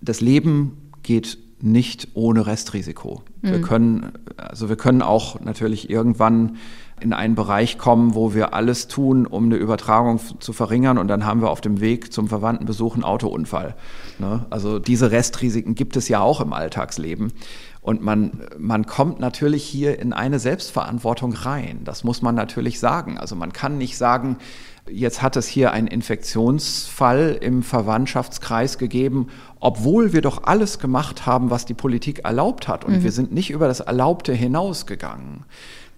das Leben geht nicht ohne Restrisiko. Mhm. Wir können, also wir können auch natürlich irgendwann in einen Bereich kommen, wo wir alles tun, um eine Übertragung zu verringern und dann haben wir auf dem Weg zum Verwandtenbesuch einen Autounfall. Ne? Also diese Restrisiken gibt es ja auch im Alltagsleben. Und man, man kommt natürlich hier in eine Selbstverantwortung rein. Das muss man natürlich sagen. Also man kann nicht sagen, jetzt hat es hier einen Infektionsfall im Verwandtschaftskreis gegeben, obwohl wir doch alles gemacht haben, was die Politik erlaubt hat. Und mhm. wir sind nicht über das Erlaubte hinausgegangen.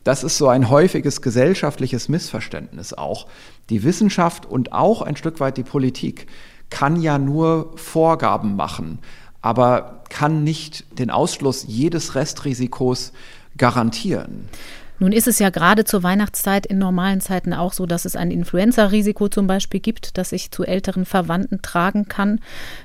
Das ist so ein häufiges gesellschaftliches Missverständnis auch. Die Wissenschaft und auch ein Stück weit die Politik kann ja nur Vorgaben machen, aber kann nicht den Ausschluss jedes Restrisikos garantieren. Nun ist es ja gerade zur Weihnachtszeit in normalen Zeiten auch so, dass es ein Influenza-Risiko zum Beispiel gibt, das ich zu älteren Verwandten tragen kann,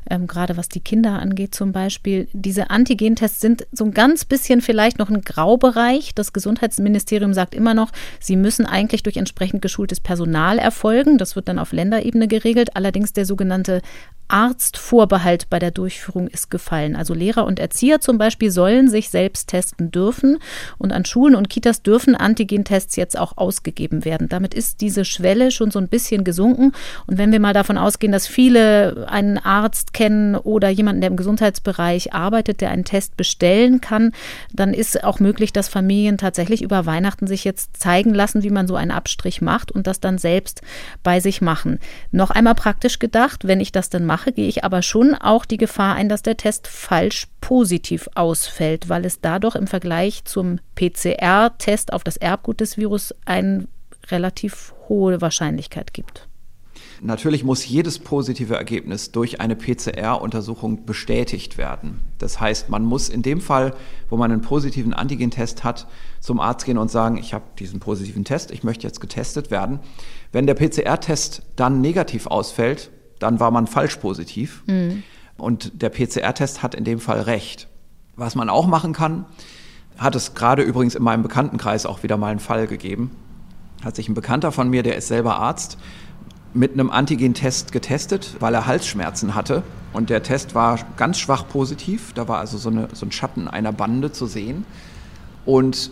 ähm, gerade was die Kinder angeht zum Beispiel. Diese Antigentests sind so ein ganz bisschen vielleicht noch ein Graubereich. Das Gesundheitsministerium sagt immer noch, sie müssen eigentlich durch entsprechend geschultes Personal erfolgen. Das wird dann auf Länderebene geregelt. Allerdings der sogenannte Arztvorbehalt bei der Durchführung ist gefallen. Also Lehrer und Erzieher zum Beispiel sollen sich selbst testen dürfen und an Schulen und Kitas dürfen Antigentests jetzt auch ausgegeben werden. Damit ist diese Schwelle schon so ein bisschen gesunken. Und wenn wir mal davon ausgehen, dass viele einen Arzt kennen oder jemanden, der im Gesundheitsbereich arbeitet, der einen Test bestellen kann, dann ist auch möglich, dass Familien tatsächlich über Weihnachten sich jetzt zeigen lassen, wie man so einen Abstrich macht und das dann selbst bei sich machen. Noch einmal praktisch gedacht, wenn ich das dann mache, mache, gehe ich aber schon auch die Gefahr ein, dass der Test falsch positiv ausfällt, weil es dadurch im Vergleich zum PCR-Test auf das Erbgut des Virus eine relativ hohe Wahrscheinlichkeit gibt. Natürlich muss jedes positive Ergebnis durch eine PCR-Untersuchung bestätigt werden. Das heißt, man muss in dem Fall, wo man einen positiven Antigentest hat, zum Arzt gehen und sagen, ich habe diesen positiven Test, ich möchte jetzt getestet werden. Wenn der PCR-Test dann negativ ausfällt, dann war man falsch positiv. Mhm. Und der PCR-Test hat in dem Fall recht. Was man auch machen kann, hat es gerade übrigens in meinem Bekanntenkreis auch wieder mal einen Fall gegeben. Hat sich ein Bekannter von mir, der ist selber Arzt, mit einem Antigen-Test getestet, weil er Halsschmerzen hatte. Und der Test war ganz schwach positiv. Da war also so, eine, so ein Schatten einer Bande zu sehen. Und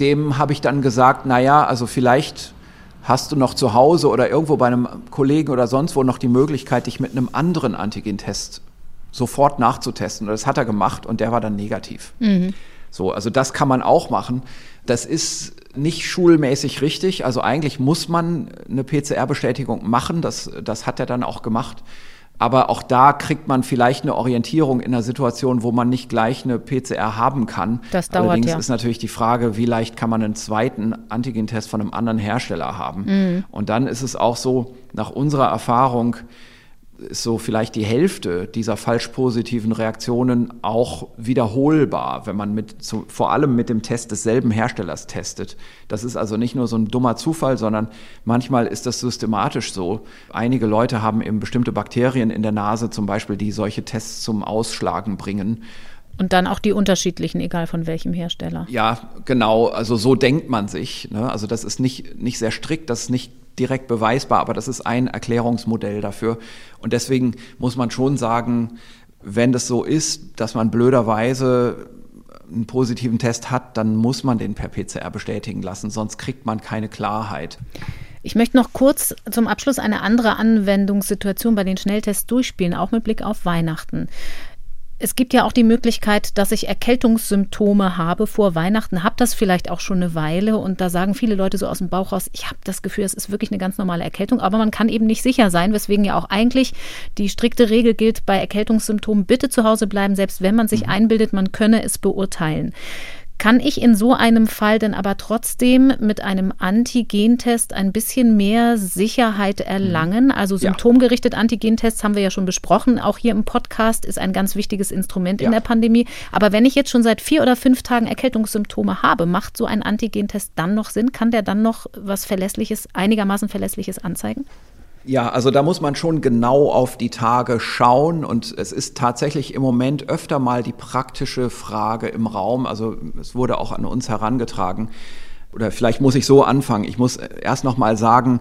dem habe ich dann gesagt, naja, also vielleicht hast du noch zu Hause oder irgendwo bei einem Kollegen oder sonst wo noch die Möglichkeit, dich mit einem anderen Antigentest sofort nachzutesten. Und das hat er gemacht und der war dann negativ. Mhm. So, also das kann man auch machen. Das ist nicht schulmäßig richtig. Also eigentlich muss man eine PCR-Bestätigung machen. Das, das hat er dann auch gemacht. Aber auch da kriegt man vielleicht eine Orientierung in einer Situation, wo man nicht gleich eine PCR haben kann. Das dauert Allerdings ja. ist natürlich die Frage, wie leicht kann man einen zweiten Antigentest von einem anderen Hersteller haben. Mhm. Und dann ist es auch so, nach unserer Erfahrung, ist so vielleicht die Hälfte dieser falsch positiven Reaktionen auch wiederholbar, wenn man mit, so, vor allem mit dem Test desselben Herstellers testet. Das ist also nicht nur so ein dummer Zufall, sondern manchmal ist das systematisch so. Einige Leute haben eben bestimmte Bakterien in der Nase zum Beispiel, die solche Tests zum Ausschlagen bringen. Und dann auch die unterschiedlichen, egal von welchem Hersteller. Ja, genau. Also so denkt man sich. Ne? Also das ist nicht, nicht sehr strikt, das ist nicht direkt beweisbar, aber das ist ein Erklärungsmodell dafür. Und deswegen muss man schon sagen, wenn das so ist, dass man blöderweise einen positiven Test hat, dann muss man den per PCR bestätigen lassen, sonst kriegt man keine Klarheit. Ich möchte noch kurz zum Abschluss eine andere Anwendungssituation bei den Schnelltests durchspielen, auch mit Blick auf Weihnachten. Es gibt ja auch die Möglichkeit, dass ich Erkältungssymptome habe vor Weihnachten, habe das vielleicht auch schon eine Weile und da sagen viele Leute so aus dem Bauch raus, ich habe das Gefühl, es ist wirklich eine ganz normale Erkältung, aber man kann eben nicht sicher sein, weswegen ja auch eigentlich die strikte Regel gilt, bei Erkältungssymptomen bitte zu Hause bleiben, selbst wenn man sich mhm. einbildet, man könne es beurteilen. Kann ich in so einem Fall denn aber trotzdem mit einem Antigentest ein bisschen mehr Sicherheit erlangen? Also symptomgerichtet Antigentests haben wir ja schon besprochen. Auch hier im Podcast ist ein ganz wichtiges Instrument ja. in der Pandemie. Aber wenn ich jetzt schon seit vier oder fünf Tagen Erkältungssymptome habe, macht so ein Antigentest dann noch Sinn? Kann der dann noch was Verlässliches, einigermaßen Verlässliches anzeigen? Ja, also da muss man schon genau auf die Tage schauen und es ist tatsächlich im Moment öfter mal die praktische Frage im Raum. Also es wurde auch an uns herangetragen. Oder vielleicht muss ich so anfangen. Ich muss erst noch mal sagen,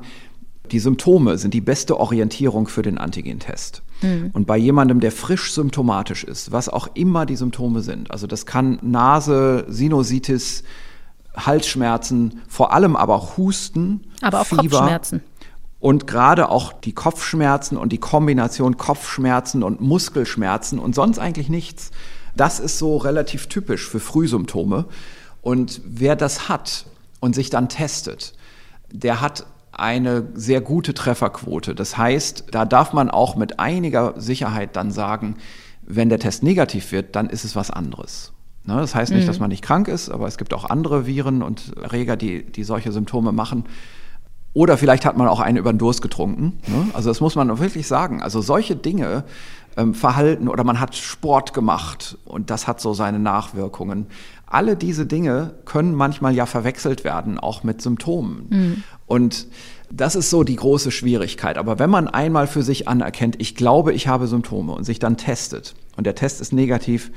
die Symptome sind die beste Orientierung für den Antigentest. Mhm. Und bei jemandem, der frisch symptomatisch ist, was auch immer die Symptome sind, also das kann Nase, Sinusitis, Halsschmerzen, vor allem aber Husten, aber auch Fieber, Kopfschmerzen. Und gerade auch die Kopfschmerzen und die Kombination Kopfschmerzen und Muskelschmerzen und sonst eigentlich nichts, das ist so relativ typisch für Frühsymptome. Und wer das hat und sich dann testet, der hat eine sehr gute Trefferquote. Das heißt, da darf man auch mit einiger Sicherheit dann sagen, wenn der Test negativ wird, dann ist es was anderes. Ne, das heißt nicht, mhm. dass man nicht krank ist, aber es gibt auch andere Viren und Erreger, die, die solche Symptome machen. Oder vielleicht hat man auch einen über den Durst getrunken. Ne? Also das muss man wirklich sagen. Also solche Dinge, ähm, Verhalten oder man hat Sport gemacht und das hat so seine Nachwirkungen. Alle diese Dinge können manchmal ja verwechselt werden, auch mit Symptomen. Mhm. Und das ist so die große Schwierigkeit. Aber wenn man einmal für sich anerkennt, ich glaube, ich habe Symptome und sich dann testet und der Test ist negativ,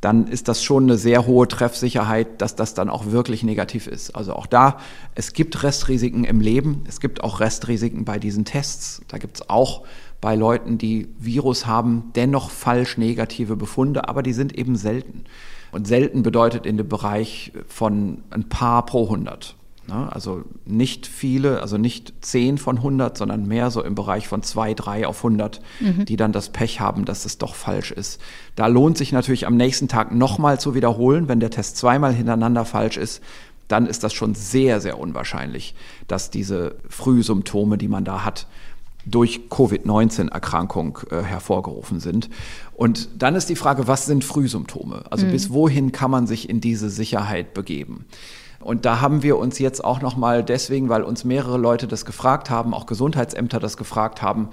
dann ist das schon eine sehr hohe Treffsicherheit, dass das dann auch wirklich negativ ist. Also auch da, es gibt Restrisiken im Leben, es gibt auch Restrisiken bei diesen Tests. Da gibt es auch bei Leuten, die Virus haben, dennoch falsch negative Befunde, aber die sind eben selten. Und selten bedeutet in dem Bereich von ein paar pro hundert. Ne? Also nicht viele, also nicht 10 von 100, sondern mehr so im Bereich von 2, 3 auf 100, mhm. die dann das Pech haben, dass es doch falsch ist. Da lohnt sich natürlich am nächsten Tag nochmal zu wiederholen. Wenn der Test zweimal hintereinander falsch ist, dann ist das schon sehr, sehr unwahrscheinlich, dass diese Frühsymptome, die man da hat, durch Covid-19-Erkrankung äh, hervorgerufen sind. Und dann ist die Frage, was sind Frühsymptome? Also mhm. bis wohin kann man sich in diese Sicherheit begeben? Und da haben wir uns jetzt auch noch mal deswegen, weil uns mehrere Leute das gefragt haben, auch Gesundheitsämter das gefragt haben,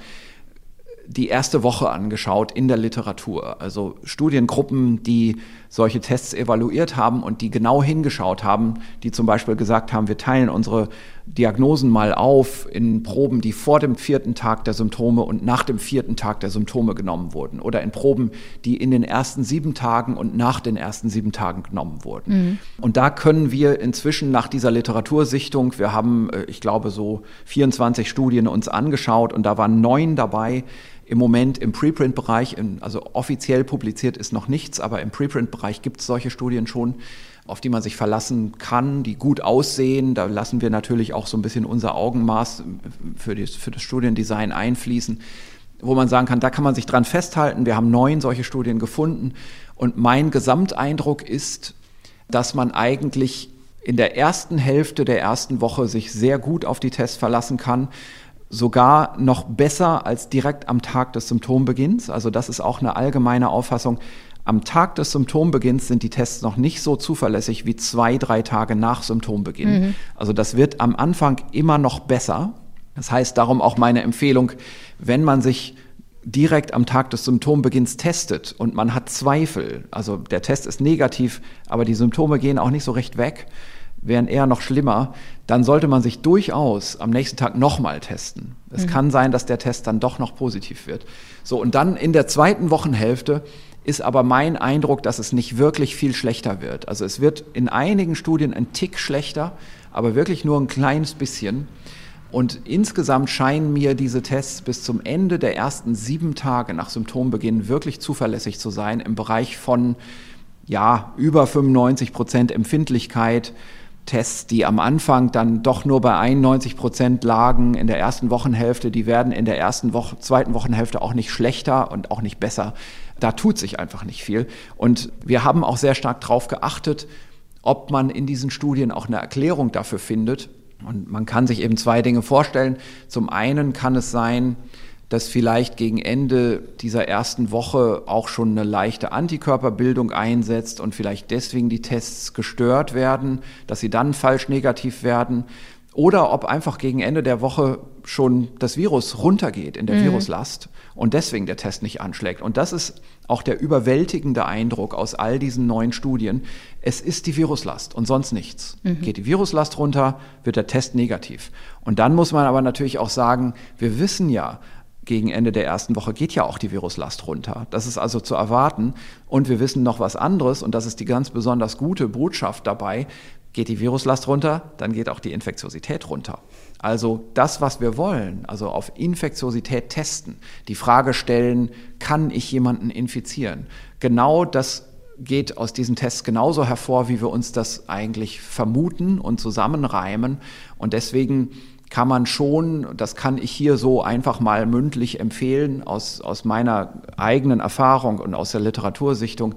die erste Woche angeschaut in der Literatur. Also Studiengruppen, die solche Tests evaluiert haben und die genau hingeschaut haben, die zum Beispiel gesagt haben, wir teilen unsere Diagnosen mal auf in Proben, die vor dem vierten Tag der Symptome und nach dem vierten Tag der Symptome genommen wurden. Oder in Proben, die in den ersten sieben Tagen und nach den ersten sieben Tagen genommen wurden. Mhm. Und da können wir inzwischen nach dieser Literatursichtung, wir haben, äh, ich glaube, so 24 Studien uns angeschaut und da waren neun dabei, im Moment im Preprint-Bereich, also offiziell publiziert ist noch nichts, aber im Preprint-Bereich gibt es solche Studien schon, auf die man sich verlassen kann, die gut aussehen. Da lassen wir natürlich auch so ein bisschen unser Augenmaß für, die, für das Studiendesign einfließen. wo man sagen kann, da kann man sich dran festhalten. Wir haben neun solche Studien gefunden. Und mein Gesamteindruck ist, dass man eigentlich in der ersten Hälfte der ersten Woche sich sehr gut auf die Tests verlassen kann. Sogar noch besser als direkt am Tag des Symptombeginns. Also das ist auch eine allgemeine Auffassung. Am Tag des Symptombeginns sind die Tests noch nicht so zuverlässig wie zwei, drei Tage nach Symptombeginn. Mhm. Also das wird am Anfang immer noch besser. Das heißt darum auch meine Empfehlung, wenn man sich direkt am Tag des Symptombeginns testet und man hat Zweifel, also der Test ist negativ, aber die Symptome gehen auch nicht so recht weg, wären eher noch schlimmer, dann sollte man sich durchaus am nächsten Tag nochmal testen. Es mhm. kann sein, dass der Test dann doch noch positiv wird. So, und dann in der zweiten Wochenhälfte ist aber mein Eindruck, dass es nicht wirklich viel schlechter wird. Also es wird in einigen Studien ein Tick schlechter, aber wirklich nur ein kleines bisschen. Und insgesamt scheinen mir diese Tests bis zum Ende der ersten sieben Tage nach Symptombeginn wirklich zuverlässig zu sein im Bereich von ja, über 95 Prozent Empfindlichkeit. Tests, die am Anfang dann doch nur bei 91 Prozent lagen in der ersten Wochenhälfte, die werden in der ersten Woche, zweiten Wochenhälfte auch nicht schlechter und auch nicht besser. Da tut sich einfach nicht viel. Und wir haben auch sehr stark darauf geachtet, ob man in diesen Studien auch eine Erklärung dafür findet. Und man kann sich eben zwei Dinge vorstellen. Zum einen kann es sein, dass vielleicht gegen Ende dieser ersten Woche auch schon eine leichte Antikörperbildung einsetzt und vielleicht deswegen die Tests gestört werden, dass sie dann falsch negativ werden oder ob einfach gegen Ende der Woche schon das Virus runtergeht in der mhm. Viruslast und deswegen der Test nicht anschlägt. Und das ist auch der überwältigende Eindruck aus all diesen neuen Studien. Es ist die Viruslast und sonst nichts. Mhm. Geht die Viruslast runter, wird der Test negativ. Und dann muss man aber natürlich auch sagen, wir wissen ja, gegen Ende der ersten Woche geht ja auch die Viruslast runter. Das ist also zu erwarten. Und wir wissen noch was anderes, und das ist die ganz besonders gute Botschaft dabei. Geht die Viruslast runter, dann geht auch die Infektiosität runter. Also das, was wir wollen, also auf Infektiosität testen, die Frage stellen, kann ich jemanden infizieren? Genau das geht aus diesen Tests genauso hervor, wie wir uns das eigentlich vermuten und zusammenreimen. Und deswegen kann man schon, das kann ich hier so einfach mal mündlich empfehlen, aus, aus meiner eigenen Erfahrung und aus der Literatursichtung,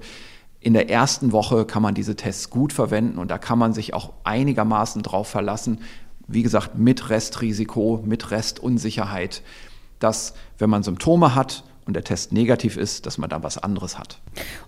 in der ersten Woche kann man diese Tests gut verwenden und da kann man sich auch einigermaßen drauf verlassen, wie gesagt, mit Restrisiko, mit Restunsicherheit, dass wenn man Symptome hat, und der Test negativ ist, dass man da was anderes hat.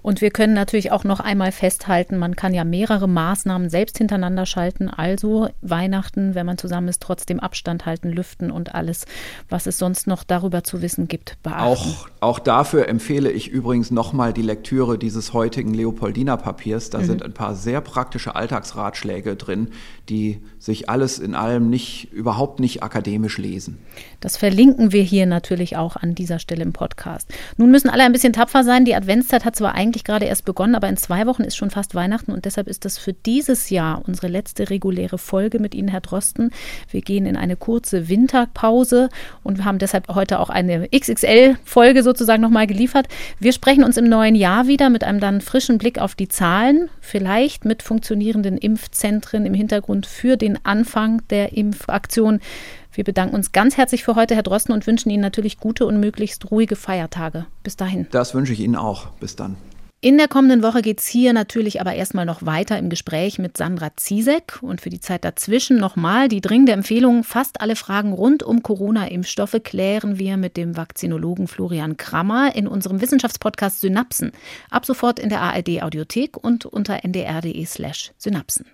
Und wir können natürlich auch noch einmal festhalten, man kann ja mehrere Maßnahmen selbst hintereinander schalten. Also Weihnachten, wenn man zusammen ist, trotzdem Abstand halten, lüften und alles, was es sonst noch darüber zu wissen gibt, beachten. Auch, auch dafür empfehle ich übrigens nochmal die Lektüre dieses heutigen Leopoldiner Papiers. Da mhm. sind ein paar sehr praktische Alltagsratschläge drin, die sich alles in allem nicht, überhaupt nicht akademisch lesen. Das verlinken wir hier natürlich auch an dieser Stelle im Podcast. Nun müssen alle ein bisschen tapfer sein. Die Adventszeit hat zwar eigentlich gerade erst begonnen, aber in zwei Wochen ist schon fast Weihnachten und deshalb ist das für dieses Jahr unsere letzte reguläre Folge mit Ihnen, Herr Drosten. Wir gehen in eine kurze Winterpause und wir haben deshalb heute auch eine XXL-Folge sozusagen nochmal geliefert. Wir sprechen uns im neuen Jahr wieder mit einem dann frischen Blick auf die Zahlen, vielleicht mit funktionierenden Impfzentren im Hintergrund für den Anfang der Impfaktion. Wir bedanken uns ganz herzlich für heute, Herr Drosten, und wünschen Ihnen natürlich gute und möglichst ruhige Feiertage. Bis dahin. Das wünsche ich Ihnen auch. Bis dann. In der kommenden Woche geht es hier natürlich aber erstmal noch weiter im Gespräch mit Sandra Ziesek und für die Zeit dazwischen nochmal die dringende Empfehlung, fast alle Fragen rund um Corona-Impfstoffe klären wir mit dem Vakzinologen Florian Krammer in unserem Wissenschaftspodcast Synapsen. Ab sofort in der ARD Audiothek und unter ndr.de slash Synapsen.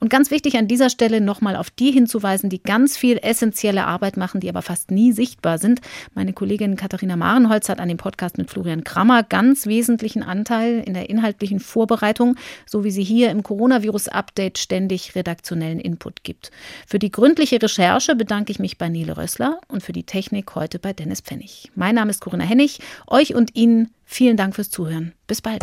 Und ganz wichtig an dieser Stelle nochmal auf die hinzuweisen, die ganz viel essentielle Arbeit machen, die aber fast nie sichtbar sind. Meine Kollegin Katharina Marenholz hat an dem Podcast mit Florian Krammer ganz wesentlichen Anteil in der inhaltlichen Vorbereitung, so wie sie hier im Coronavirus-Update ständig redaktionellen Input gibt. Für die gründliche Recherche bedanke ich mich bei Nele Rössler und für die Technik heute bei Dennis Pfennig. Mein Name ist Corinna Hennig. Euch und Ihnen vielen Dank fürs Zuhören. Bis bald.